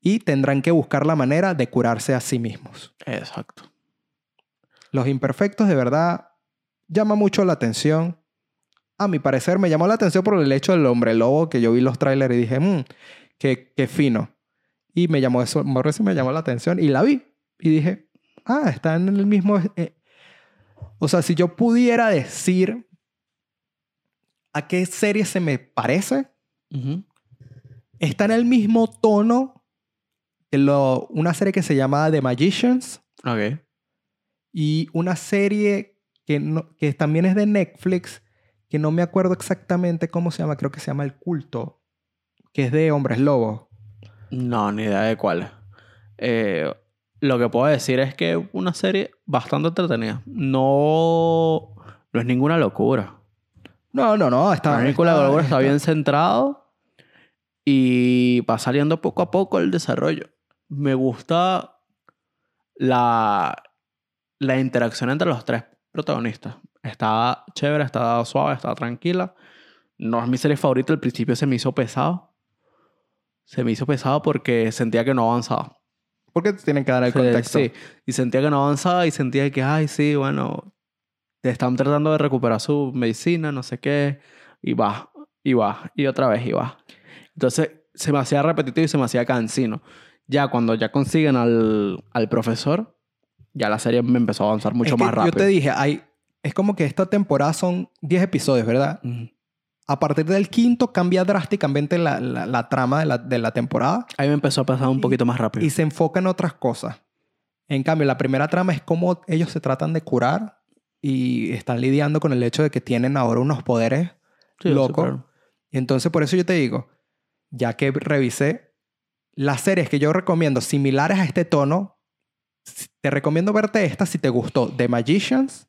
[SPEAKER 1] y tendrán que buscar la manera de curarse a sí mismos.
[SPEAKER 2] Exacto.
[SPEAKER 1] Los imperfectos de verdad llama mucho la atención. A mi parecer me llamó la atención por el hecho del hombre lobo que yo vi los trailers y dije, mmm, qué, qué fino. Y me llamó eso, por eso me llamó la atención y la vi. Y dije, ah, está en el mismo... eh". O sea, si yo pudiera decir a qué serie se me parece, está en el mismo tono de lo, una serie que se llama The Magicians.
[SPEAKER 2] Ok.
[SPEAKER 1] y una serie que, no- que también es de Netflix, que no me acuerdo exactamente cómo se llama, creo que se llama El Culto, que es de Hombres Lobos.
[SPEAKER 2] No, ni idea de cuál. Eh, lo que puedo decir es que es una serie bastante entretenida. No, no es ninguna locura.
[SPEAKER 1] No, no, no, está,
[SPEAKER 2] La película de está bien centrado y va saliendo poco a poco el desarrollo. Me gusta la, la interacción entre los tres protagonistas. Está chévere, está suave, está tranquila. No es mi serie favorita, al principio se me hizo pesado. Se me hizo pesado porque sentía que no avanzaba.
[SPEAKER 1] Porque tienen que dar el
[SPEAKER 2] Sí,
[SPEAKER 1] contexto.
[SPEAKER 2] Sí, y sentía que no avanzaba y sentía que, ay, sí, bueno, te están tratando de recuperar su medicina, no sé qué, y va, y va, y otra vez, y va. Entonces, se me hacía repetitivo y se me hacía cansino. Ya cuando ya consiguen al, al profesor, ya la serie me empezó a avanzar mucho
[SPEAKER 1] Es que
[SPEAKER 2] más rápido.
[SPEAKER 1] Yo te dije, hay, es como que esta temporada son 10 episodios, ¿verdad? A partir del quinto cambia drásticamente la, la- la trama de la, de la temporada
[SPEAKER 2] Ahí me empezó a pasar un poquito más rápido.
[SPEAKER 1] y se enfoca en otras cosas. En cambio, la primera trama es cómo ellos se tratan de curar y están lidiando con el hecho de que tienen ahora unos poderes
[SPEAKER 2] Sí,
[SPEAKER 1] loco.
[SPEAKER 2] súper.
[SPEAKER 1] Y entonces por eso yo te digo, ya que revisé las series que yo recomiendo similares a este tono, te recomiendo verte esta si te gustó The Magicians,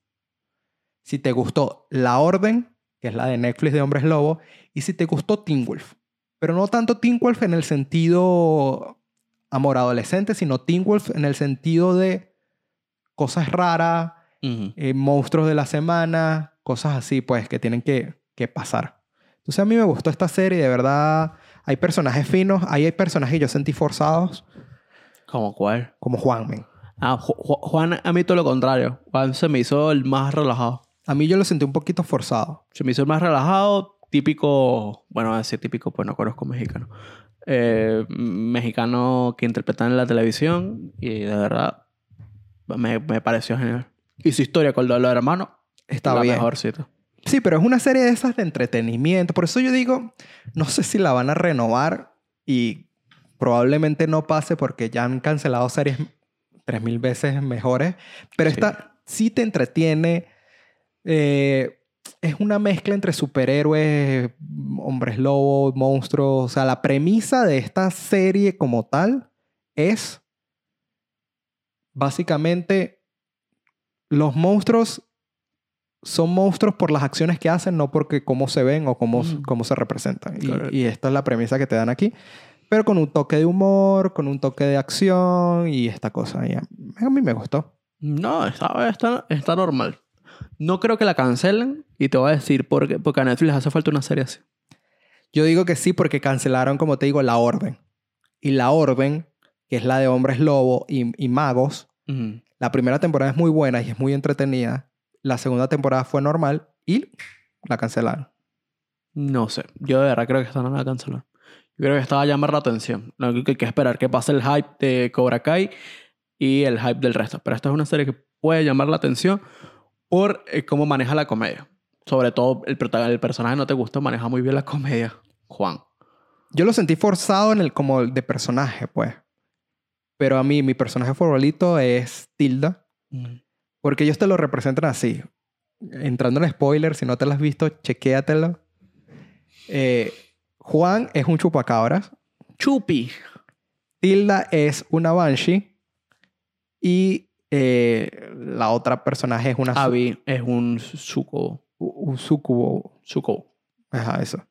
[SPEAKER 1] si te gustó La Orden, que es la de Netflix de Hombres Lobo, y si te gustó Teen Wolf. Pero no tanto Teen Wolf en el sentido amor adolescente, sino Teen Wolf en el sentido de cosas raras, eh, monstruos de la semana, cosas así, pues, que tienen que, que pasar. Entonces a mí me gustó esta serie, de verdad. Hay personajes finos, ahí hay personajes que yo sentí forzados,
[SPEAKER 2] ¿Como cuál?
[SPEAKER 1] como Juan, men.
[SPEAKER 2] Ah, Ju- Ju- Juan, a mí todo lo contrario. Juan se me hizo el más relajado.
[SPEAKER 1] A mí yo lo sentí un poquito forzado.
[SPEAKER 2] Se me hizo más relajado, típico, bueno, decir típico, pues no conozco mexicano. Eh, mexicano que interpretan en la televisión y de verdad me, me pareció genial. Y su historia con lo de los hermanos
[SPEAKER 1] Está
[SPEAKER 2] la
[SPEAKER 1] bien.
[SPEAKER 2] mejorcito.
[SPEAKER 1] Sí, pero es una serie de esas de entretenimiento. Por eso yo digo, no sé si la van a renovar y probablemente no pase porque ya han cancelado series 3000 veces mejores. Pero
[SPEAKER 2] Sí.
[SPEAKER 1] esta sí te entretiene. Eh, es una mezcla entre superhéroes, hombres lobos, monstruos. O sea, la premisa de esta serie como tal es básicamente los monstruos son monstruos por las acciones que hacen, no porque cómo se ven o cómo,
[SPEAKER 2] Mm.
[SPEAKER 1] cómo se representan. Y-. Y, esta es la premisa que te dan aquí. Pero con un toque de humor, con un toque de acción y esta cosa. Y a, mí me gustó.
[SPEAKER 2] No, está, está, está normal. No creo que la cancelen y te voy a decir por qué. Porque a Netflix hace falta una serie así.
[SPEAKER 1] Yo digo que sí porque cancelaron, como te digo, La Orden. Y La Orden, que es la de hombres lobo y, y magos, la primera temporada es muy buena y es muy entretenida. La segunda temporada fue normal y la cancelaron.
[SPEAKER 2] No sé. Yo de verdad creo que esta no la cancelar. Yo creo que esta va a llamar la atención. Lo que hay que esperar que pase el hype de Cobra Kai y el hype del resto. Pero esta es una serie que puede llamar la atención por eh, cómo maneja la comedia. Sobre todo el, el personaje no te gusta, maneja muy bien la comedia. Juan.
[SPEAKER 1] Yo lo sentí forzado en el como de personaje, pues. Pero a mí, mi personaje favorito es Tilda. Porque ellos te lo representan así. Entrando en spoiler, si no te lo has visto, chequéatelo. Eh, Juan es un chupacabras.
[SPEAKER 2] Chupi.
[SPEAKER 1] Tilda es una Banshee. Y eh, la otra personaje es una
[SPEAKER 2] Abby es un suco.
[SPEAKER 1] u- un sucubo.
[SPEAKER 2] Suco.
[SPEAKER 1] Ajá, eso.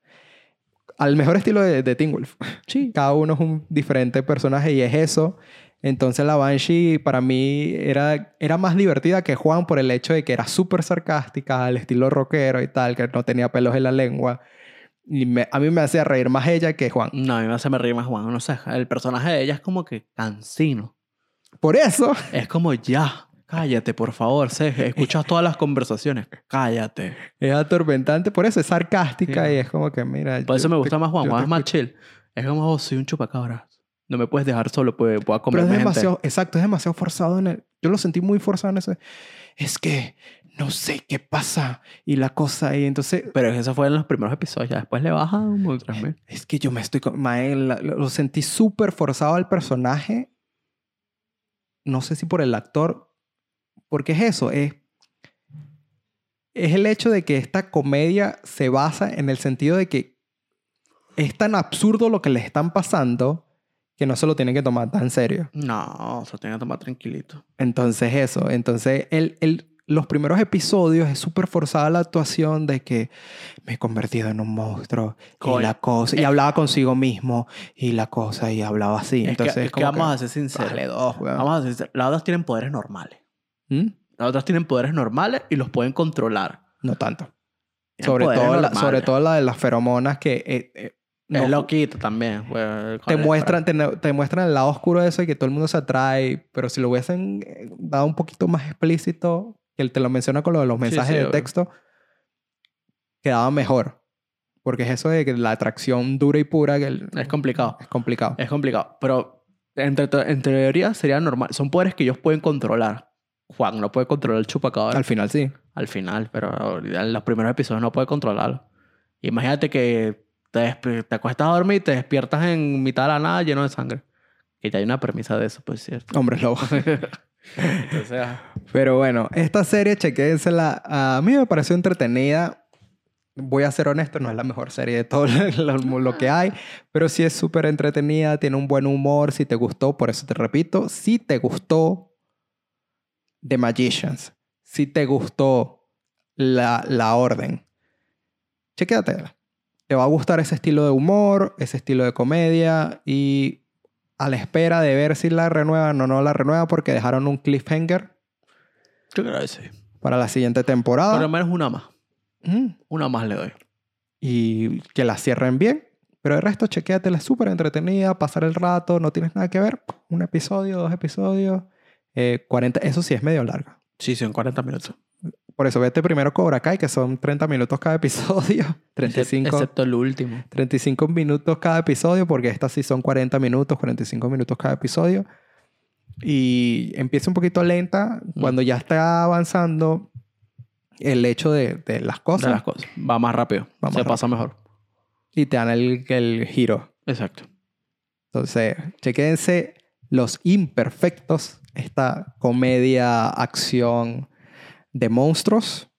[SPEAKER 1] Al mejor estilo de, de Teen Wolf.
[SPEAKER 2] Sí.
[SPEAKER 1] Cada uno es un diferente personaje y es eso. Entonces la Banshee para mí era, era más divertida que Juan por el hecho de que era súper sarcástica, al estilo rockero y tal, que no tenía pelos en la lengua. Y me- a mí me hacía reír más ella que Juan.
[SPEAKER 2] No, a mí me hace reír más Juan. No sé, el personaje de ella es como que cansino.
[SPEAKER 1] Por eso,
[SPEAKER 2] Es como ya, cállate, por favor. Sé, escuchas todas las conversaciones. Cállate.
[SPEAKER 1] es atormentante, por eso es sarcástica
[SPEAKER 2] Sí.
[SPEAKER 1] y es como que, mira...
[SPEAKER 2] Por eso me
[SPEAKER 1] te-
[SPEAKER 2] gusta más Juan. Juan
[SPEAKER 1] te
[SPEAKER 2] es más chill. Es como, oh, soy un chupacabra. No me puedes dejar solo, pues voy a
[SPEAKER 1] Pero
[SPEAKER 2] comer
[SPEAKER 1] es
[SPEAKER 2] gente.
[SPEAKER 1] demasiado, exacto, es demasiado forzado en el... Yo lo sentí muy forzado en ese... Es que no sé qué pasa y la cosa y entonces...
[SPEAKER 2] Pero eso fue en los primeros episodios. Ya después le baja un mil.
[SPEAKER 1] Es que yo me estoy... con- mae, la- lo lo sentí súper forzado al personaje. No sé si por el actor. Porque es eso, es... Es el hecho de que esta comedia se basa en el sentido de que es tan absurdo lo que le están pasando que no se lo tienen que tomar tan serio.
[SPEAKER 2] No, se tiene que tomar tranquilito.
[SPEAKER 1] Entonces eso, entonces el- los primeros episodios es súper forzada la actuación de que me he convertido en un monstruo
[SPEAKER 2] Coño.
[SPEAKER 1] y la cosa, y hablaba consigo mismo y la cosa y hablaba así.
[SPEAKER 2] Es
[SPEAKER 1] Entonces
[SPEAKER 2] que, es que
[SPEAKER 1] como
[SPEAKER 2] vamos a ser sinceros.
[SPEAKER 1] Dos.
[SPEAKER 2] Vamos a ser sinceros. Las otras tienen poderes normales.
[SPEAKER 1] ¿Mm?
[SPEAKER 2] Las otras tienen poderes normales y los pueden controlar.
[SPEAKER 1] No tanto.
[SPEAKER 2] Tienen
[SPEAKER 1] Sobre todo, la, sobre todo la de las feromonas que eh, eh, no-
[SPEAKER 2] Es loquito también. pues,
[SPEAKER 1] te muestran, te, te muestran el lado oscuro de eso y que todo el mundo se atrae, pero si lo hubiesen eh, dado un poquito más explícito, que él te lo menciona con lo de los mensajes
[SPEAKER 2] sí,
[SPEAKER 1] de texto, quedaba mejor. Porque es eso de que la atracción dura y pura que el-
[SPEAKER 2] Es complicado.
[SPEAKER 1] es complicado.
[SPEAKER 2] Es complicado. Pero entre, en teoría sería normal. Son poderes que ellos pueden controlar. Juan no puede controlar el chupacabra
[SPEAKER 1] Al final sí.
[SPEAKER 2] al final, pero en los primeros episodios no puede controlarlo. Imagínate que te, te acuestas a dormir y te despiertas en mitad de la nada lleno de sangre. Que ya hay una premisa de eso, pues cierto.
[SPEAKER 1] Hombres lobos.
[SPEAKER 2] Entonces, ah,
[SPEAKER 1] Pero bueno, esta serie, chequéensela. A mí me pareció entretenida. Voy a ser honesto, no es la mejor serie de todo lo, lo que hay, pero sí es súper entretenida, tiene un buen humor. Si te gustó, por eso te repito, si te gustó The Magicians, si te gustó La, la Orden, chequéatela. Te va a gustar ese estilo de humor, ese estilo de comedia y a la espera de ver si la renuevan o no la renuevan porque dejaron un cliffhanger
[SPEAKER 2] yo creo que sí.
[SPEAKER 1] para la siguiente
[SPEAKER 2] Por lo
[SPEAKER 1] temporada.
[SPEAKER 2] menos una más.
[SPEAKER 1] Mm.
[SPEAKER 2] Una más le doy.
[SPEAKER 1] y que la cierren bien. Pero el resto, chequéatela, súper entretenida, pasar el rato, no tienes nada que ver. Un episodio, dos episodios, eh, 40, eso sí es medio largo.
[SPEAKER 2] Sí, son 40 minutos.
[SPEAKER 1] Por eso vete primero Cobra Kai, que son 30 minutos cada episodio. 35,
[SPEAKER 2] Excepto el último.
[SPEAKER 1] 35 minutos cada episodio, porque estas sí son 40 minutos, 45 minutos cada episodio. Y empieza un poquito lenta. Cuando ya está avanzando el hecho de, de las cosas.
[SPEAKER 2] De las cosas. Va más rápido.
[SPEAKER 1] Va más
[SPEAKER 2] Se pasa mejor.
[SPEAKER 1] Y te dan el, el giro.
[SPEAKER 2] Exacto.
[SPEAKER 1] Entonces, chequense Los Imperfectos, esta comedia, acción de monstruos,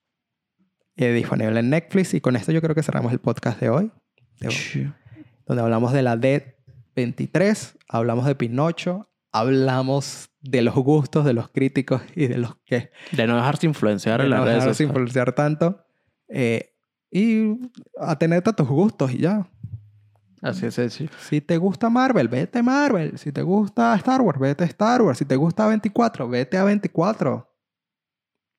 [SPEAKER 1] eh, disponible en Netflix. Y con esto yo creo que cerramos el podcast de hoy, de-
[SPEAKER 2] Sí.
[SPEAKER 1] donde hablamos de la D23, hablamos de Pinocho, hablamos de los gustos de los críticos y de los que
[SPEAKER 2] De no dejarse influenciar
[SPEAKER 1] de
[SPEAKER 2] en las
[SPEAKER 1] no
[SPEAKER 2] redes
[SPEAKER 1] dejarse influenciar tanto. eh, y atenerte a tus gustos y ya.
[SPEAKER 2] Así es sencillo.
[SPEAKER 1] Si te gusta Marvel, vete Marvel. Si te gusta Star Wars, vete Star Wars. Si te gusta 24, vete a 24.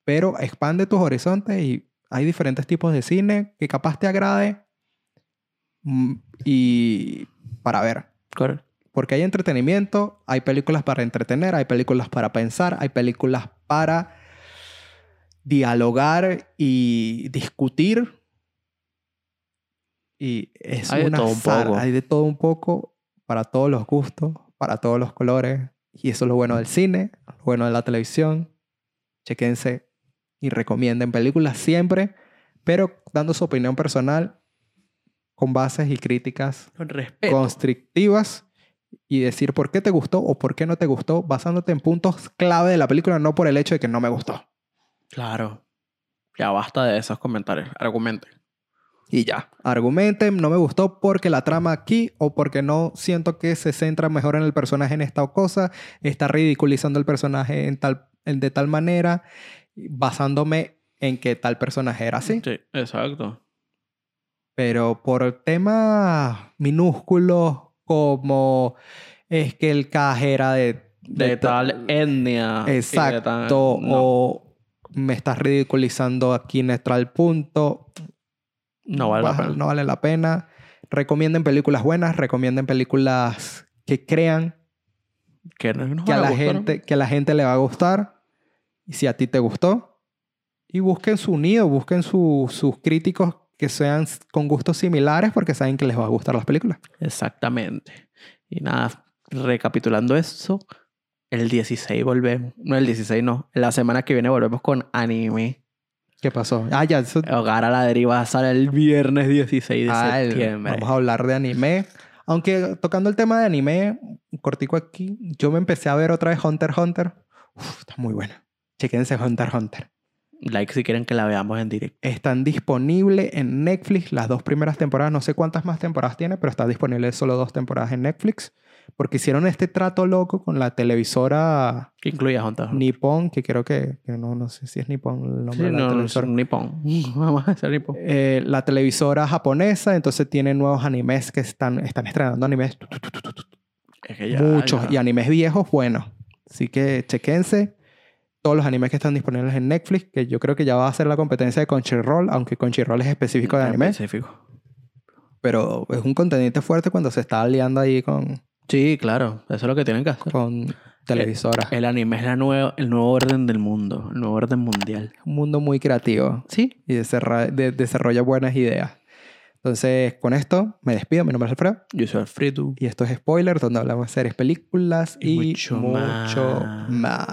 [SPEAKER 1] Pero expande tus horizontes y hay diferentes tipos de cine que capaz te agrade mm, y para ver.
[SPEAKER 2] Correcto.
[SPEAKER 1] Porque hay entretenimiento, hay películas para entretener, hay películas para pensar, hay películas para dialogar y discutir. Y es
[SPEAKER 2] Hay de
[SPEAKER 1] una
[SPEAKER 2] todo un poco.
[SPEAKER 1] Hay de todo un poco para todos los gustos, para todos los colores. Y eso es lo bueno del cine, lo bueno de la televisión. Chequense y recomienden películas siempre, pero dando su opinión personal con bases y críticas
[SPEAKER 2] Con respeto.
[SPEAKER 1] constrictivas y decir por qué te gustó o por qué no te gustó, basándote en puntos clave de la película, no por el hecho de que no me gustó.
[SPEAKER 2] Claro. Ya basta de esos comentarios. Argumente.
[SPEAKER 1] Y ya. Argumenten, no me gustó porque la trama aquí o porque no siento que se centra mejor en el personaje en esta cosa, está ridiculizando el personaje en tal, en de tal manera, basándome en que tal personaje era así.
[SPEAKER 2] Sí, exacto.
[SPEAKER 1] Pero por temas minúsculos como es que el caje era de,
[SPEAKER 2] De, tal etnia.
[SPEAKER 1] Exacto.
[SPEAKER 2] tal- no.
[SPEAKER 1] O me estás ridiculizando aquí en tal punto.
[SPEAKER 2] No vale la pena.
[SPEAKER 1] No vale la pena. Recomienden películas buenas, recomienden películas que crean
[SPEAKER 2] Que, no nos
[SPEAKER 1] que a,
[SPEAKER 2] van
[SPEAKER 1] la
[SPEAKER 2] gustar.
[SPEAKER 1] gente, que a la gente le va a gustar. Y si a ti te gustó. Y busquen su nido, busquen su- sus críticos que sean con gustos similares porque saben que les va a gustar las películas.
[SPEAKER 2] Exactamente. Y nada, recapitulando eso, el 16 volvemos. No, el 16 no. La semana que viene volvemos con anime.
[SPEAKER 1] ¿Qué pasó? Ah, ya. eso-
[SPEAKER 2] Hogar a la deriva sale el viernes 16 de
[SPEAKER 1] Ah, el-
[SPEAKER 2] septiembre.
[SPEAKER 1] Vamos a hablar de anime. Aunque tocando el tema de anime, cortico aquí, yo me empecé a ver otra vez Hunter x Hunter. Uf, está muy buena. Chequense Hunter Hunter.
[SPEAKER 2] Like si quieren que la veamos en directo.
[SPEAKER 1] Están disponibles en Netflix las dos primeras temporadas. No sé cuántas más temporadas tiene, pero está disponible solo dos temporadas en Netflix. Porque hicieron este trato loco con la televisora
[SPEAKER 2] Que incluye a Hunter.
[SPEAKER 1] Nippon, que creo que, que no, no sé si es Nippon el nombre
[SPEAKER 2] Sí,
[SPEAKER 1] de la
[SPEAKER 2] no, no, es
[SPEAKER 1] televisora.
[SPEAKER 2] un nipón. Vamos a hacer nipón.
[SPEAKER 1] Eh, la televisora japonesa, entonces tiene nuevos animes que están, están estrenando animes.
[SPEAKER 2] Es que ya,
[SPEAKER 1] Muchos.
[SPEAKER 2] ya.
[SPEAKER 1] Y animes viejos, bueno. Así que chequense todos los animes que están disponibles en Netflix, que yo creo que ya va a ser la competencia de Crunchyroll, aunque Crunchyroll es específico de anime.
[SPEAKER 2] específico.
[SPEAKER 1] Pero es un contendiente fuerte cuando se está aliando ahí con,
[SPEAKER 2] Sí, claro. Eso es lo que tienen que hacer.
[SPEAKER 1] con televisoras.
[SPEAKER 2] El anime es la nueva, el nuevo orden del mundo. El nuevo orden mundial.
[SPEAKER 1] un mundo muy creativo
[SPEAKER 2] Sí.
[SPEAKER 1] y desarrolla, de- desarrolla buenas ideas. Entonces, con esto me despido. Mi nombre es Alfredo.
[SPEAKER 2] Yo soy Alfredo.
[SPEAKER 1] Y esto es Spoiler, donde hablamos de series, películas
[SPEAKER 2] Y
[SPEAKER 1] y,
[SPEAKER 2] mucho
[SPEAKER 1] mucho
[SPEAKER 2] más.
[SPEAKER 1] más.